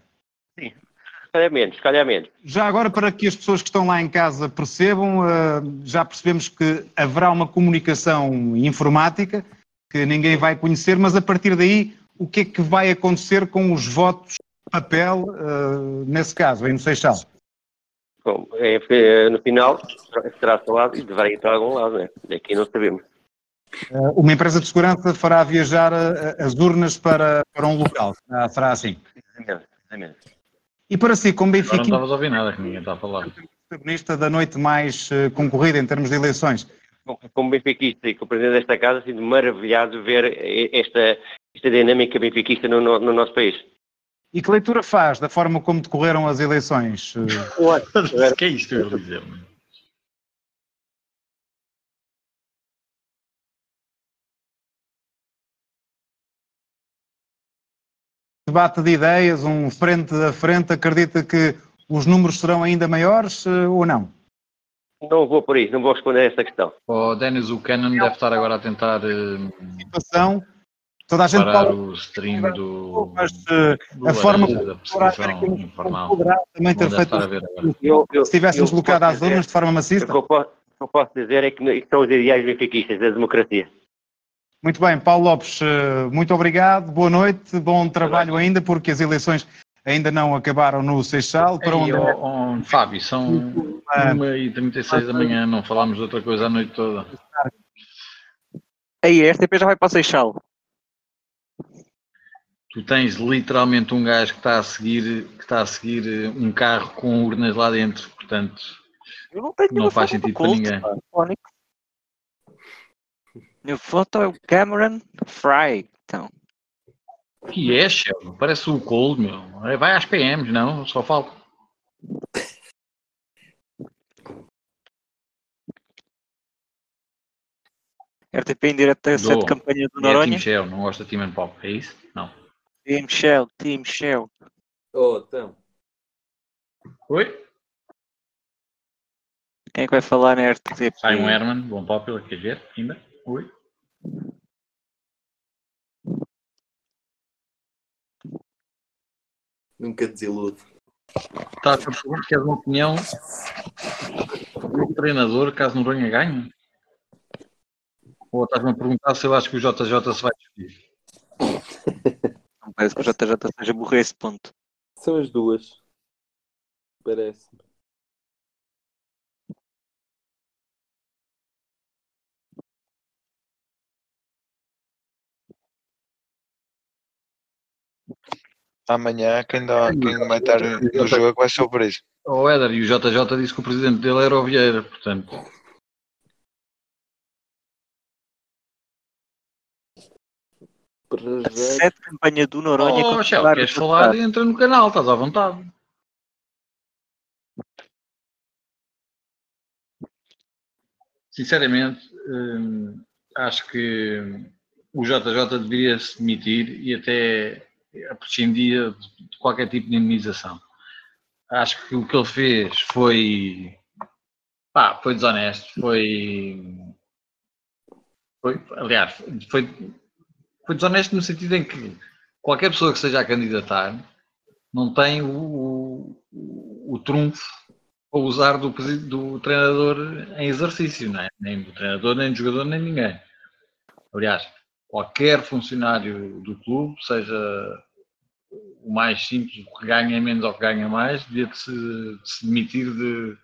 Se calhar menos, calhar menos. Já agora, para que as pessoas que estão lá em casa percebam, eh, já percebemos que haverá uma comunicação informática que ninguém vai conhecer, mas a partir daí, o que é que vai acontecer com os votos papel, eh, nesse caso, aí no Seixal? Bom, é, é, no final será falado e deverá ir para algum lado, né? Daqui não sabemos. Eh, Uma empresa de segurança fará viajar eh, as urnas para, para um local. Ah, será assim. Exatamente, exatamente. E para si, como Agora não Benfica, estavas a ouvir nada que ninguém está a falar. protagonista da noite mais concorrida em termos de eleições, Bom, como benfiquista e como presidente desta casa, sinto maravilhado de ver esta, esta dinâmica benfiquista no, no, no nosso país. E que leitura faz da forma como decorreram as eleições? O que é isto que eu ia dizer? debate de ideias, um frente a frente, acredita que os números serão ainda maiores eh, ou não? Não vou por aí, não vou responder a esta questão. O Dennis Buchanan deve estar agora a tentar eh, Situação, toda a gente parar o stream do, mas eh, do a forma como também ter feito. Eu- eu- se tivessem eu deslocado posso às dizer- urnas de forma maciça? O que eu posso, o que eu posso dizer é que são os ideais benfiquistas da democracia. Muito bem, Paulo Lopes, eh, muito obrigado, boa noite, bom trabalho ainda, porque as eleições ainda não acabaram no Seixal, para onde... Ei, ó, ó, Fábio, são 1h36 da manhã, não falámos de outra coisa a noite toda. Aí, a RTP já vai para o Seixal. Tu tens literalmente um gajo que está a seguir, que está a seguir eh, um carro com urnas lá dentro, portanto Eu não tenho não faz sentido para Colt, ninguém. Minha foto é o Cameron Fry. Então, Que é, Shell? Parece o Cold, meu. É, Vai às PMs, não? Só falta. RTP em direto a sete Dou. campanha do é Noronha. Team Shell, não gosta de and Pop, é isso? Não. Team Shell, Team Shell. Oh, então. Oi? Quem é que vai falar na RTP? Simon Herman, bom popular, quer ver? Ainda? Oi? Nunca desilude. Estás a perguntar, queres uma opinião do treinador caso Noronha ganhe? Ou estás-me a perguntar se eu acho que o JJ se vai despedir? Parece que o JJ seja burro a esse ponto. São as duas. Parece. Amanhã quem, dá, quem vai estar no jogo vai ser o Paris. O Éder e o JJ disse que o presidente dele era o Vieira, portanto. Para A sete campanha do Noronha. Oh, Shell, queres falar? Entra no canal, estás à vontade. Sinceramente, hum, acho que o JJ deveria se demitir e até prescindia de de qualquer tipo de indemnização. Acho que o que ele fez foi, pá, foi desonesto, foi, Foi, aliás, foi, foi desonesto no sentido em que qualquer pessoa que seja a candidatar não tem o, o, o trunfo para usar do, do treinador em exercício, é? nem do treinador, nem do jogador, nem ninguém. Aliás, qualquer funcionário do clube, seja o mais simples, o que ganha menos ou que ganha mais, devia de se, de se demitir de,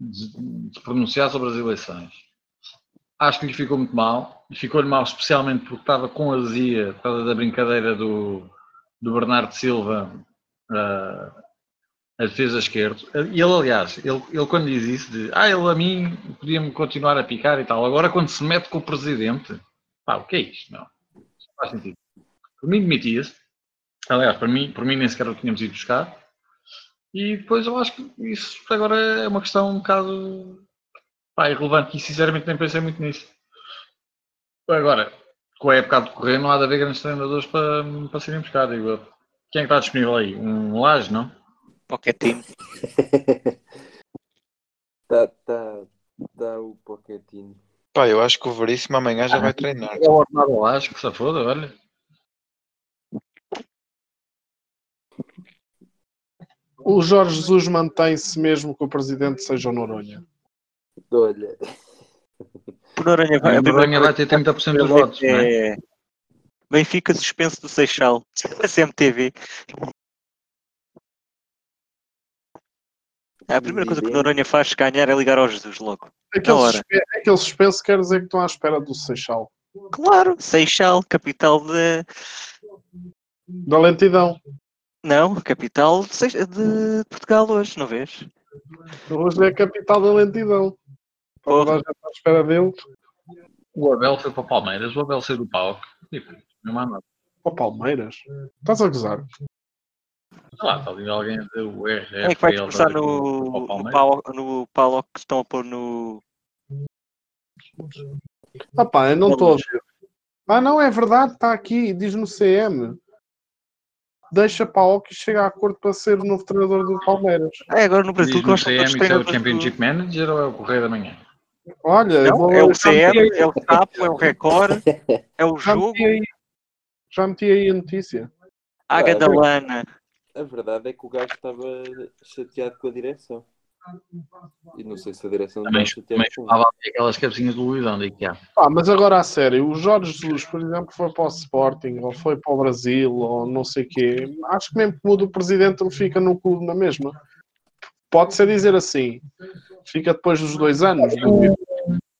de, de pronunciar sobre as eleições. Acho que lhe ficou muito mal, ficou-lhe mal especialmente porque estava com azia da brincadeira do, do Bernardo Silva ah, a defesa esquerdo. E ele, aliás, ele, ele quando diz isso, de ah, ele a mim podia-me continuar a picar e tal, agora quando se mete com o presidente, pá, o que é isto? Não, não faz sentido. Por mim demitia-se, aliás, para mim, por mim nem sequer o tínhamos ido buscar, e depois eu acho que isso agora é uma questão um bocado pá, irrelevante e sinceramente nem pensei muito nisso. Agora, com a época a decorrer, não há de haver grandes treinadores para, para serem eu. Quem é que está disponível aí? Um Laje, não? Pochettino. Tá, tá, tá o Pochettino. Pá, eu acho que o Veríssimo amanhã já vai treinar. É o ordenado ao Laje, que se foda, olha. O Jorge Jesus mantém-se mesmo que o presidente seja o Noronha. Olha. O Noronha vai, Noronha vai ter coisa 30% dos votos, não é? Benfica suspenso do Seixal. CMTV. A primeira coisa que o Noronha faz se ganhar é ligar ao Jesus logo. Aquele, hora. suspe- aquele suspenso quer dizer que estão à espera do Seixal. Claro, Seixal, capital de. Da lentidão. Não, capital de, de Portugal hoje, não vês? Hoje é a capital da lentidão. Toda a gente à espera dele. O Abel foi para o Palmeiras, o Abel saiu do palco. Tipo, não há nada. Para o Palmeiras? Estás a gozar? Sei lá, está ali alguém a dizer o RF. Quem é que vai discursar vai no, o no, pau, no Paulo que estão a pôr no. Ah pá, eu não estou a. Ah não, é verdade, está aqui, diz no CM. Deixa Paulo que chega a acordo para ser o novo treinador do Palmeiras. É, agora no Brasil Diz no gostam CM é o Championship Manager ou é o Correio da Manhã? Olha, eu Não, vou- é o CM, aí- é o Sapo, é o Record, é o já jogo, meti aí- Já meti aí a notícia. a Gadalana. A verdade é que o gajo estava chateado com a direção. E não sei se a direção Também, também estava ali aquelas cabecinhas do Luizão de IKEA. Pá, mas agora a sério, o Jorge Jesus, por exemplo, foi para o Sporting, ou foi para o Brasil, ou não sei o quê. Acho que mesmo que muda o presidente, ele fica no clube na mesma. Pode ser dizer assim. Fica depois dos dois anos.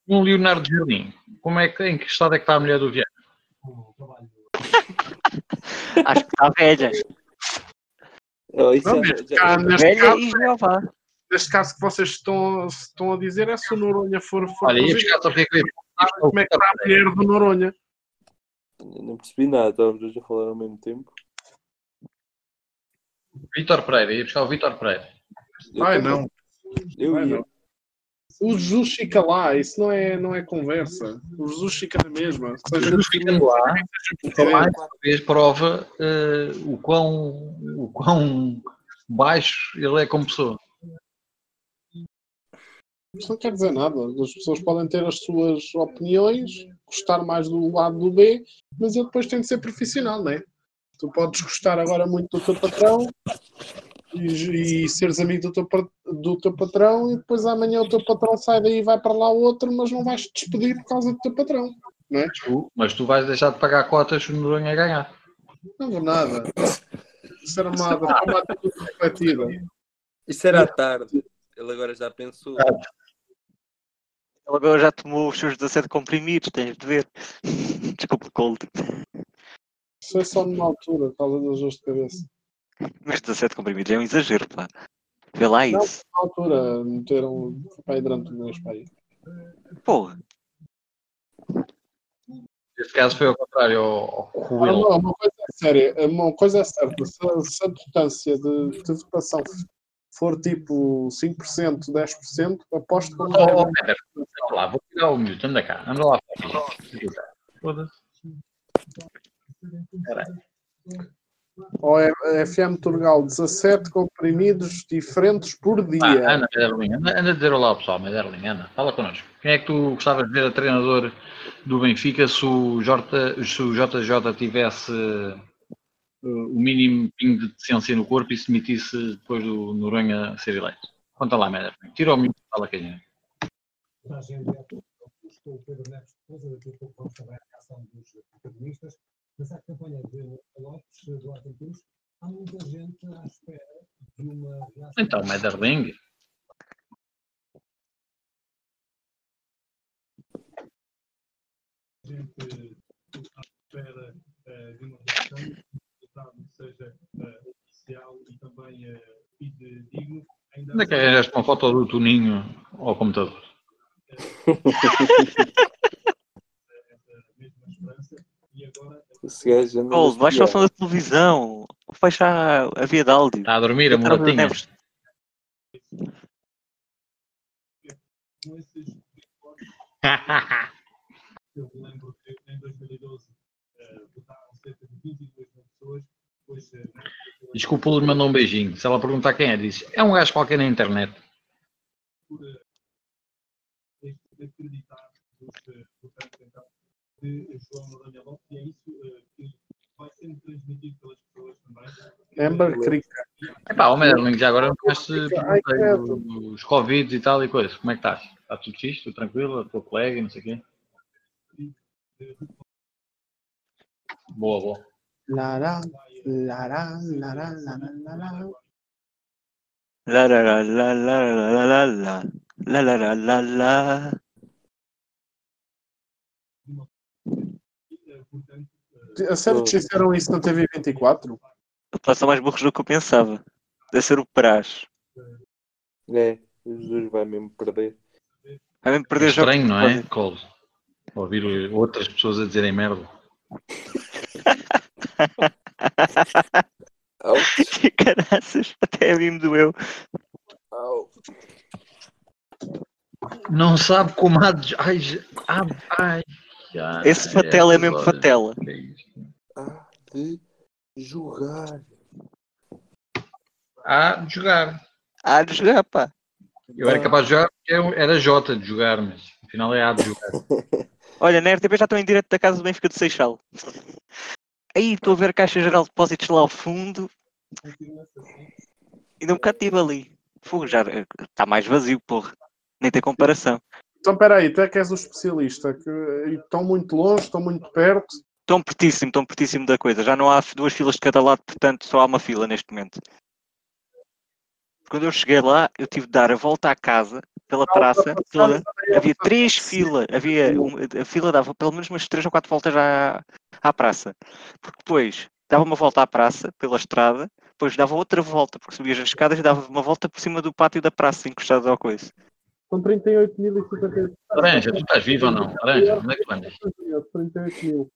Um Leonardo Jardim. Como é que, em que estado é que está a mulher do Viana? Acho que está velha. Oh, Não, já- neste caso- neste Velha caso- Jeová. Neste caso que vocês estão, estão a dizer é se o Noronha for. for Olha, ia buscar só é que Como é que está a mulher do Noronha? Não percebi nada, estávamos dois a falar ao mesmo tempo. Vítor Pereira, ia buscar o Vítor Pereira. Ai, não. Eu ia. não. O Jesus fica lá, isso não é, não é conversa. O Jesus fica na mesma. Seja Jesus ficando lá, Seja Só mais uma vez prova eh, o, quão, o quão baixo ele é como pessoa. Isso não quer dizer nada. As pessoas podem ter as suas opiniões, gostar mais do lado do B, mas ele depois tem de ser profissional, não é? Tu podes gostar agora muito do teu patrão e, e seres amigo do teu, do teu patrão e depois amanhã o teu patrão sai daí e vai para lá outro, mas não vais te despedir por causa do teu patrão, não é? Mas tu vais deixar de pagar cotas se o Noronha ganhar. Não vou nada. Isso era uma, atitude refletida. Isso era à tarde. Ele agora já pensou. Ele agora já tomou os seus 17 comprimidos, tens de ver. Desculpa, Cold. Isso é só numa altura, por causa das dores de cabeça. Mas 17 comprimidos é um exagero, pá. Vê lá Não, isso. na altura meteram pai durante para aí. Porra. Neste caso foi ao contrário, ao, ao Ah, não, uma coisa é séria, uma coisa é certa, se, a- se a distância de, de votação for tipo 5%, 10%, aposto que Oh, não oh, Peter, anda lá, vou tirar o minuto, anda cá, anda lá. Foda-se. Espera aí. Ou é FM Turgal 17 comprimidos diferentes por dia. Ah, Ana Mederlin, anda, anda a dizer olá ao pessoal, Mederlin, Ana, fala connosco. Quem é que tu gostavas de ver a treinador do Benfica se o, J, se o JJ tivesse uh, o mínimo pingo de decência no corpo e se demitisse depois do Noronha ser eleito? Conta lá, Mederlin. Tira o minuto e fala quem é. com o Pedro Neves de Sousa, daqui a pouco vamos também à reação dos protagonistas. Mas à campanha de Lopes, do Argentina, há muita gente à espera de uma reação. Então, Mederling. gente à espera eh, de uma reação, o resultado seja eh, oficial e também eh, fidedigno. Ainda Onde é que arranjaste uma foto do Toninho ao computador? Oh, baixa o som da televisão. Fecha a via de áudio. Está a dormir, a Ricardo mulatinha. Neves. com esses eu me lembro que em 2012 eh, votaram cerca de 22 mil pessoas, depois Diz que o Pulo lhe mandou um beijinho. Se ela perguntar quem é, diz: é um gajo qualquer na internet. por este acreditar dos eh, votantes então, de João e é isso eh, que vai sendo transmitido pelas pessoas também. Amber Creek. Epá, o Mederling, já agora não conhece Ai, credo. os Covid e tal e coisas. Como é que estás? Está tudo fixe? Tudo tranquilo? A tua colega e não sei o quê? Boa, boa. Lará, lará, lará, lará, lará. La la la la la la la la la la la la la A sério que disseram isso na TV 24? Pá, São mais burros do que eu pensava. Deve ser o Praz. É, o Jesus vai mesmo perder. Vai mesmo É perder jogos estranho, não é. Cole? Ouvir outras pessoas a dizerem merda. que caraças, até a mim me doeu. Não sabe como há de. Ai, já- ai, ai, ai, Esse fatela é mesmo horas. fatela. Há de jogar. Há de jogar. Há de jogar, pá. Eu era capaz de jogar porque era J de jogar, mas afinal é A de jogar. Olha, na RTP já estou em direto da casa do Benfica de Seixal. Aí estou a ver a Caixa Geral de Depósitos lá ao fundo. Ainda um bocado estive ali. Fogo, já está mais vazio, porra. Nem tem comparação. Então, peraí, tu é que és o especialista. Que estão muito longe, estão muito perto. Estão pertíssimo, estão pertíssimo da coisa. Já não há duas filas de cada lado, portanto só há uma fila neste momento. Quando eu cheguei lá, eu tive de dar a volta à casa, pela praça toda. Havia três filas. Havia um- a fila dava pelo menos umas três ou quatro voltas à, à praça. Porque depois dava uma volta à praça, pela estrada, depois dava outra volta, porque subias as escadas e dava uma volta por cima do pátio da praça, encostado ao coisa. São 38.050. Laranja, tu estás vivo ou não? Laranja, onde é que tu andas? 38 mil.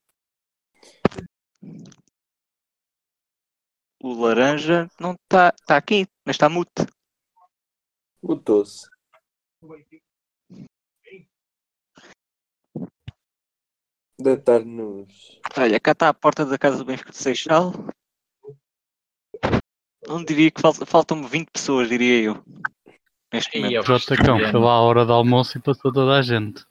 O laranja não está tá aqui, mas está mute. Mutou-se. Deve estar nos. Olha, cá está a porta da casa do Benfica de Seixal. Não diria que falta- faltam-me 20 pessoas, diria eu. Neste momento. Jotacão, foi lá a hora do almoço e passou toda a gente.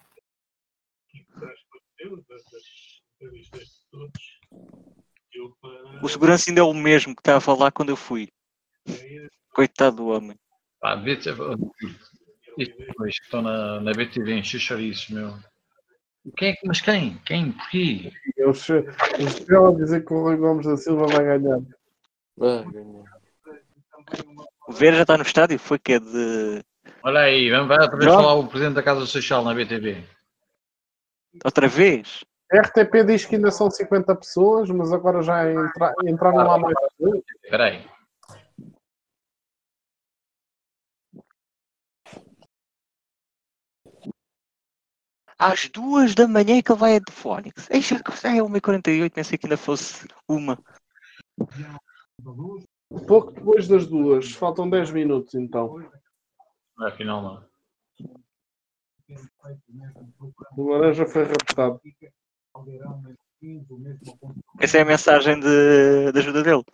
O segurança ainda é o mesmo que estava lá quando eu fui. Coitado do homem. Pá, dois que estão na, na BTV em chouriços, meu. Quem é que, mas quem? Quem? Porquê? Eu che- eu chegava a dizer que o Rui Gomes da Silva vai ganhar. Ah, ganhou. O Vera já está no estádio? Foi que é de. Olha aí, vamos vai outra vez falar o presidente da Casa Social na BTV. Outra vez? A RTP diz que ainda são 50 pessoas, mas agora já entra- entraram lá mais. Espera aí. Às duas da manhã é que ele vai a de Fónix. É 1h48, pensei que ainda fosse uma. Pouco depois das duas, faltam 10 minutos então. Afinal não. O laranja foi raptado. Essa é a mensagem de, de ajuda dele.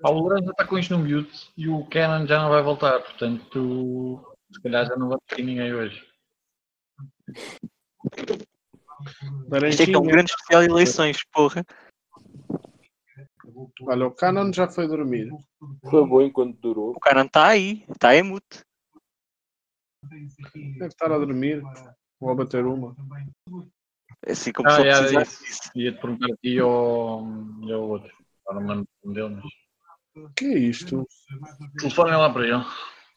Pá, o Lourenço está com isto no mute e o Canon já não vai voltar, portanto, se calhar já não vai ter ninguém hoje. Isto é que é um grande especial de eleições, porra. Olha, o Canon já foi dormir. Foi bom enquanto durou. O não está aí, está em mute. Deve estar a dormir. Ou a bater uma. Assim como Ah, só era precisar isso. Ia-te perguntar a ti e ao, e ao outro. Agora não lembro o dele, mas... que é isto? Telefone lá para ele.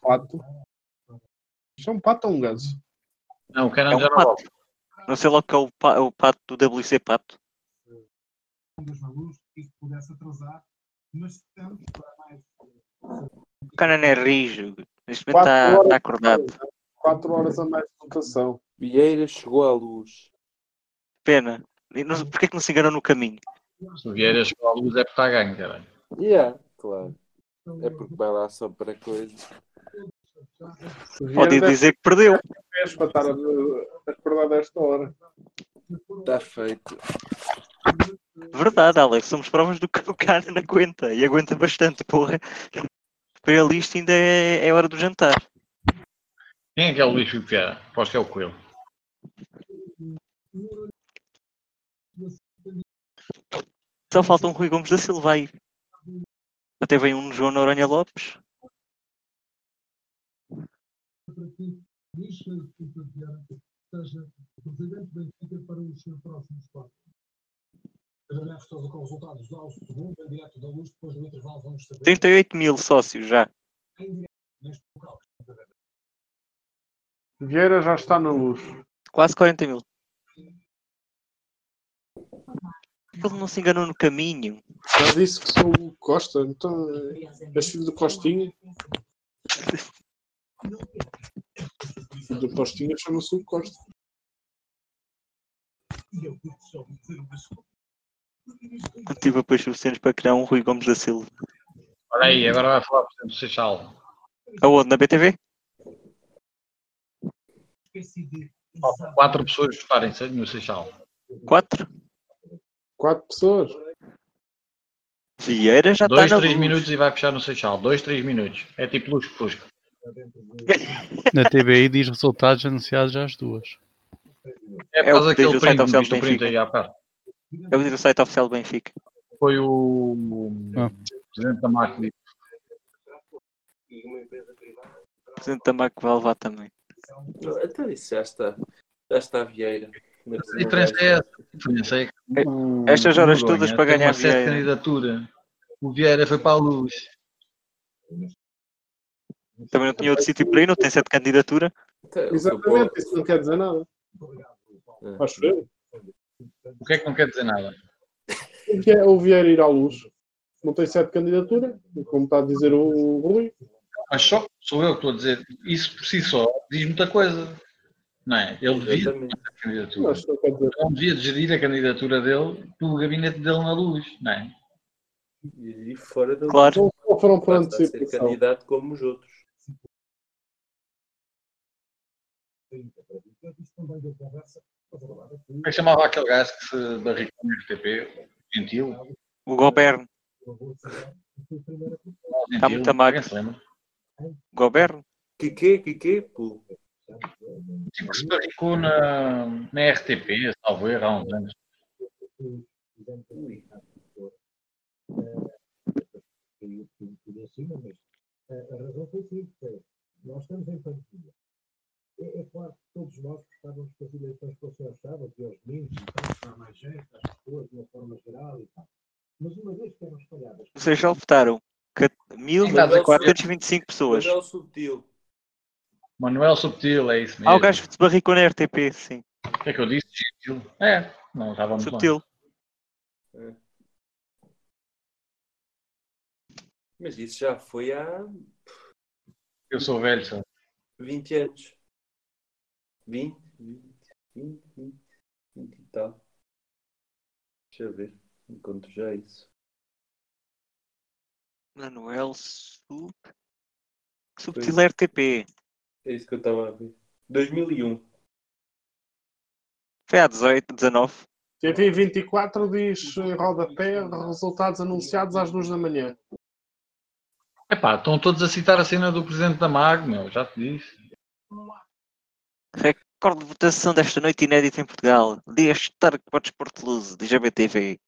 Pato. Isto é um pato ou um ganso? Não, o Canon É um já não volta. Não sei logo que é o, pa- o pato do WC Pato. Que isso pudesse atrasar, mas tanto para mais. O cara não é rijo. Neste momento está acordado. 4 horas a mais de votação. Vieira chegou à luz. Pena. Não- Porquê que não se enganou no caminho? Se o Vieira chegou à luz é porque está a ganho, caralho. Yeah, claro. É porque vai lá só para coisa. Pode dizer que perdeu. Para estar a, a acordar desta hora. Está feito. Verdade, Alex. Somos provas do que o cara não aguenta. E aguenta bastante, porra. Para ele isto ainda é, é hora do jantar. Quem é que é o Luís Filipe Vieira? Aposto que é o Coelho. Só falta um Rui Gomes da Silva aí. Até vem um João Noronha Lopes. Luís Filipe Vieira seja presidente do Benfica para os próximos quatro. Trabalhar todos com ao segundo, em direto da luz, depois do intervalo vamos saber. 38 mil sócios já. Em direto neste local. Vieira já está na luz. Quase 40 mil. Ele não se enganou no caminho. Já disse que sou o Costa. Então, és filho do Costinha? Filho do Costinha chama-se o Costa. Não tive apoios suficientes para criar um Rui Gomes da Silva. Olha aí, agora vai falar, por exemplo, do Seixal. Aonde? Na BTV? Quatro pessoas votarem no Seixal. Quatro? Quatro pessoas. Vieira já Dois, está na três luz. minutos e vai fechar no Seixal. Dois, três minutos. É tipo luz fusca. Na TBI diz resultados anunciados às duas. É por É causa que diz daquele print, do print aí à parte. É o dizer o site oficial do Benfica. Foi o, o Ah. presidente da máquina. O presidente da MAC vai levar também. Então isso já está. Já está Vieira. A diferença é essa. A diferença é o Estas horas Noronha todas para ganhar Vieira. candidatura. O Vieira foi para a luz. Também não tinha outro sítio para ir, não tem sete candidatura. Exatamente, isso não quer dizer nada. Acho eu. O que é que não quer dizer nada? O que é o Vieira ir à luz? Não tem sete candidatura, como está a dizer o Rui. Mas só sou eu que estou a dizer. Isso por si só diz muita coisa. Não é? Ele devia ter essa candidatura. Mas não. Ele devia de gerir a candidatura dele pelo gabinete dele na luz. Não é? E fora da Claro. Ou foram por Basta ser candidato como os outros. Como é que chamava aquele gajo que se barricou no RTP? Gentil? O Goberno. Está muito magro. Goberno? Que que, que que, pô? Tipo se barricou na, na RTP, salvo erro, há uns anos. A razão foi simples. Nós estamos em pandemia. É, é claro que todos nós gostávamos que as eleições fossem aos sábados e aos domingos, e tal, para mais gente, às pessoas, de uma forma geral e tal. Mas uma vez que eram espalhadas. Seja, já votaram 1.425 pessoas. Manuel Subtil. Manuel Subtil, é isso mesmo. Ah, o gajo que se barricou na RTP, sim. O que é que eu disse? Gentil? É, não estávamos Subtil. longe. É. Mas isso já foi há Eu sou velho, sabe? 20 anos. 20, 20, 20, 20, 20 e tal. Deixa eu ver. Encontro já isso. Manuel Sub... Subtil RTP. É isso que eu estava a ver. 2001. Foi há 18, 19. TV 24 diz em rodapé resultados anunciados às duas da manhã. Epá, estão todos a citar a cena do presidente da MAG, meu, já te disse. Recorde de votação desta noite inédita em Portugal. Dia histórico para o desporto de luz, diz a BTV.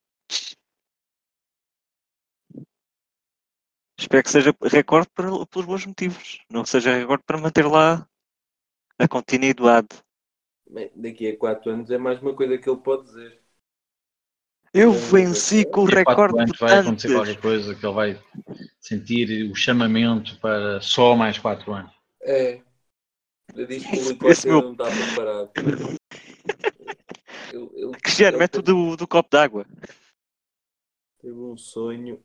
Espero que seja recorde por- pelos bons motivos. Não que seja recorde para manter lá a continuidade. Bem, daqui a 4 anos é mais uma coisa que ele pode dizer. Eu venci com o recorde de anos vai acontecer qualquer coisa que ele vai sentir o chamamento para só mais 4 anos. É. Eu disse que o Rui Costa meu- não está preparado. Ele, ele, Cristiano, ele mete o do, do copo d'água. teve um sonho.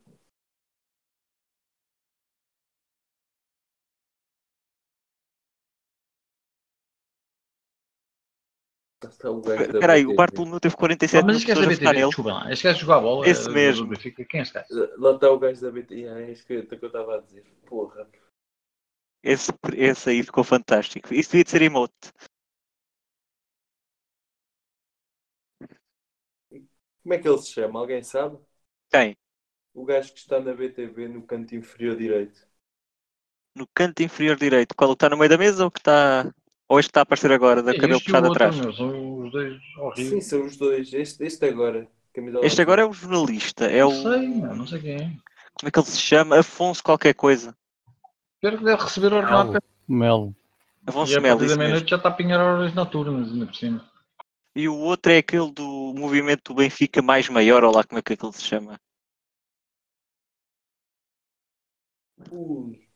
Está o gajo da Espera aí, o. Bartolomeu teve 47 Ah, mas este gajo da BTV, desculpa lá, este gajo joga a bola. Esse eh, mesmo. Benfica. Quem é esse gajo? Lá está o gajo da BTV. É isso que, que eu estava a dizer. Porra. Esse, esse aí ficou fantástico. Isso devia de ser emote. Como é que ele se chama? Alguém sabe? Quem? O gajo que está na BTV no canto inferior direito. No canto inferior direito. Qual o que está no meio da mesa ou que está. Ou este que está a aparecer agora, da cabelo puxado atrás? são os dois Sim, horríveis. são os dois. Este, este agora. Camisola Este agora é o jornalista. É o. Não sei, não sei quem é. Como é que ele se chama? Afonso qualquer coisa. Espero que deve receber o ordenado. Melo. Afonso E a Melo, partir da meia-noite já está a pinhar horas noturnas, ainda por cima. E o outro é aquele do movimento do Benfica mais maior, ou lá como é que aquele se chama? Ui.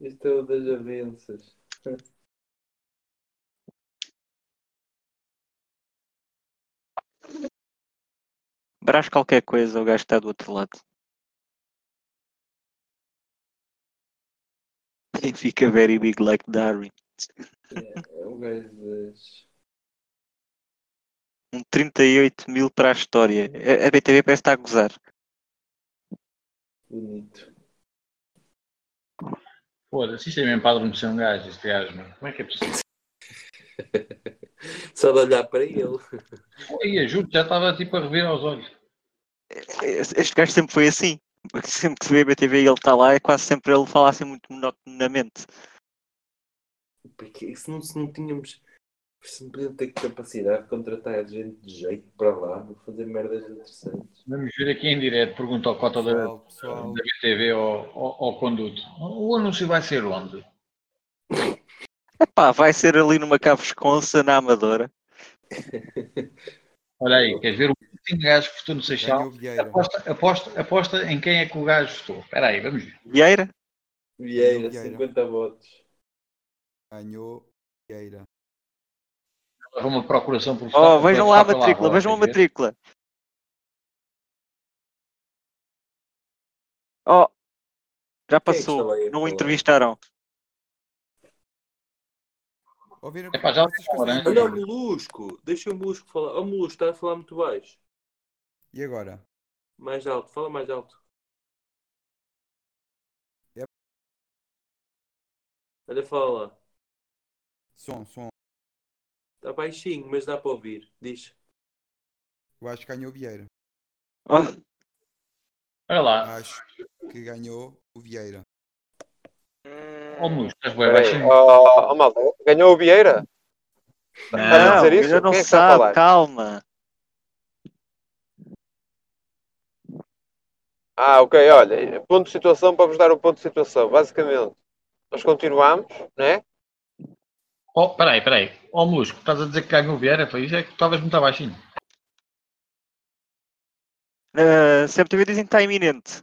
Este é o das avanças. Brás qualquer coisa, o gajo está do outro lado. Benfica very big like Darwin. É o gajo das. Um 38 mil para a história. A BTV parece estar a gozar. Bonito. Foda-se, isto é mesmo para adormecer um gajo, este gajo, meu. Como é que é possível? Só de olhar para ele. Ia, juro, já estava tipo a rever aos olhos. Este gajo sempre foi assim. Porque sempre que se vê a BTV e ele está lá, é quase sempre ele falar assim muito monotonamente. Porque se não, se não tínhamos. Se não podiam ter capacidade de contratar gente de jeito para lá, vou fazer merdas interessantes. Vamos ver aqui em direto, pergunta ao Cota da, pessoal. da BTV ao, ao, ao conduto. O anúncio vai ser onde? Epá, vai ser ali numa Cavesconça, na Amadora. Olha aí, queres ver o último gajo que votou no Seixal? Aposta, aposta, aposta em quem é que o gajo votou. Espera aí, vamos ver. Vieira? Vieira, Vieira. 50 votos. Ganhou Vieira. Uma procuração por Oh, vejam lá a matrícula, vejam a matrícula. Oh, já é passou, a não o entrevistaram. Ouviram Epá, já. Olha o? Molusco! Deixa o Molusco falar. Ó Molusco, está a falar muito baixo. E agora? Mais alto, fala mais alto. É. Olha, fala. Som, som. Está baixinho, mas dá para ouvir. Diz. Eu acho que ganhou Vieira. Oh, Olha lá, Acho que ganhou o Vieira. ó Mus, estás bem baixinho. oh, oh, malta, ganhou o Vieira? A não, dizer isso? não Quem é sabe, calma. Ah, ok, olha, ponto de situação para vos dar o ponto de situação. Basicamente, nós continuamos, né? Oh, peraí, peraí. Ó Musco, estás a dizer que ganhou o Vieira? Foi isso? É que tu estavas muito baixinho. Uh, CMTV dizem que está iminente.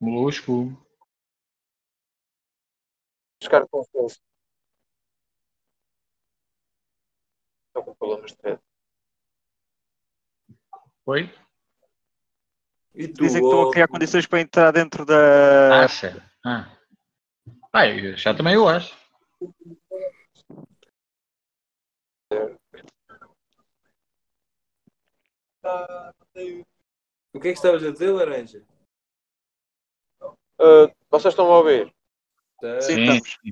Molusco. Buscar confiança. Estou com problemas de rede. Foi? E tu, Dizem que estão a criar condições para entrar dentro da. Acha? Ah. Ah, eu- já também eu acho. O que é que estavas a dizer, Laranja? Ah, vocês estão a ouvir? Sim, Sim,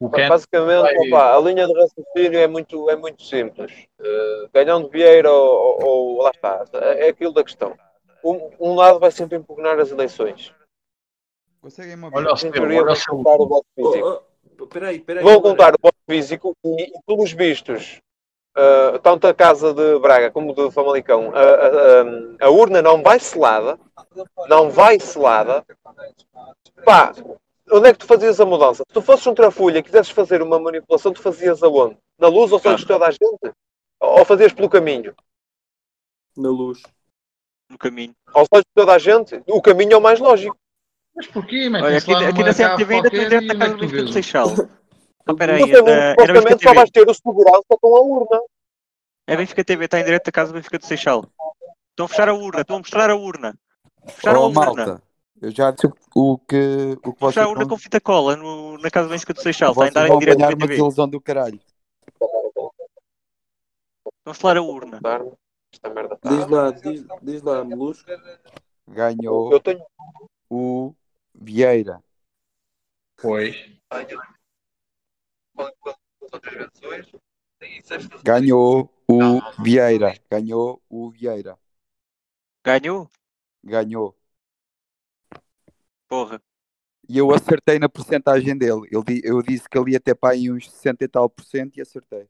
Basicamente, vai- opa, a linha de raciocínio é muito, é muito simples. Uh, ganhão de Vieira ou, ou- ou- lá está, é aquilo da questão. Um, um lado vai sempre impugnar as eleições. Conseguem Olha o Em seu, teoria, olha vão o seu. o voto físico. Oh, oh, peraí, peraí. Vão contar o voto físico e, e pelos vistos, uh, tanto a Casa de Braga como de Famalicão, a, a- a- a urna não vai selada, não vai selada. Pá, onde é que tu fazias a mudança? Se tu fosses um trafulha e quisesses fazer uma manipulação, tu fazias aonde? Na luz aos olhos de toda a gente? Ou fazias pelo caminho? Na luz. No caminho. Aos olhos de toda a gente? O caminho é o mais lógico. Mas porquê? Olha, aqui, aqui na CMTV ainda tem direto é casa do tu Benfica do vês? Seixal. Oh, peraí, Benfica supostamente só vais ter o segurança com a urna. É Benfica TV, está em direto da casa do Benfica do Seixal. Estão a fechar a urna, estão a mostrar a urna. Fecharam Oh, a urna. malta, eu já disse o que, o que vocês a urna com fita cola no, na casa do Benfica do Seixal. Está a andar em direto da uma desilusão do caralho. Estão a selar a urna. Esta merda Diz lá, diz, diz lá, Molusco. Ganhou Eu tenho. o Vieira. Pois. Ganhou o Vieira. Ganhou o Vieira. Ganhou? Ganhou. Porra. E eu acertei na porcentagem dele. Ele, di- eu disse que ele ia ter para aí uns 60 e tal por cento e acertei.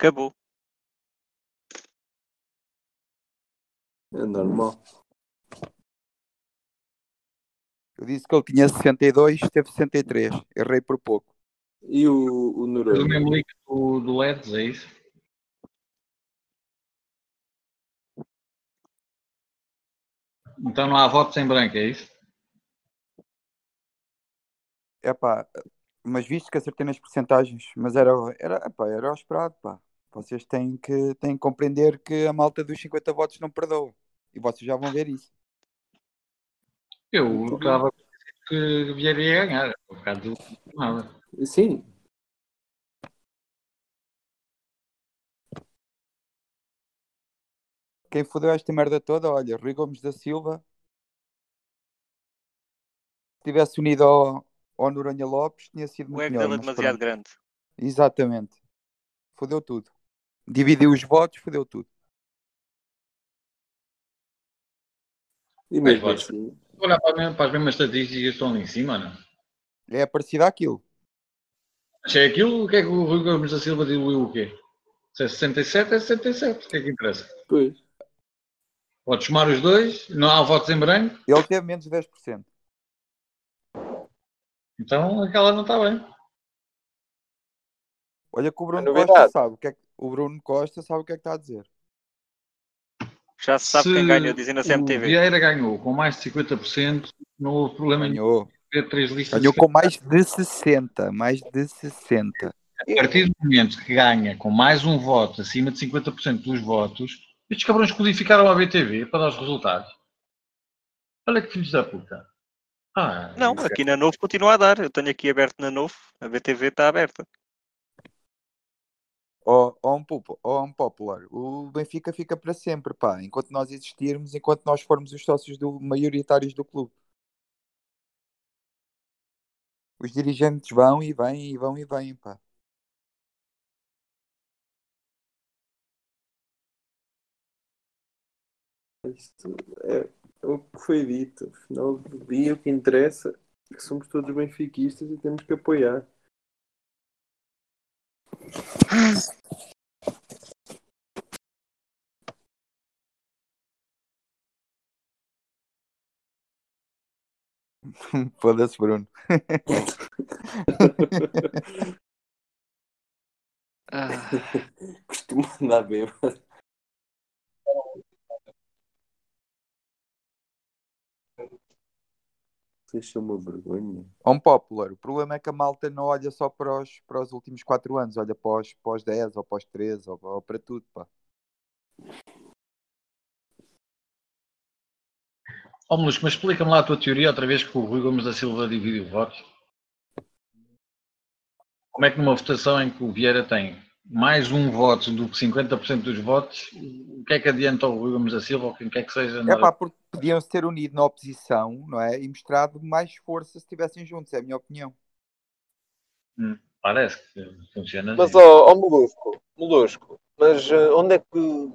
Acabou. É normal. Eu disse que ele tinha 62, teve 63. Errei por pouco. E o, o É do Noronha? mesmo link do, do LEDs, é isso? Então não há votos em branco, é isso? Epá, mas visto que acertei nas porcentagens, mas era, era, epá, era o esperado, pá. Vocês têm que, têm que compreender que a malta dos 50 votos não perdoa. E vocês já vão ver isso. Eu estava que Vieira ia ganhar. Por causa do nada. Sim. Quem fodeu esta merda toda, olha, Rui Gomes da Silva. Se tivesse unido ao, ao Noronha Lopes, tinha sido O muito ego melhor. dele é mas demasiado pronto. grande. Exatamente. Fodeu tudo. Dividiu os votos, fodeu tudo. E Mas mesmo votos. assim. Olha para, as mesmas- para as mesmas estatísticas que estão ali em cima, não? É parecido àquilo. Se é aquilo, o que é que o Rui Gomes da Silva diluiu o quê? Se é 67, é 67. O que é que interessa? Pois. Pode somar os dois, não há votos em branco, Ele teve menos de 10%. então aquela não está bem. Olha que o Bruno. Costa sabe o que é que, o Bruno Costa sabe o que é que está a dizer. Já se sabe Se quem ganhou, dizem na O CMTV. Vieira ganhou com mais de 50%, não houve problema nenhum. Ganhou. Ter três listas Ganhou com mais de 60. Mais de 60. A partir do momento que ganha com mais um voto acima de 50% dos votos, estes cabrões codificaram a BTV para dar os resultados. Olha que filhos da puta. Ah, Não, aqui na Novo continua a dar. Eu tenho aqui aberto na Novo. A BTV está aberta. Ó ó um, um popular. O Benfica fica para sempre, pá. Enquanto nós existirmos, enquanto nós formos os sócios do, maioritários do clube. Os dirigentes vão e vêm e vão e vêm, pá. Isto é o que foi dito. No final do dia, o que interessa é que somos todos benfiquistas e temos que apoiar. Foda-se, Bruno. Costumo andar bêbado. Deixa uma vergonha. On popular. O problema é que a malta não olha só para os, para os últimos 4 anos, olha para os, para os 10 ou para os 13 ou, ou para tudo, pá. Ó Molusco, mas explica-me lá a tua teoria outra vez que o Rui Gomes da Silva dividiu votos. Como é que numa votação em que o Vieira tem mais um voto do que 50% dos votos, o que é que adianta ao Rui Gomes da Silva ou quem quer que seja? É pá, a- por- podiam se ter unido na oposição, não é? E mostrado mais força se estivessem juntos, é a minha opinião. Hum, parece que funciona Mas, assim. ó, ó Molusco, Molusco, mas eh, onde é que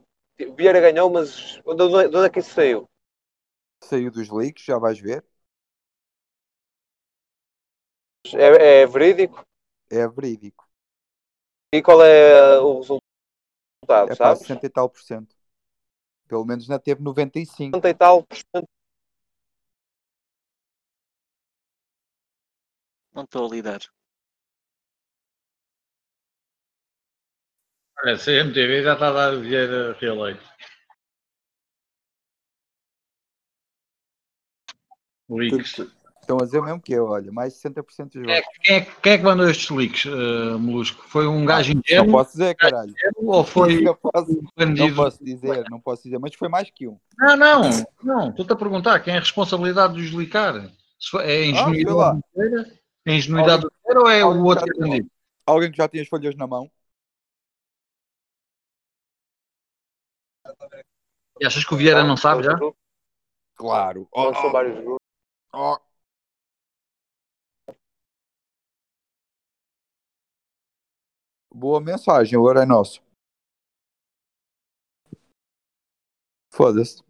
Vieira ganhou, mas de onde, de onde é que isso saiu? Saiu dos leaks, já vais ver. É, é verídico? É verídico. E qual é o resultado, É para sabes? 60 e tal por cento. Pelo menos ainda teve 95. 60 e tal por cento. Não estou a lidar. Olha, CMTV já está a dar Vieira reeleito. Leaks. Estão a dizer mesmo que eu, olha, mais de 60% dos Quem é, votos. quem, é, quem é que mandou estes leaks, eh, Molusco? Foi um gajo Não interno? posso dizer, caralho. Ou foi Não posso, um não posso dizer, não posso dizer, mas foi mais que um. Não, não, não. Estou-te a perguntar quem é a responsabilidade de os licar? Se foi- É a Ah, sei ingenuidade lá. do Vieira? É a ingenuidade do Vieira ou é o outro bandido? Alguém que já tinha as folhas na mão. E achas que o Vieira não sabe já? Claro. Não são Boa mensagem, agora é nosso. Foda-se.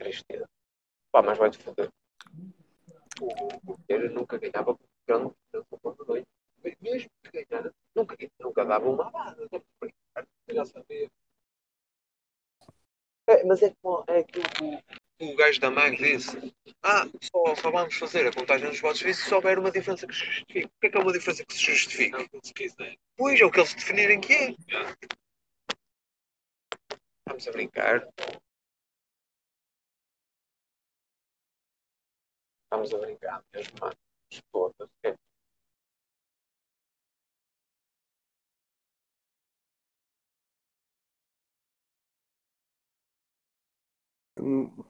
Tristeza. Pá, mas vai-te foder. O o Vieira nunca ganhava com grande ponto dois. Mesmo que ganhara, nunca, nunca dava uma abada. Já sabia. É, mas é, como, é aquilo que o, o gajo da MAG disse. Ah, só, só vamos fazer a contagem dos votos se só houver uma diferença que se justifique. O que é que é uma diferença que se justifique? Pois, é o que eles definirem que é. Vamos a brincar. Estamos a brincar mesmo. É. Hum,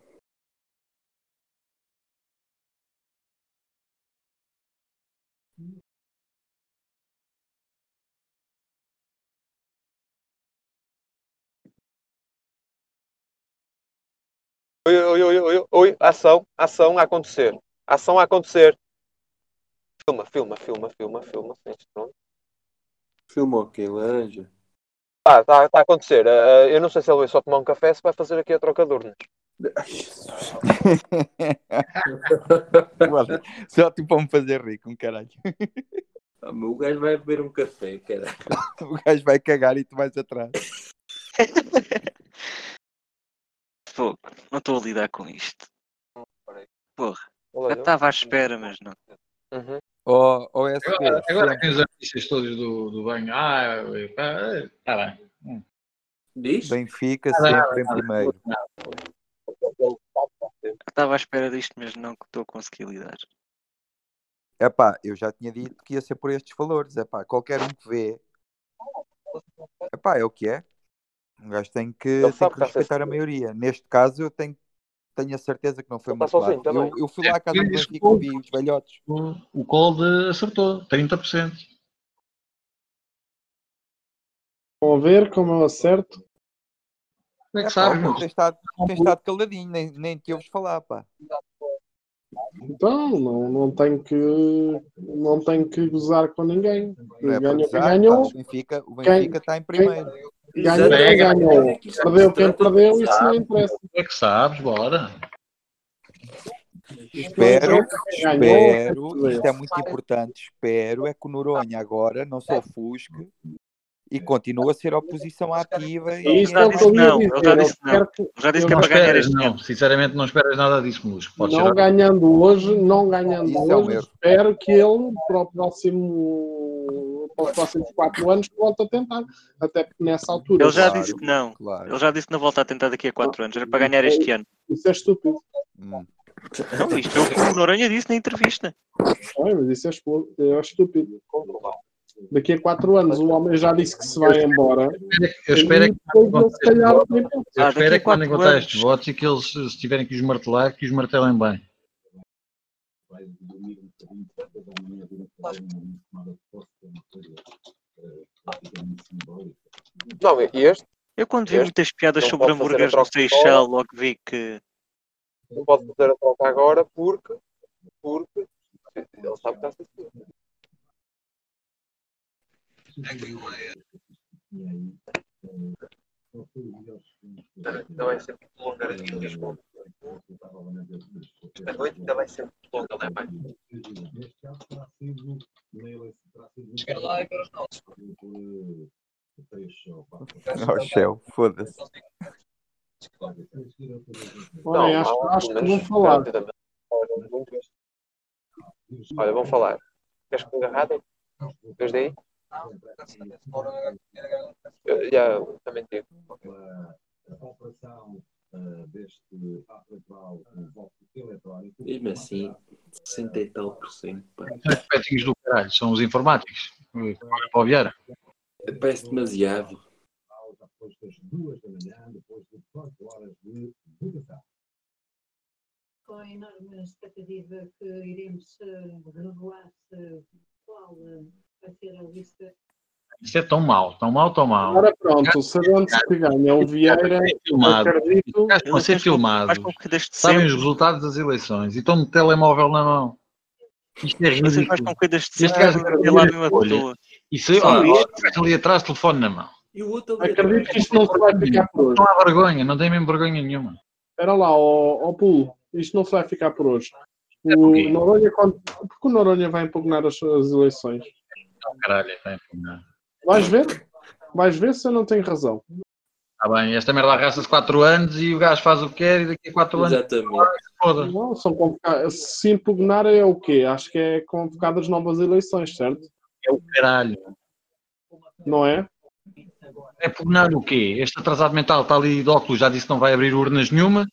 Oi, oi, oi, oi, oi, ação, ação acontecer. Ação a acontecer. Filma, filma, filma, filma, filma. Filmou o quê? Laranja? Ah, está tá a acontecer. Ah, eu não sei se ele vai só tomar um café se vai fazer aqui a troca de urnas. Só tipo para me fazer rir com caralho. Ah, o gajo vai beber um café, caralho. O gajo vai cagar e tu vais atrás. Fogo, não estou a lidar com isto. Porra, Olha, já estava à espera, mas não. Uhum. Ó, SP, Agora, agora tem os artistas todos do, do banho. Ah, está bem. Hum. Diz? Benfica nada, sempre em nada. primeiro. Já estava à espera disto, mas não que estou a conseguir lidar. Epá, eu já tinha dito que ia ser por estes valores. Epá, qualquer um que vê. Epá, é o que é. Um gajo tem que, tem que que respeitar a maioria. Neste caso, eu tenho, tenho a certeza que não foi está manipulado. sozinho Eu, eu fui lá à casa do Benfica e que vi os velhotes. O, Cold acertou, 30%. Vão a ver como eu acerto. Como é que sabes, tu meu? tens estado, tens estado caladinho, nem, nem te ouves falar, pá. Então, não, não tenho que não tenho que gozar com ninguém. Não é para Ganhou quem gozar, pá. ganhou. O Benfica, o Quem- Benfica está em primeiro. Ganhou quem ganhou. Perdeu quem perdeu, isso não interessa. É que sabes? Bora. Espero, espero, isto é muito importante, espero é que o Noronha agora não se ofusque e continue a ser oposição ativa. E Isso é o que eu já disse Eu que- Já disse que é não para ganhar este não. ano. Sinceramente, não esperas nada disso, Molusco. Podes Não ganhando hoje, não ganhando Isso é hoje, erro. espero que ele, para o próximo, para os próximos quatro anos, volte a tentar. Até porque nessa altura. Ele já Claro, disse que não. claro. Ele já disse que não volta a tentar daqui a 4 anos. Era para ganhar este ano. Isso é estúpido. Hum. Não, isto é o que o Noronha disse na entrevista. Ai, mas isso é, espo- é estúpido. Daqui a quatro anos o homem já disse que se vai embora. Eu espero que Eu Ah, espero que quando encontrar anos. estes votos e que eles, se tiverem que os martelar, que os martelem bem. Não, e este Eu quando vi Este muitas piadas não sobre hambúrgueres no bola. logo vi que não pode fazer a troca agora porque, porque ele sabe que está a ser assim. Ainda vai ser muito longa a noite, desculpa. A noite ainda vai ser muito longa, não é, pai? Chegar lá e os nossos. Oh, céu, foda-se. Olha, acho, acho que vão falar. Olha, vão falar. Queres com agarrada? Desde aí? Já, também digo. Mesmo assim, 60 e tal por cento. os petinhos do caralho, são os informáticos. Para o Vieira. Parece demasiado. Com a enorme expectativa que iremos eh, revelar qual eh. Isso é tão mau, tão mau, tão mau. Agora pronto, sabendo que ganha o Vieira, filmado. acredito. Vão ser filmados. Sabem os resultados das eleições e estão de telemóvel na mão. Isto é ridículo. vais com cuidas de Este gajo ver lá a mesma escolha. pessoa. Isso aí, Só olha, isto. ali atrás, telefone na mão. E o outro Acredito que isto não se vai ficar por hoje. Não há vergonha, não tem mesmo vergonha nenhuma. Espera lá, ó, ó Pulo, isto não se vai ficar por hoje. É O Noronha, quando- porque o Noronha vai impugnar as suas eleições. Não, caralho, está impugnar. Vais ver? Vais ver se eu não tenho razão. Está bem, esta merda arrasta-se 4 anos e o gajo faz o que quer e daqui a 4 anos. Exatamente. Não, são convocadas. Se impugnar é o quê? Acho que é convocadas novas eleições, certo? É o caralho. Não é? É pugnar o quê? Este atrasado mental está ali de óculos, já disse que não vai abrir urnas nenhuma.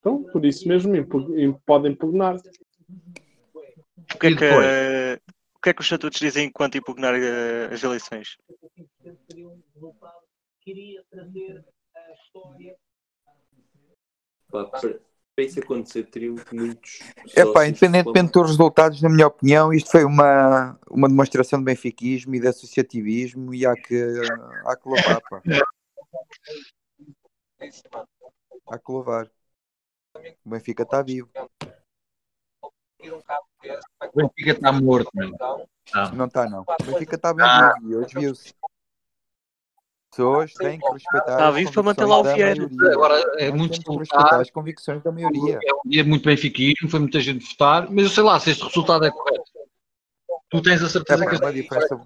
Então, por isso mesmo, impu- im- podem impugnar. O que, é que, o que é que os estatutos dizem enquanto impugnar eh, as eleições? Queria trazer a história. Para, isso acontecer, teriam muitos. É pá, independentemente dos resultados, na minha opinião, isto foi uma, uma demonstração de benfiquismo e de associativismo e há que, há que louvar, pá. Há que louvar. O Benfica está vivo. O Benfica está morto. Não está, não. O Benfica está bem Ah. vivo e hoje viu-se. Pessoas têm que respeitar. Está as vivo para manter lá o convicções da Vieira. maioria. Agora, é Nós muito respeitar as convicções da maioria. É um dia muito benfiquismo, foi muita gente votar, mas eu sei lá se este resultado é correto. Tu tens a É certeza pá, que uma diferença,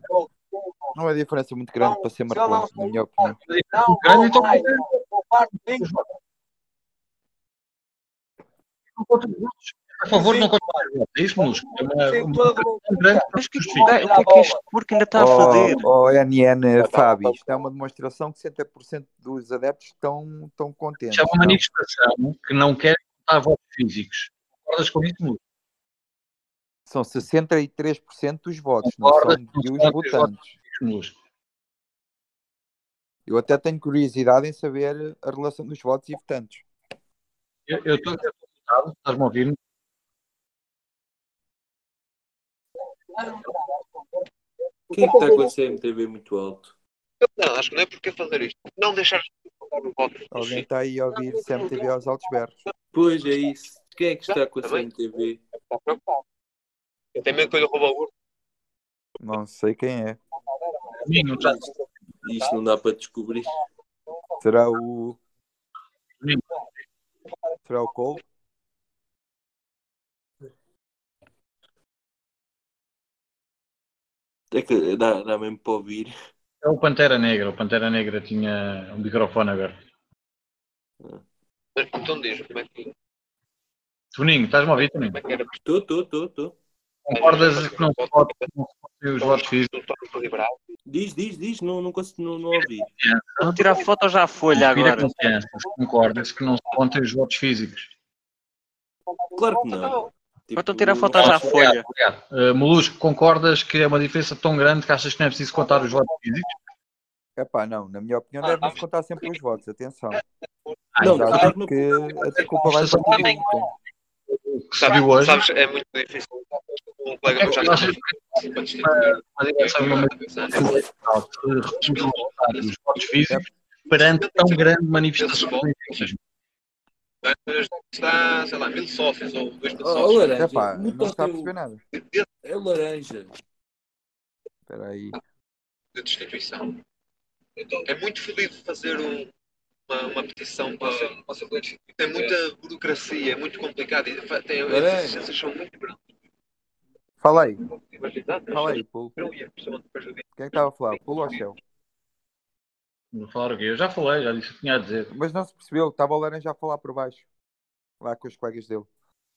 não é diferença muito grande para ser marcante, na minha opinião. Não, grande, então Por favor, não contes mais votos. É isso, Molusco. É uma, uma grande que não se justifica. O que é que este porco ainda está a fazer? Oh, oh, NN Fábio, isto é uma demonstração que 70% dos adeptos estão, estão contentes. Isto é uma não? manifestação que não quer contar votos físicos. Concordas com isso, Molusco? São 63% dos votos, não são que não os votantes. Molusco? Eu até tenho curiosidade em saber a relação dos votos e votantes. Eu estou votado, estás-me a ouvir? Quem é que está com a CMTV muito alto? Não, acho que não é porque fazer isto. Não deixar. Alguém está aí a ouvir CMTV aos altos berros. Pois é isso. Quem é que está com a Também. CMTV? Eu tenho medo que roube o urso. Não sei quem é. Isto, isto não dá para descobrir. Será o. Será o Cole? É que dá, dá mesmo para ouvir. É o Pantera Negra. O Pantera Negra tinha um microfone aberto. Então diz, como é que Toninho, estás-me a ouvir, Toninho? Estou, estou, estou, estou. Concordas que não se pode não ter os votos físicos? Diz, diz, diz, não, não consigo não, não ouvi. Vou tirar foto já à folha agora. confiança. Concordas que não se contem os votos físicos? Claro que não. Tipo, Então tira a foto já à folha. Uh, Molusco, concordas que é uma diferença tão grande que achas que não é preciso contar os votos físicos? Epá, não, na minha opinião devemos contar sempre os votos, atenção. Não, Mas claro, acho que a desculpa vai partir daí. que se viu hoje. Sabes, é muito difícil. Um colega meu já está é se os votos físicos perante tão grande manifestação Está, sei lá, mil sócios ou dois mil Oh, laranja, Epá, não o está a perceber nada. É laranja. Espera aí. de destituição. Então, é muito fodido fazer um- uma, uma petição para. Tem muita burocracia, é muito complicado. E tem, as exigências são muito grandes. Fala aí. Fala aí, Pulo. Quem é que estava a falar? Pulo ou Shell? Vou falar o quê? Eu já falei, já disse o que tinha a dizer. Mas não se percebeu, estava o laranja a falar por baixo. Lá com os colegas dele.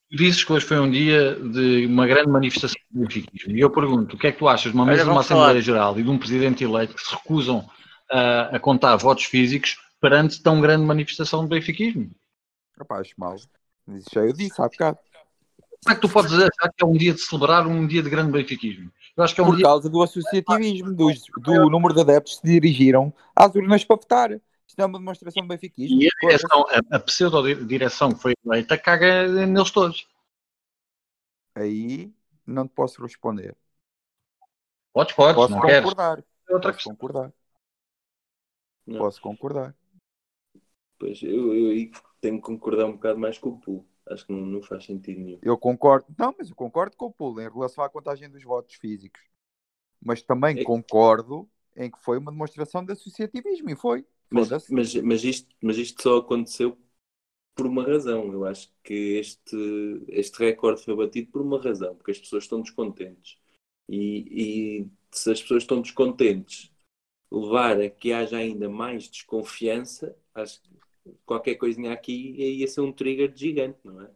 Tu dizes que hoje foi um dia de uma grande manifestação de benfiquismo. E eu pergunto, o que é que tu achas de uma mesa de uma Assembleia falar. Geral e de um Presidente eleito que se recusam a, a contar votos físicos perante tão grande manifestação de benfiquismo? Rapaz, mal. Isso já eu disse há bocado. Como é que tu podes dizer achar que é um dia de celebrar um dia de grande benfiquismo? Eu acho que é um Por dia... causa do associativismo, dos- do, número de adeptos que se dirigiram às urnas para votar. Isto não é uma demonstração de benfiquismo. E a direção, a, a pseudo-direção que foi eleita caga neles todos. Aí não te posso responder. Podes, podes, Posso não queres. concordar. É outra Posso questão. concordar. Não. Posso concordar. Pois eu, eu aí tenho que concordar um bocado mais com o Pulo. Acho que não, não faz sentido nenhum. Eu concordo. Não, mas eu concordo com o Pulo em relação à contagem dos votos físicos. Mas também É- concordo em que foi uma demonstração de associativismo. E foi. Mas, mas, mas, isto, mas isto só aconteceu por uma razão. Eu acho que este, este recorde foi batido por uma razão, porque as pessoas estão descontentes. E, e se as pessoas estão descontentes, levar a que haja ainda mais desconfiança, acho que qualquer coisinha aqui ia ser um trigger gigante, não é?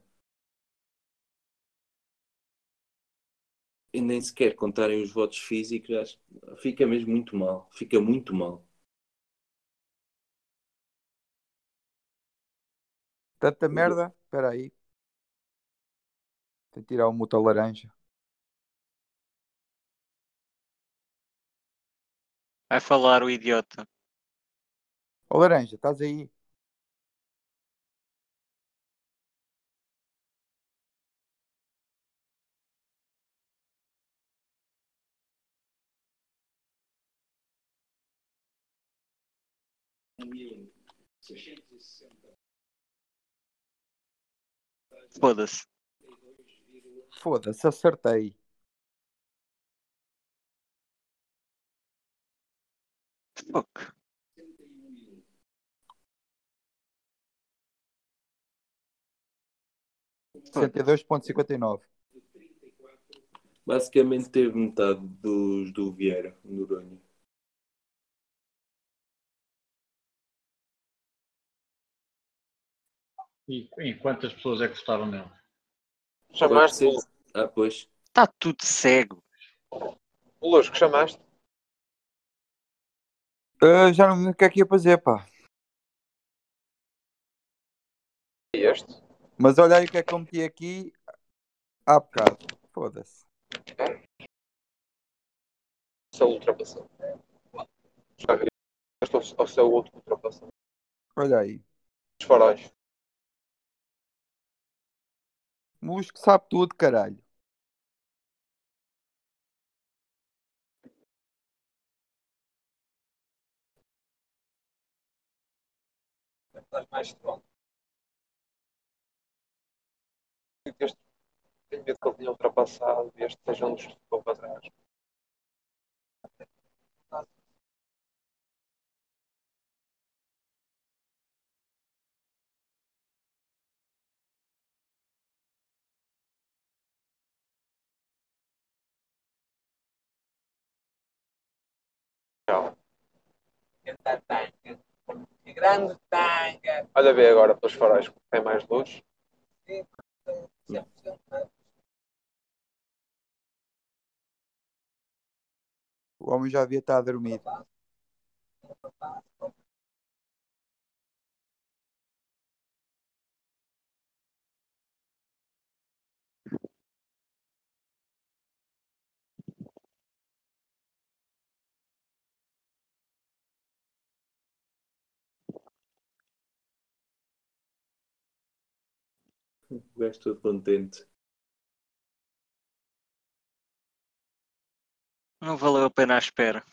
E nem sequer contarem os votos físicos, acho que fica mesmo muito mal. Fica muito mal. Tanta merda. Espera aí. Tem que tirar o muto ao laranja. Vai falar o idiota. Ô laranja, estás aí? Foda-se. Foda-se, acertei. Fuck. Sessenta e dois ponto cinquenta e nove. Basicamente teve metade dos do Vieira, Noronha. E, e quantas pessoas é que votaram nele? Chamaste Ah, pois. Está tudo cego. o Luz que chamaste? Ah, já não me lembro o que é que ia fazer, pá. E este? Mas olha aí o que é que eu meti aqui há bocado. Foda-se. Seu ultrapassou. Já vi. Este é o- o seu outro ultrapassou. Olha aí. Os faróis. Molusco sabe tudo, caralho. Estás mais. Este, tenho medo que ele tenha ultrapassado e este seja um dos que ficou para trás. Grande tanga. Olha bem agora pelos faróis que tem mais luz. O homem já devia estar a dormir. O gajo todo contente. Não valeu a pena a espera.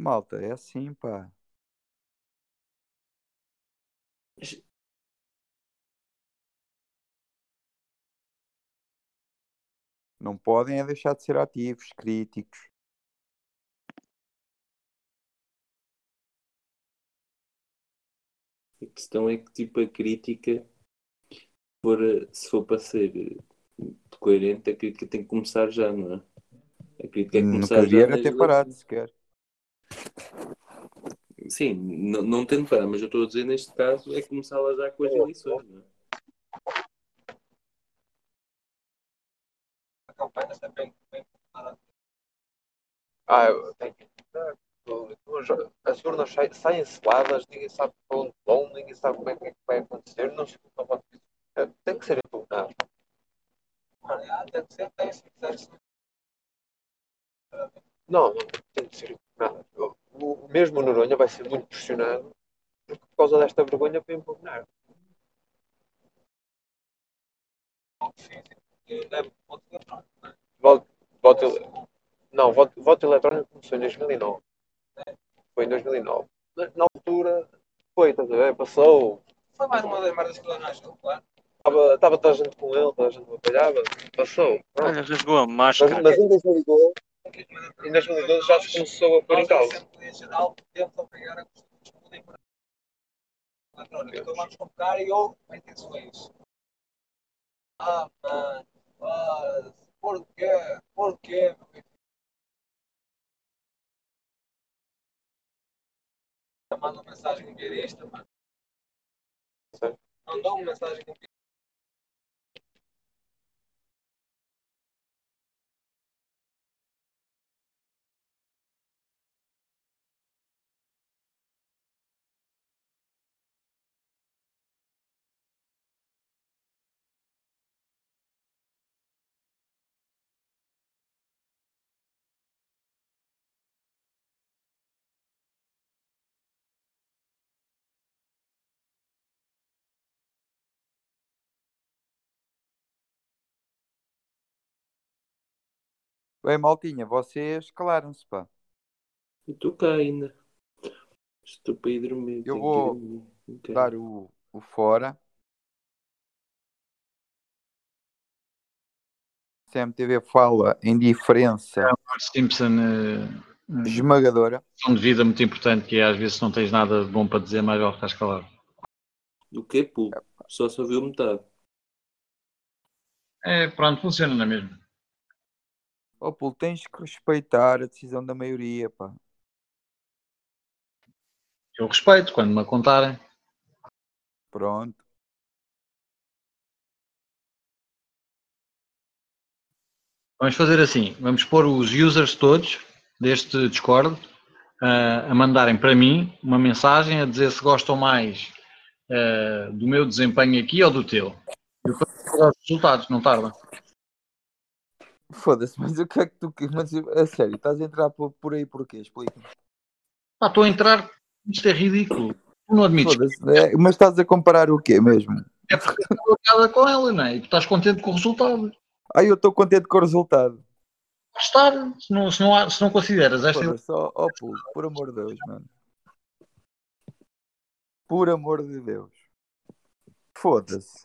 Malta, é assim, pá. Não podem é deixar de ser ativos, críticos. A questão é que tipo a crítica, for, se for para ser coerente, a crítica tem que começar já, não é? A crítica é Nunca começar já devia desde ter parado sequer. Sim, não, não tendo para, mas eu estou a dizer neste caso é começar lá já com as eleições, não é? A campanha sempre bem preparada. Ah, eu tenho que. As urnas saem- seladas, ninguém sabe para onde vão, ninguém sabe como é que, é que vai acontecer, não se escuta voto. Tem que ser impugnado. Não, não tem que ser impugnado. O, mesmo Noronha vai ser muito pressionado por causa desta vergonha para impugnar. Voto, voto, não, voto, voto eletrónico começou em 2009. Foi em 2009. Na, altura, foi, estás a ver? Passou. Foi mais uma das merdas que ele arranjou, claro. Estava, estava toda a gente com ele, toda a gente o apoiava. Passou. Pronto. Olha, rasgou a Mas, máscara. mas em 2012, em 2012 já se começou a pôr em causa. Assembleia Geral, temos a obrigar a discutir por eletrónica. Vamos convocar houve intenções. Ah, mano, porquê? Porquê? Manda uma mensagem com guerrista, mano. Mandou uma mensagem com Bem, maltinha, vocês calaram-se, pá. Eu estou cá ainda. Estou para ir dormir. Eu vou dar o, o fora. CMTV fala em diferença Simpson, eh, esmagadora. questão de vida muito importante, que é às vezes se não tens nada de bom para dizer, mais vale ficar calado. Do que, pô? Só se ouviu metade. É, pronto, funciona na mesma. Oh, Pulo, tens que respeitar a decisão da maioria, pá. Eu respeito quando me a contarem. Pronto. Vamos fazer assim, vamos pôr os users todos deste Discord ah, a mandarem para mim uma mensagem a dizer se gostam mais ah, do meu desempenho aqui ou do teu. Eu os resultados, não tarda. Foda-se, mas o que é que tu. Mas a sério, estás a entrar por, por aí porquê? Explica-me. Ah, estou a entrar, isto é ridículo. Tu não admites é, mas estás a comparar o quê mesmo? é porque estou casa com ela, não é? E tu estás contente com o resultado. Ai, eu estou contente com o resultado. Estar, se não, se não, há- se não consideras esta Foda-se, ó ó, Pulo, por amor de Deus, mano. Por amor de Deus. Foda-se.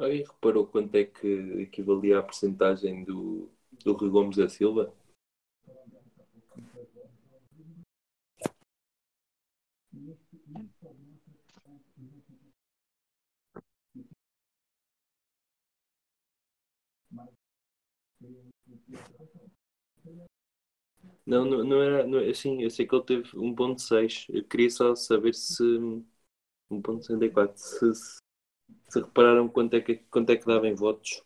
Aí reparou quanto é que equivalia a porcentagem do, do Rui Gomes da Silva? Não, não, não era. Não, assim, eu sei que ele teve 1.6. Eu queria só saber se. 1.64. Se, se, repararam quanto é, que, quanto é que dava em votos.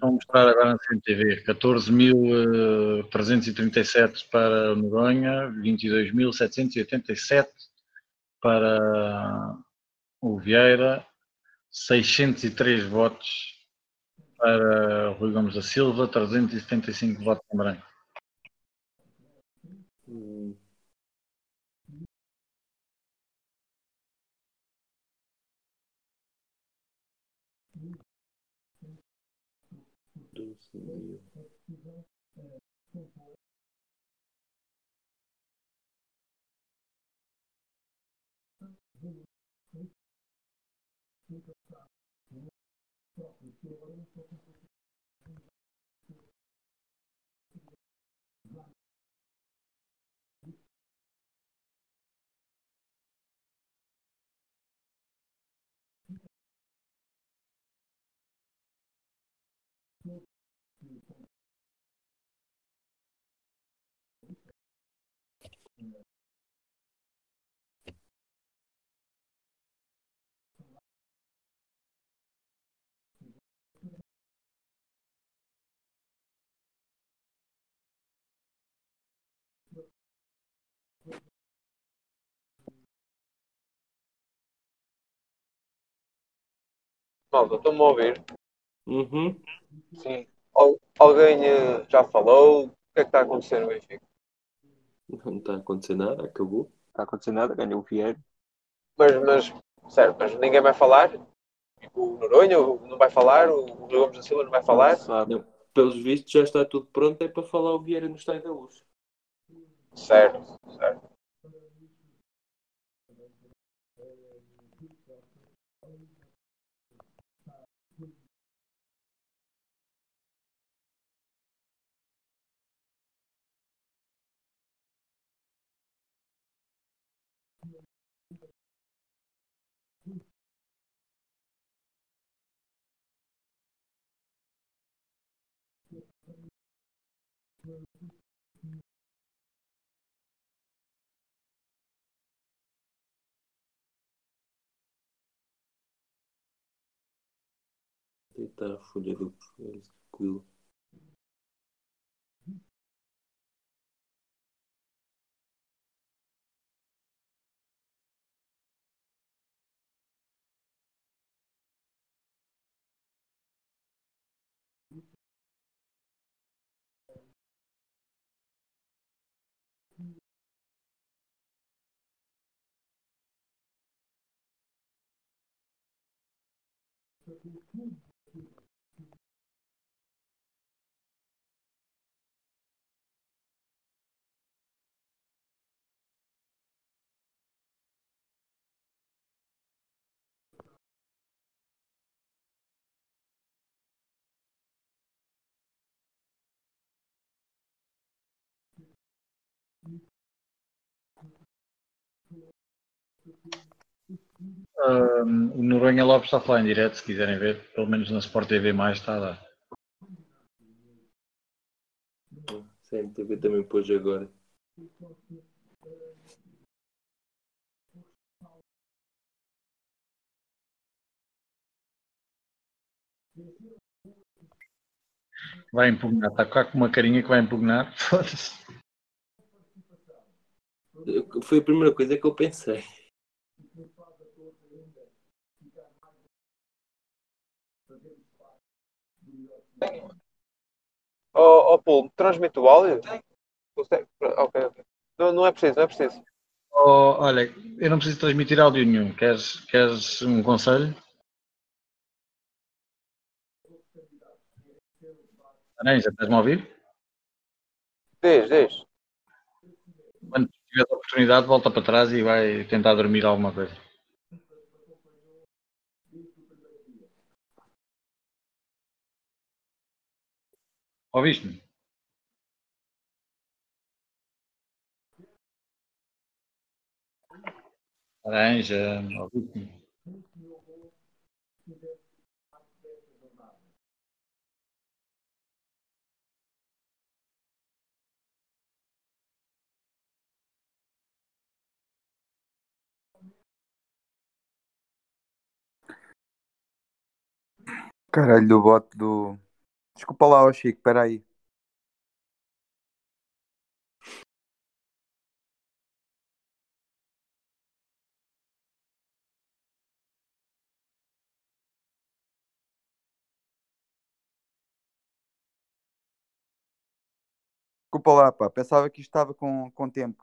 Vou mostrar agora na CMTV. 14.337 para Noronha, 22.787 para o Vieira, 603 votos para Rui Gomes da Silva, 375 votos em branco. Doze mil. Malta, estão-me a ouvir? Uhum. Sim. Al- alguém eh, já falou? O que é que está a acontecer no Benfica? Não está a acontecer nada, acabou. Está a acontecer nada, ganhou o Vieira. Mas, mas, sério, mas ninguém vai falar? Tipo, O Noronha não vai falar? O Rui Gomes da Silva não vai falar? Não, pelos vistos já está tudo pronto, é para falar o Vieira no Estádio da Luz. Certo, certo. Deitar a folha do Ahm, o Noronha Lopes está a falar em direto, se quiserem ver, pelo menos na Sport TV mais está a dar. CMTV também pôs agora. Vai impugnar, está cá com uma carinha que vai impugnar. Foi a primeira coisa que eu pensei. Ó oh, Paulo, transmite o áudio? Consegue? Ok, ok. Não, não é preciso, não é preciso. Oh, olha, eu não preciso transmitir áudio nenhum. Queres, queres um conselho? Aranha, já estás-me a ouvir? Diz, diz. Quando tiver a oportunidade, volta para trás e vai tentar dormir alguma coisa. Ouviste-me? Laranja, ouviste-me? Caralho, do bote do. Desculpa lá, Chico, peraí. Desculpa lá, pá. Pensava que estava com, com tempo.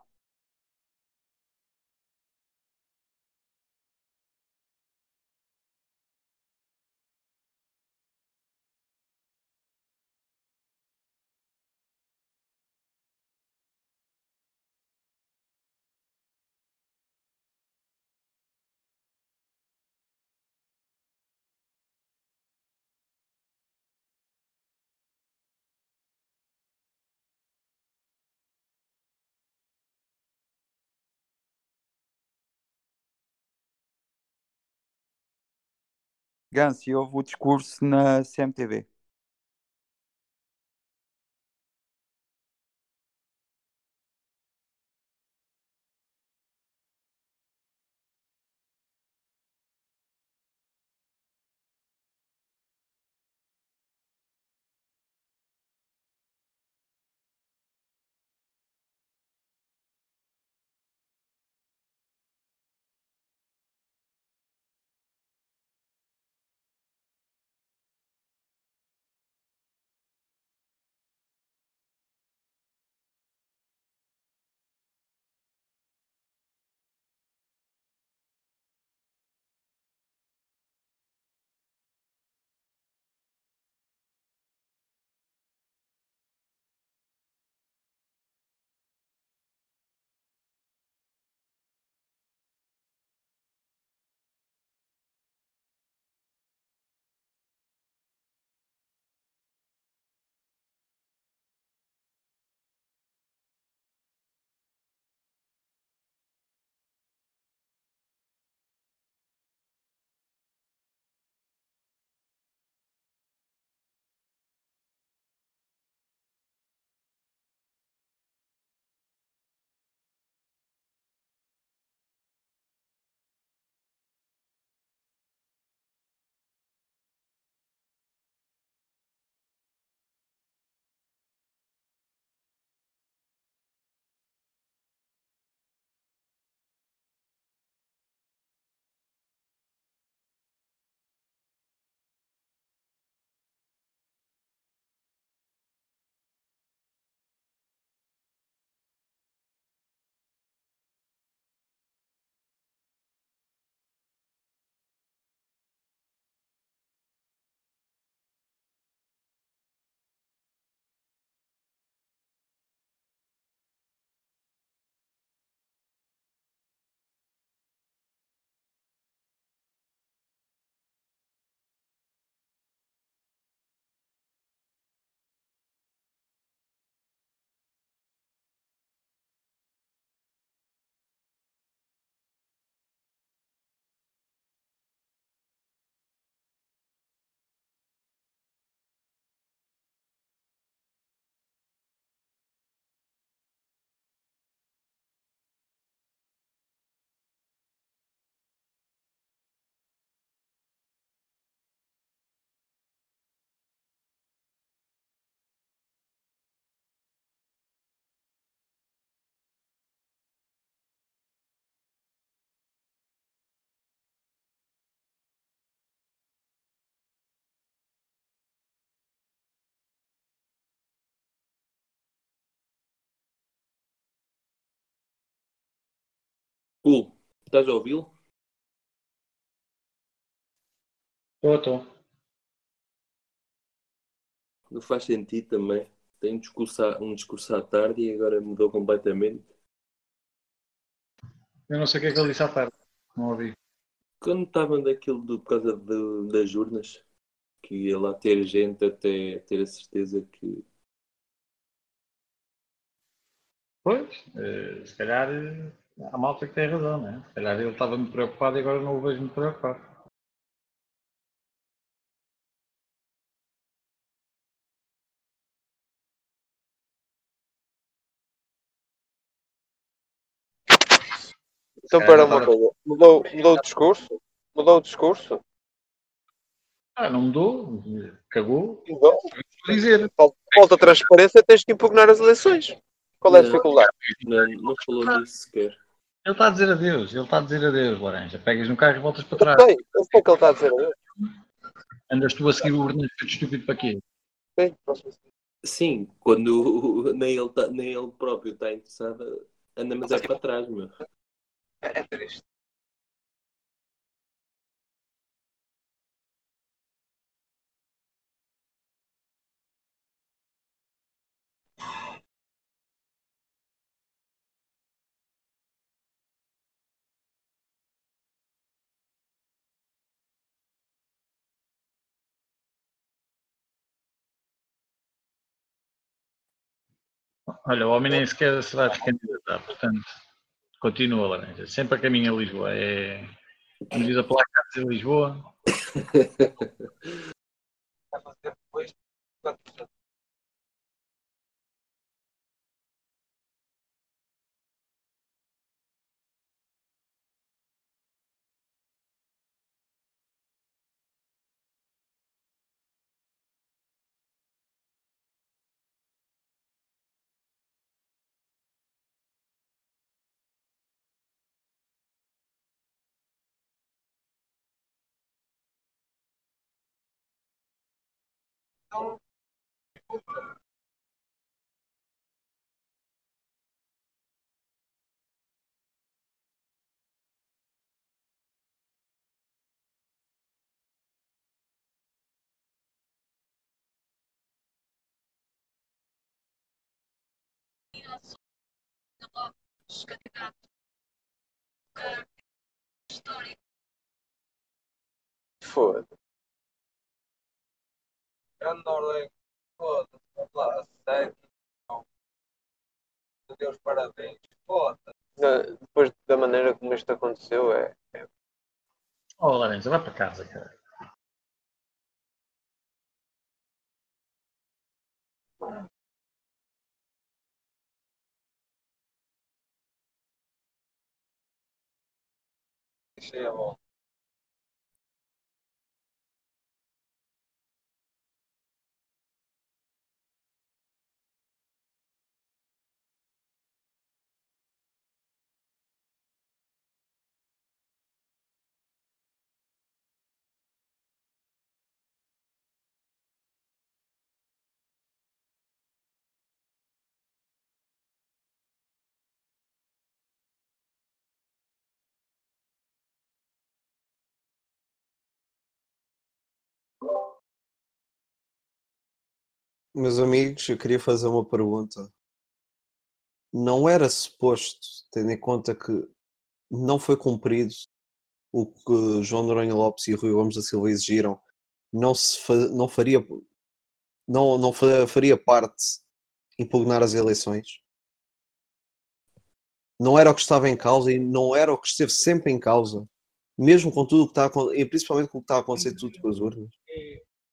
Ganso, houve o discurso na CMTV. Cool. Estás a ouvi-lo? Estou, estou. Não faz sentido também. Tem um discurso, à- um discurso à tarde e agora mudou completamente. Eu não sei o que é que ele disse à tarde. Não ouvi. Quando estavam daquilo do, por causa de- das urnas, que ia lá ter gente até ter a certeza que. Pois, eh, se calhar há malta que tem razão, né? Se calhar ele estava muito preocupado e agora não o vejo muito preocupado. Então, para uma coisa, mudou, mudou o discurso? Mudou o discurso? Ah, não mudou, cagou. Mudou? dizer. Fal- Falta transparência, tens que impugnar as eleições. Qual é a dificuldade? Não, não falou disso sequer. Ele está a dizer adeus, ele está a dizer adeus, Laranja. Pegas no carro e voltas para Eu trás. sei, eu sei o que ele está a dizer. Andas tu a seguir o feito estúpido para quê? Sim, próximo. Sim, quando nem ele, tá, nem ele próprio está interessado, anda mas é para trás, meu. É triste. Olha, o homem nem sequer se vai recandidatar, portanto, continua, Laranja. Sempre a caminho a Lisboa. É, como diz a placa de Lisboa, Vai fazer depois. Então, Foda. Grande Noruega. Foda-se. Vamos lá, a sério. Não. Meu Deus, parabéns. Foda-se. Depois da maneira como isto aconteceu, é. é- oh Laranja, vai para casa, cara. Deixei a bola. Meus amigos, eu queria fazer uma pergunta. Não era suposto, tendo em conta que não foi cumprido o que João Noronha Lopes e Rui Gomes da Silva exigiram, não se fa- não faria não, não fa- faria parte impugnar as eleições? Não era o que estava em causa e não era o que esteve sempre em causa, mesmo com tudo o que está a acon- e principalmente com o que está a acontecer tudo com as urnas.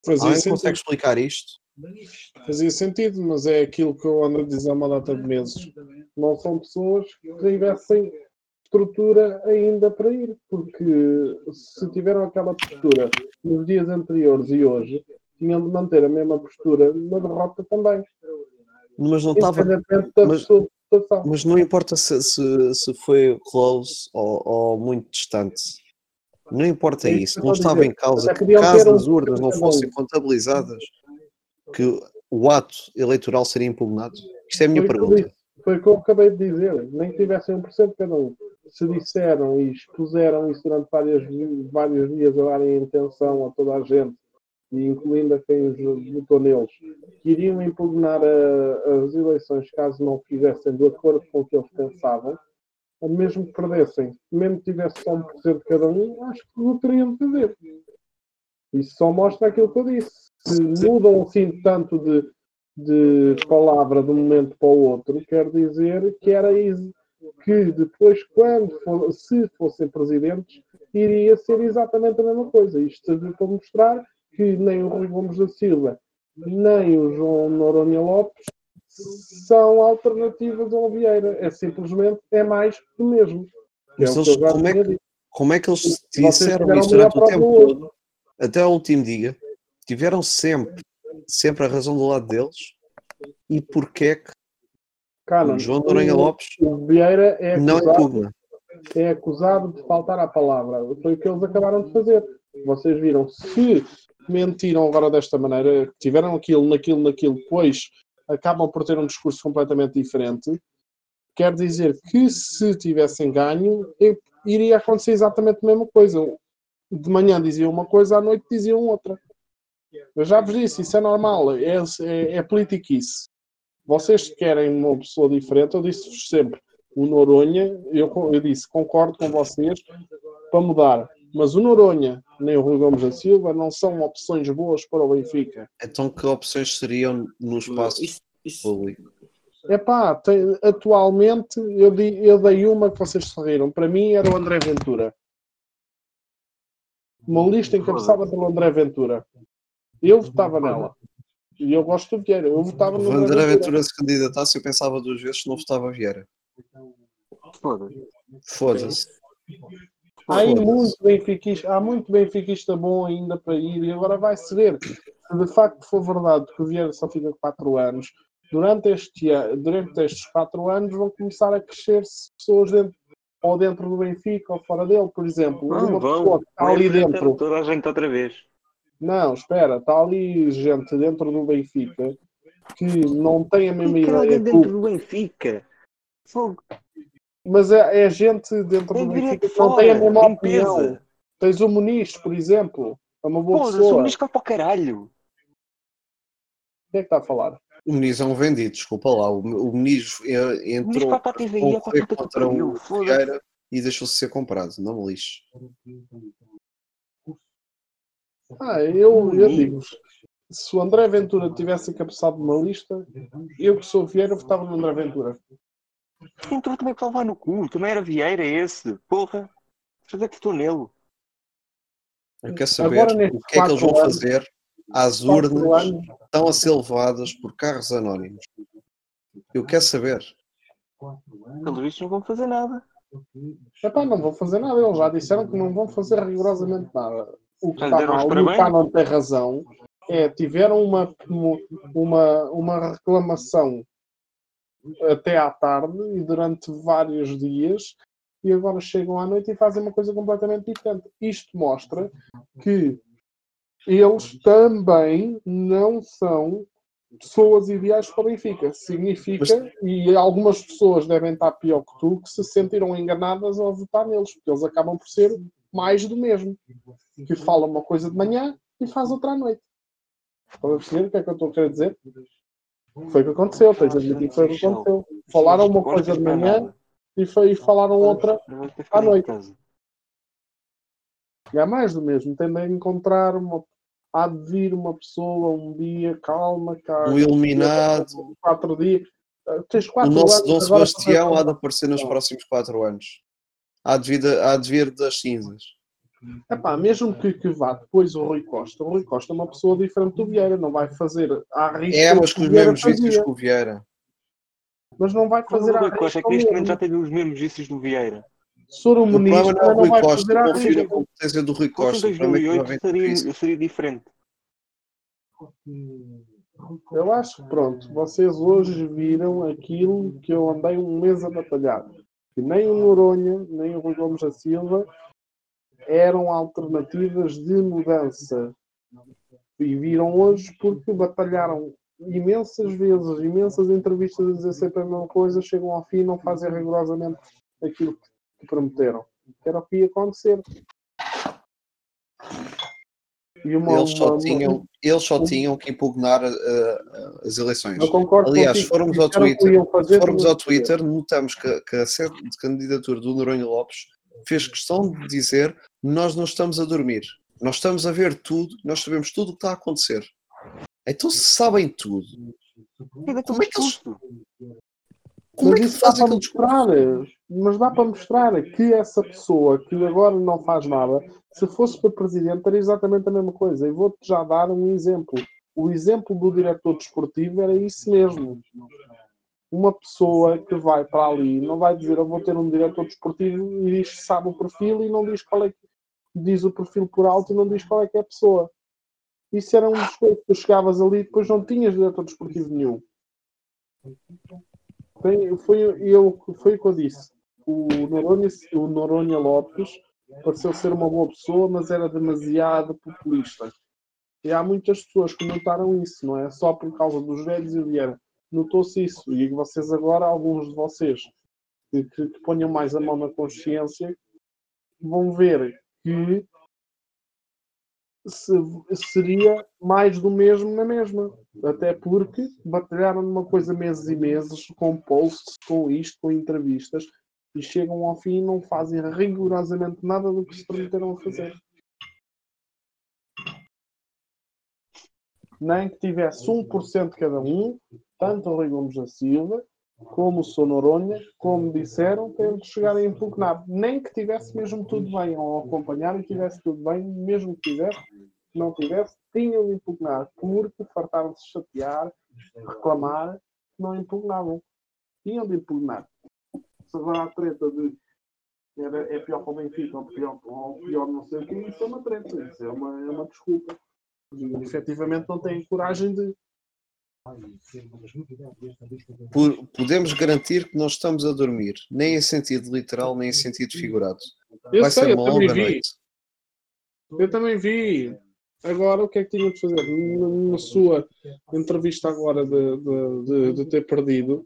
Fazia Alguém consegue explicar isto? Fazia sentido, mas é aquilo que eu ando a dizer há uma data de meses. Não são pessoas que tivessem estrutura ainda para ir, porque se tiveram aquela postura nos dias anteriores e hoje, tinham de manter a mesma postura na derrota também. Mas não estava. Da Mas, mas não importa se, se, se foi close ou, ou muito distante. Não importa É isso Não estava em causa que caso as urnas não fossem contabilizadas, que o ato eleitoral seria impugnado. Isto é a minha Foi, pergunta. isso. Foi o que eu acabei de dizer. Nem que tivessem 1% cada um. se disseram e expuseram isso durante várias, vários dias a darem atenção a toda a gente, e incluindo a quem os votou neles, que iriam impugnar a- as eleições caso não fizessem de acordo com o que eles pensavam, mesmo que perdessem, mesmo que tivesse só 1% de cada um, acho que o teriam de fazer. Isso só mostra aquilo que eu disse. Se mudam assim tanto de, de palavra de um momento para o outro, quer dizer que era isso que depois, quando for- se fossem presidentes, iria ser exatamente a mesma coisa. Isto serviu para mostrar que nem o Rui Gomes da Silva, nem o João Noronha Lopes são alternativas ao Vieira. É simplesmente é mais do mesmo. É o eles, como, é que, como é que eles disseram melhor durante o tempo todo? Até ao último dia. Tiveram sempre, sempre a razão do lado deles. E porquê é que o João Noronha Lopes o Vieira é não acusado, impugna? é acusado de faltar à palavra. Foi o que eles acabaram de fazer. Vocês viram, se mentiram agora desta maneira, tiveram aquilo, naquilo, naquilo, depois acabam por ter um discurso completamente diferente, quer dizer que se tivessem ganho, i- iria acontecer exatamente a mesma coisa. De manhã diziam uma coisa, à noite diziam outra. Eu já vos disse, isso é normal, é, é, é politiquice. Vocês querem uma pessoa diferente, eu disse-vos sempre, o Noronha, eu, eu disse, concordo com vocês, para mudar. Mas o Noronha, nem o Rui Gomes da Silva, não são opções boas para o Benfica. Então que opções seriam no espaço público? Epá, tem, atualmente eu, di- eu dei uma que vocês se riram. Para mim era o André Ventura. Uma lista encabeçada pelo André Ventura. Eu votava nela. E eu gosto do Vieira. Eu votava no André Ventura. Se candidatasse, eu pensava duas vezes se não votava Vieira. Foda-se. Foda-se. Há muito benfiquista, há muito benfiquista bom ainda para ir e agora vai-se ver se de facto for verdade que o Vieira só fica 4 anos. Durante, este, durante estes 4 anos vão começar a crescer pessoas dentro, ou dentro do Benfica ou fora dele, por exemplo. Não, uma vão. pessoa que está ali dentro. Toda a gente outra vez. Não, espera, está ali gente dentro do Benfica que não tem a mesma Quem que era ideia alguém dentro do Benfica? Fogo. Mas é, é gente dentro Tem do Benfica que não tem a mesma limpeza. opinião. Tens o Muniz, por exemplo, é uma boa pessoa. o Muniz vai para o caralho. Quem é que está a falar? O Muniz é um vendido, desculpa lá. O, o Muniz eh, O Muniz entrou para a TVI, é contra. Vieira e deixou-se ser comprado. Não me lixe. Ah, eu, eu digo, se o André Ventura tivesse encabeçado uma lista, eu que sou Vieira votava no André Ventura. Então também para levar no cu. Também era Vieira esse. Porra. Fazer que estou nele. Eu quero saber Agora, o que é que eles vão anos- fazer às urnas anos- estão a ser levadas por carros anónimos. Eu quero saber. Pelos vistos não vão fazer nada. Epá, não vão fazer nada, eles já disseram que não vão fazer rigorosamente nada. O que está mal, o tem razão, é tiveram uma, uma, uma reclamação até à tarde e durante vários dias e agora chegam à noite e fazem uma coisa completamente diferente. Isto mostra que eles também não são pessoas ideais para o Benfica. Significa, e algumas pessoas devem estar pior que tu, que se sentiram enganadas ao votar neles, porque eles acabam por ser mais do mesmo. Que fala uma coisa de manhã e faz outra à noite. Estão a perceber o que é que eu estou a querer dizer? Foi o que aconteceu, tens de admitir que foi o que aconteceu. Falaram uma coisa de manhã e, foi, e falaram outra à noite. E há mais do mesmo. Tendem a encontrar uma. Há de vir uma pessoa um dia, calma, cara. Um iluminado. Quatro dias. Ah, Tens O quatro nosso anos Dom Sebastião há de aparecer nos próximos 4 anos. Há de vir, da- há de vir das cinzas. Epá, mesmo que, que vá depois o Rui Costa, o Rui Costa é uma pessoa diferente do Vieira, não vai fazer à risca. É, o mas com o os mesmos vícios que o Vieira. Mas não vai Mas fazer o à Rui Costa é risca que o neste momento já teve os mesmos vícios do Vieira. Soro O Muniz não é o não Rui vai Costa, fazer à confio na risca. competência do Rui em Costa. O é que 2008 vai seria, seria diferente. Eu acho que pronto, vocês hoje viram aquilo que eu andei um mês a batalhar. Que nem o Noronha, nem o Rui Gomes da Silva eram alternativas de mudança. E viram hoje porque batalharam imensas vezes, imensas entrevistas a dizer sempre a mesma coisa, chegam ao fim e não fazem rigorosamente aquilo que prometeram. Que era o que ia acontecer. E uma- Eles só, uma- uma- tinham, eles só um- tinham que impugnar uh, as eleições. Eu concordo Aliás, formos ao Twitter, formos ao. Twitter, notamos que, que a sede de candidatura do Noronha Lopes fez questão de dizer nós não estamos a dormir. Nós estamos a ver tudo, nós sabemos tudo o que está a acontecer. Então se sabem tudo, como é que eles... Como mas é que isso dá para mostrar, mas dá para mostrar que essa pessoa que agora não faz nada, se fosse para presidente, era exatamente a mesma coisa. E vou-te já dar um exemplo. O exemplo do diretor desportivo era isso mesmo. Uma pessoa que vai para ali não vai dizer eu vou ter um diretor desportivo e diz que sabe o perfil e não diz qual é que diz o perfil por alto e não diz qual é que é a pessoa. Isso era um que tu chegavas ali e depois não tinhas diretor desportivo nenhum. Foi, foi, eu, foi o que eu disse. O Noronha, o Noronha Lopes pareceu ser uma boa pessoa, mas era demasiado populista. E há muitas pessoas que notaram isso, não é? Só por causa dos velhos e Vieira. Notou-se isso. E vocês agora, alguns de vocês que, que ponham mais a mão na consciência, vão ver que se- seria mais do mesmo na mesma. Até porque batalharam numa coisa meses e meses, com posts, com isto, com entrevistas, e chegam ao fim e não fazem rigorosamente nada do que se prometeram a fazer. Nem que tivesse 1% cada um, tanto o Rui Gomes da Silva, como o Sonoronha, como disseram, têm de chegar a impugnar. Nem que tivesse mesmo tudo bem, ou acompanhar e tivesse tudo bem, mesmo que tivesse, que não tivesse, tinham de impugnar, porque fartaram-se de chatear, reclamar, não impugnavam. Tinham de impugnar. Se agora a treta de era, é pior para o Benfica ou pior, ou pior não sei o que, isso é uma treta, isso é uma, é uma desculpa. E efetivamente não têm coragem de. Po- podemos garantir que não estamos a dormir, nem em sentido literal, nem em sentido figurado. Eu Vai sei, ser uma longa vi. noite. Eu também vi. Agora, o que é que tinha de fazer? Na, na sua entrevista agora de, de, de, de ter perdido,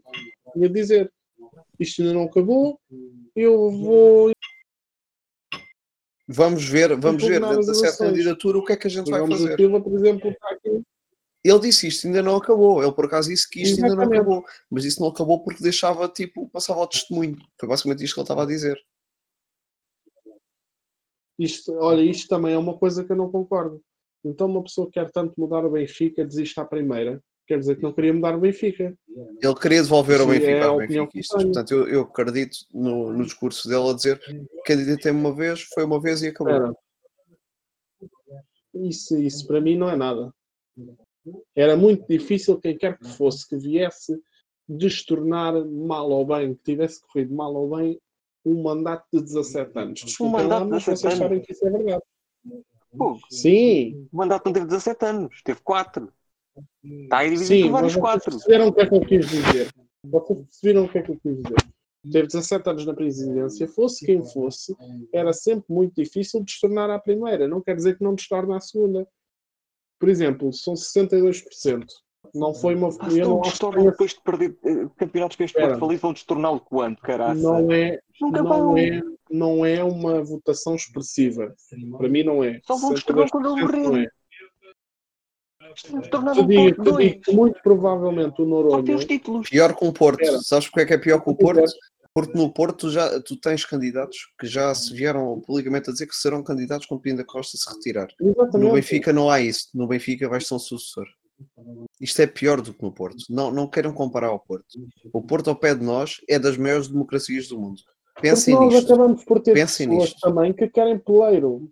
tinha de dizer isto ainda não acabou, eu vou Vamos ver, vamos ver dentro da certa candidatura o que é que a gente vai fazer. o Silva, por exemplo, está aqui. Ele disse isto ainda não acabou. Ele por acaso disse que isto ainda não Exatamente. acabou. Mas isso não acabou porque deixava, tipo, passava ao testemunho. Foi basicamente isto que ele estava a dizer. Isto, olha, isto também é uma coisa que eu não concordo. Então, uma pessoa que quer tanto mudar o Benfica, desiste à primeira. Quer dizer que não queria mudar o Benfica. Ele queria devolver ao é Benfica a aos opinião que benfiquistas. tenho. Portanto, eu, eu acredito no, no discurso dele a dizer candidatei uma vez, foi uma vez e acabou. Era. Isso, isso para mim não é nada. Era muito difícil quem quer que fosse que viesse destornar mal ou bem, que tivesse corrido mal ou bem, um mandato de 17 anos. Desculpem lá, mandato de mas 17 vocês sabem anos? que isso é verdade. Pô, Sim. O mandato não teve 17 anos, teve 4. Está aí dividido Sim, por vários mas vocês 4. perceberam o que é que eu quis dizer. Vocês perceberam o que é que eu quis dizer. Teve 17 anos na presidência, fosse quem fosse, era sempre muito difícil destornar à primeira. Não quer dizer que não destorna à segunda. Por exemplo, são 62%. Não foi uma. Ah, eu não acho que tenha- depois de perder eh, campeonatos que este. Porto falido, vão destorná-lo quando, caraca? não é, Nunca não, vão. é, não é uma votação expressiva. Para mim, não é. Só vão destornar quando ele 62% não morrer. é. Tornaram Te o digo, Porto te digo 2. que muito provavelmente o Noronha. os títulos. Pior que o Porto. Sabes porque é que é pior que o Porto? Porque no Porto tu já, tu tens candidatos que já se vieram publicamente a dizer que serão candidatos quando Pinda Costa se retirar. Exatamente. No Benfica não há isso. No Benfica vais ser um sucessor. Isto é pior do que no Porto. Não, não queiram comparar ao Porto. O Porto ao pé de nós é das maiores democracias do mundo. Pensem Porque nós nisto. acabamos por ter Pensem pessoas nisto. também que querem peleiro.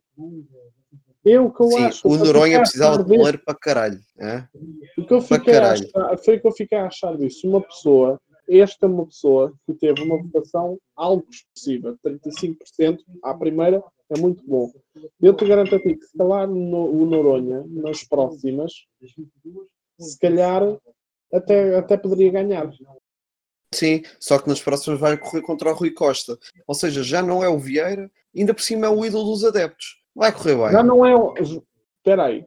Eu que eu Sim, acho. o Noronha precisava de disso. poleiro para caralho. é? O que eu fiquei a achar, foi o que eu fiquei a achar disso. Uma pessoa, esta é uma pessoa que teve uma votação algo expressiva, 35% à primeira, é muito bom. Eu te garanto a ti que se calar no, o Noronha nas próximas, se calhar até, até poderia ganhar. Sim, só que nas próximas vai correr contra o Rui Costa. Ou seja, já não é o Vieira, ainda por cima é o ídolo dos adeptos. Vai correr bem. Já não é o. Espera aí.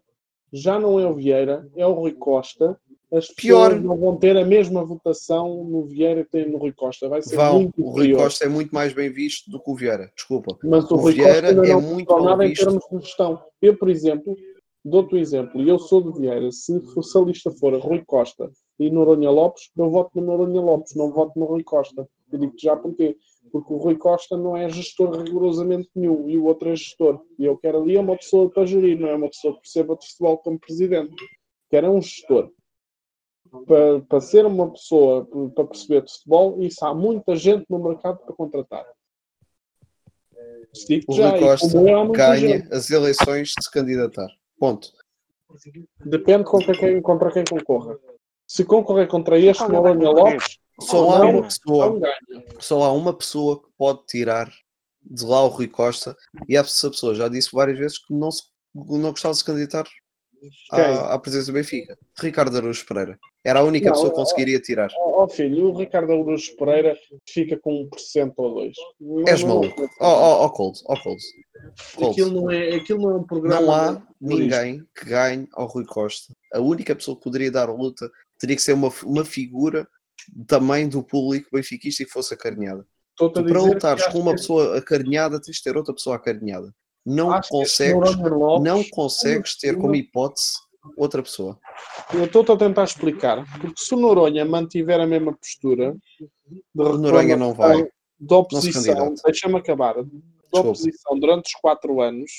Já não é o Vieira, é o Rui Costa as Pior. não vão ter a mesma votação no Vieira que tem no Rui Costa. Vai ser Vão, muito o Rui inferior. Costa é muito mais bem visto do que o Vieira, desculpa. Mas o, o Rui Vieira Costa é muito mal nada em visto. termos de gestão. Eu, por exemplo, dou-te o exemplo, e eu sou de Vieira, se, for- se a lista for Rui Costa e Noronha Lopes, eu voto no Noronha Lopes, não voto no Rui Costa. Eu digo-te já porquê. Porque o Rui Costa não é gestor rigorosamente nenhum e o outro é gestor. E eu quero ali uma pessoa para gerir, não é uma pessoa que perceba de futebol como presidente. Quero é um gestor. Para, para ser uma pessoa para perceber de futebol, isso há muita gente no mercado para contratar. Digo-te O já, Rui Costa muita ganha gente. as eleições de se candidatar. Ponto. Depende contra quem, contra quem concorra. Se concorrer contra este Noronha Lopes, Só há não, uma pessoa, só há uma pessoa que pode tirar de lá o Rui Costa e essa pessoa já disse várias vezes que não, se, não gostava de se candidatar? À, à presidência do Benfica. Ricardo Araújo Pereira. Era a única Não, pessoa que conseguiria tirar. Ó ó, filho, o Ricardo Araújo Pereira fica com 1% ou 2%. És maluco. Ó ó, ó, Cold, ó. Aquilo não, é, aquilo não é um programa. Não há ninguém que ganhe ao Rui Costa. A única pessoa que poderia dar luta teria que ser uma, uma figura também do público benfiquista e que fosse acarinhada. Tu, para lutares com uma que- pessoa acarinhada, tens de ter outra pessoa acarinhada. Não Acho consegues, não consegues ter como hipótese outra pessoa. Eu estou-te a tentar explicar, porque se o Noronha mantiver a mesma postura de O Noronha não vai. se oposição, deixa-me acabar, de oposição durante os quatro anos,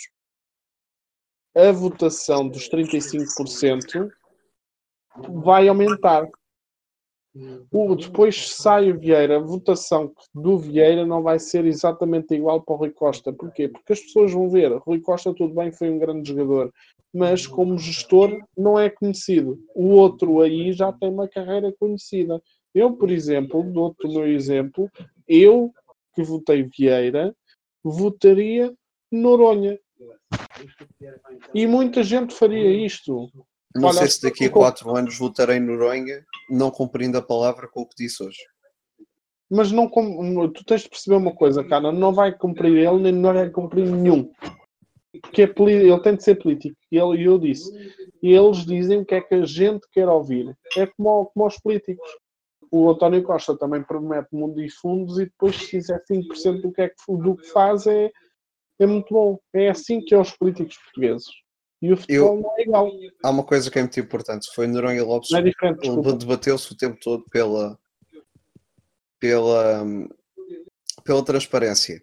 a votação dos 35% vai aumentar. Depois sai o Vieira, a votação do Vieira não vai ser exatamente igual para o Rui Costa. Porquê? Porque as pessoas vão ver, Rui Costa tudo bem, foi um grande jogador, mas como gestor não é conhecido. O outro aí já tem uma carreira conhecida. Eu, por exemplo, dou-te o meu exemplo, eu que votei Vieira, votaria Noronha. E muita gente faria isto. Não Olha, sei se daqui a quatro anos votarei no Noronha, não cumprindo a palavra com o que disse hoje. Mas não, com- tu tens de perceber uma coisa, cara, não vai cumprir ele, nem não vai cumprir nenhum. Porque é ele tem de ser político. E ele, eu disse. E eles dizem o que é que a gente quer ouvir. É como, como os políticos. O António Costa também promete mundo e fundos e depois se fizer 5% do que, é que, do que faz é, é muito bom. É assim que é os políticos portugueses. E o futebol Eu- não é igual. Há uma coisa que é muito importante, foi Noronha Lopes Não é ele debateu-se o tempo todo pela pela pela transparência.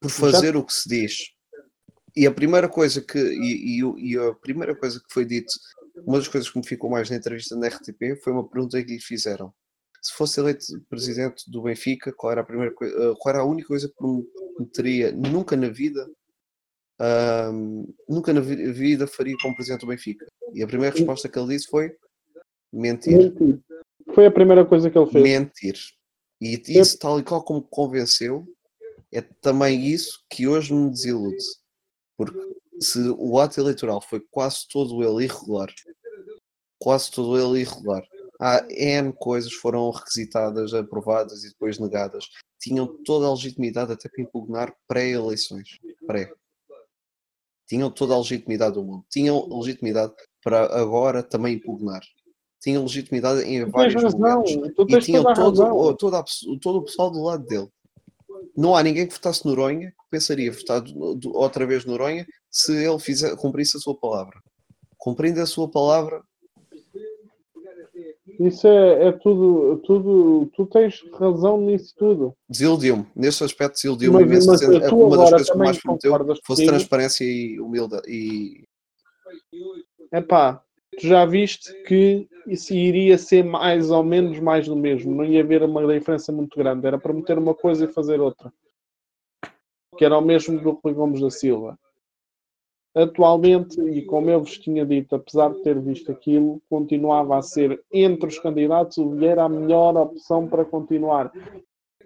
Por fazer o que se diz. E a primeira coisa que e, e e a primeira coisa que foi dito uma das coisas que me ficou mais na entrevista na RTP foi uma pergunta que lhe fizeram. Se fosse eleito presidente do Benfica qual era a primeira eh, qual era a única coisa que prometeria nunca na vida ahm, nunca na vi- vida faria como presidente do Benfica. E a primeira resposta que ele disse foi mentir. Mentir. Foi a primeira coisa que ele fez. Mentir. E isso, tal e qual como convenceu, é também isso que hoje me desilude. Porque se o ato eleitoral foi quase todo ele irregular, quase todo ele irregular, há N coisas foram requisitadas, aprovadas e depois negadas, tinham toda a legitimidade até para impugnar pré-eleições. Pré. Tinham toda a legitimidade do mundo. Tinham legitimidade para agora também impugnar. Tinham legitimidade em Tu vários razão, momentos. tu E tinham toda todo, toda todo o pessoal do lado dele. Não há ninguém que votasse Noronha que pensaria votar do- do- outra vez Noronha se ele fizer, cumprisse a sua palavra. Cumprindo a sua palavra, Isso é, é tudo, tudo. Tu tens razão nisso tudo. desiludiu-me. Nesse aspecto, desiludiu-me Mas- imenso. mas sendo- tu Uma das coisas que mais prometeu fosse transparência e humildade. E Epá, tu já viste que isso iria ser mais ou menos mais do mesmo. Não ia haver uma diferença muito grande. Era prometer uma coisa e fazer outra. Que era o mesmo do Rui Gomes da Silva. Atualmente, e como eu vos tinha dito, apesar de ter visto aquilo, continuava a ser entre os candidatos o Vieira a melhor opção para continuar.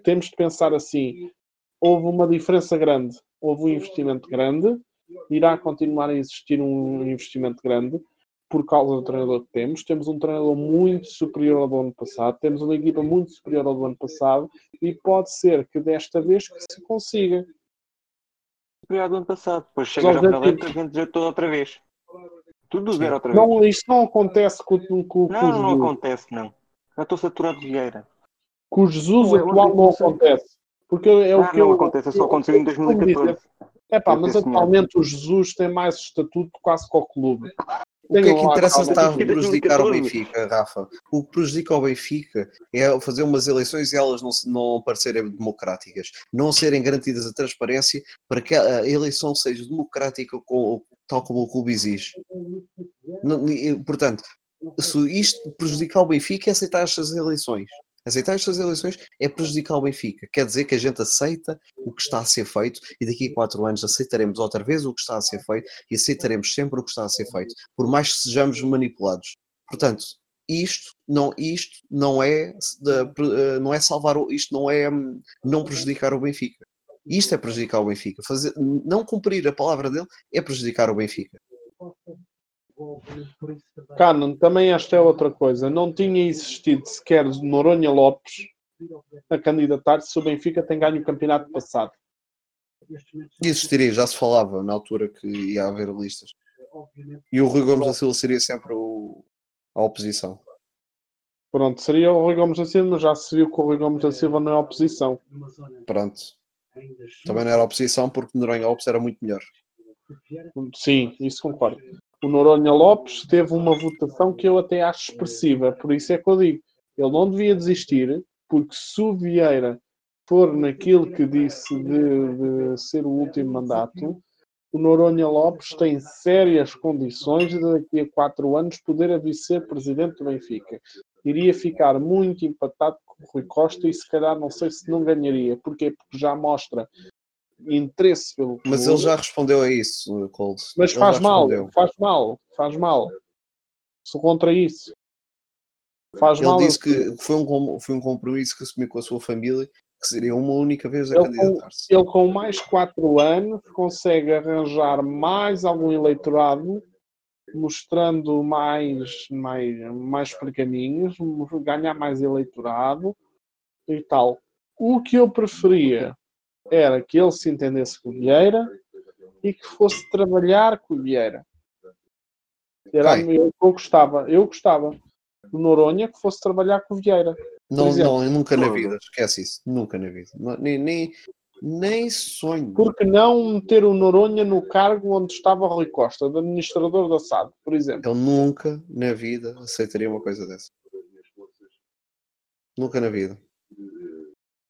Temos de pensar assim: houve uma diferença grande, houve um investimento grande, irá continuar a existir um investimento grande por causa do treinador que temos. Temos um treinador muito superior ao do ano passado, temos uma equipa muito superior ao do ano passado e pode ser que desta vez que se consiga. Superior do ano passado. Depois chegas ao final da época e a gente dizer tudo outra vez. Tudo do zero outra vez. Não, isto não acontece com, com, com, Não, não Jesus. acontece, não. Já estou saturado de Vieira. Com o Jesus Não, eu atual não acontece. Porque é o Ah, que não eu, acontece, só eu- aconteceu em eu costumo 2014. dizer. É pá, mas atualmente o Jesus tem mais estatuto quase que o clube. O que é que interessa se está a prejudicar o Benfica, Rafa? O que prejudica o Benfica é fazer umas eleições e elas não, não parecerem democráticas, não serem garantidas a transparência para que a eleição seja democrática tal como o clube exige. Portanto, se isto prejudicar o Benfica é aceitar estas eleições. Aceitar estas eleições é prejudicar o Benfica. Quer dizer que a gente aceita o que está a ser feito e daqui a quatro anos aceitaremos outra vez o que está a ser feito e aceitaremos sempre o que está a ser feito, por mais que sejamos manipulados. Portanto, isto não, isto não é eh, não é salvar isto não é hum, não prejudicar o Benfica. Isto é prejudicar o Benfica. Fazer, não cumprir a palavra dele é prejudicar o Benfica. Canon, também esta é outra coisa. Não tinha existido sequer Noronha Lopes a candidatar-se se o Benfica tem ganho o campeonato passado. Existiria, já se falava na altura que ia haver listas. E o Rui Gomes da Silva seria sempre o- a oposição. Pronto, seria o Rui Gomes da Silva, mas já se viu que o Rui Gomes da Silva não é oposição. Pronto. Também não era oposição porque Noronha Lopes era muito melhor. Sim, isso concordo. O Noronha Lopes teve uma votação que eu até acho expressiva, por isso é que eu digo, ele não devia desistir, porque se o Vieira for naquilo que disse de, de ser o último mandato, o Noronha Lopes tem sérias condições de daqui a quatro anos poder vir ser presidente do Benfica. Iria ficar muito empatado com o Rui Costa e se calhar não sei se não ganharia. Porquê? Porque já mostra interesse pelo Mas clube. ele já respondeu a isso, Cold. Mas Ele faz mal, respondeu. faz mal, faz mal. Sou contra isso. Faz Ele mal. disse que foi um, foi um compromisso que assumiu com a sua família que seria uma única vez a Ele candidatar-se. ele com mais quatro anos consegue arranjar mais algum eleitorado, mostrando mais, mais, mais pergaminhos, ganhar mais eleitorado e tal. O que eu preferia era que ele se entendesse com o Vieira e que fosse trabalhar com o Vieira. Era eu, eu gostava, eu gostava do Noronha que fosse trabalhar com o Vieira. Não, exemplo. não, nunca na vida, esquece isso, nunca na vida. Nem, nem, nem sonho. Por que não meter o Noronha no cargo onde estava Rui Costa, de administrador da SAD, por exemplo? Ele nunca na vida aceitaria uma coisa dessa. Nunca na vida.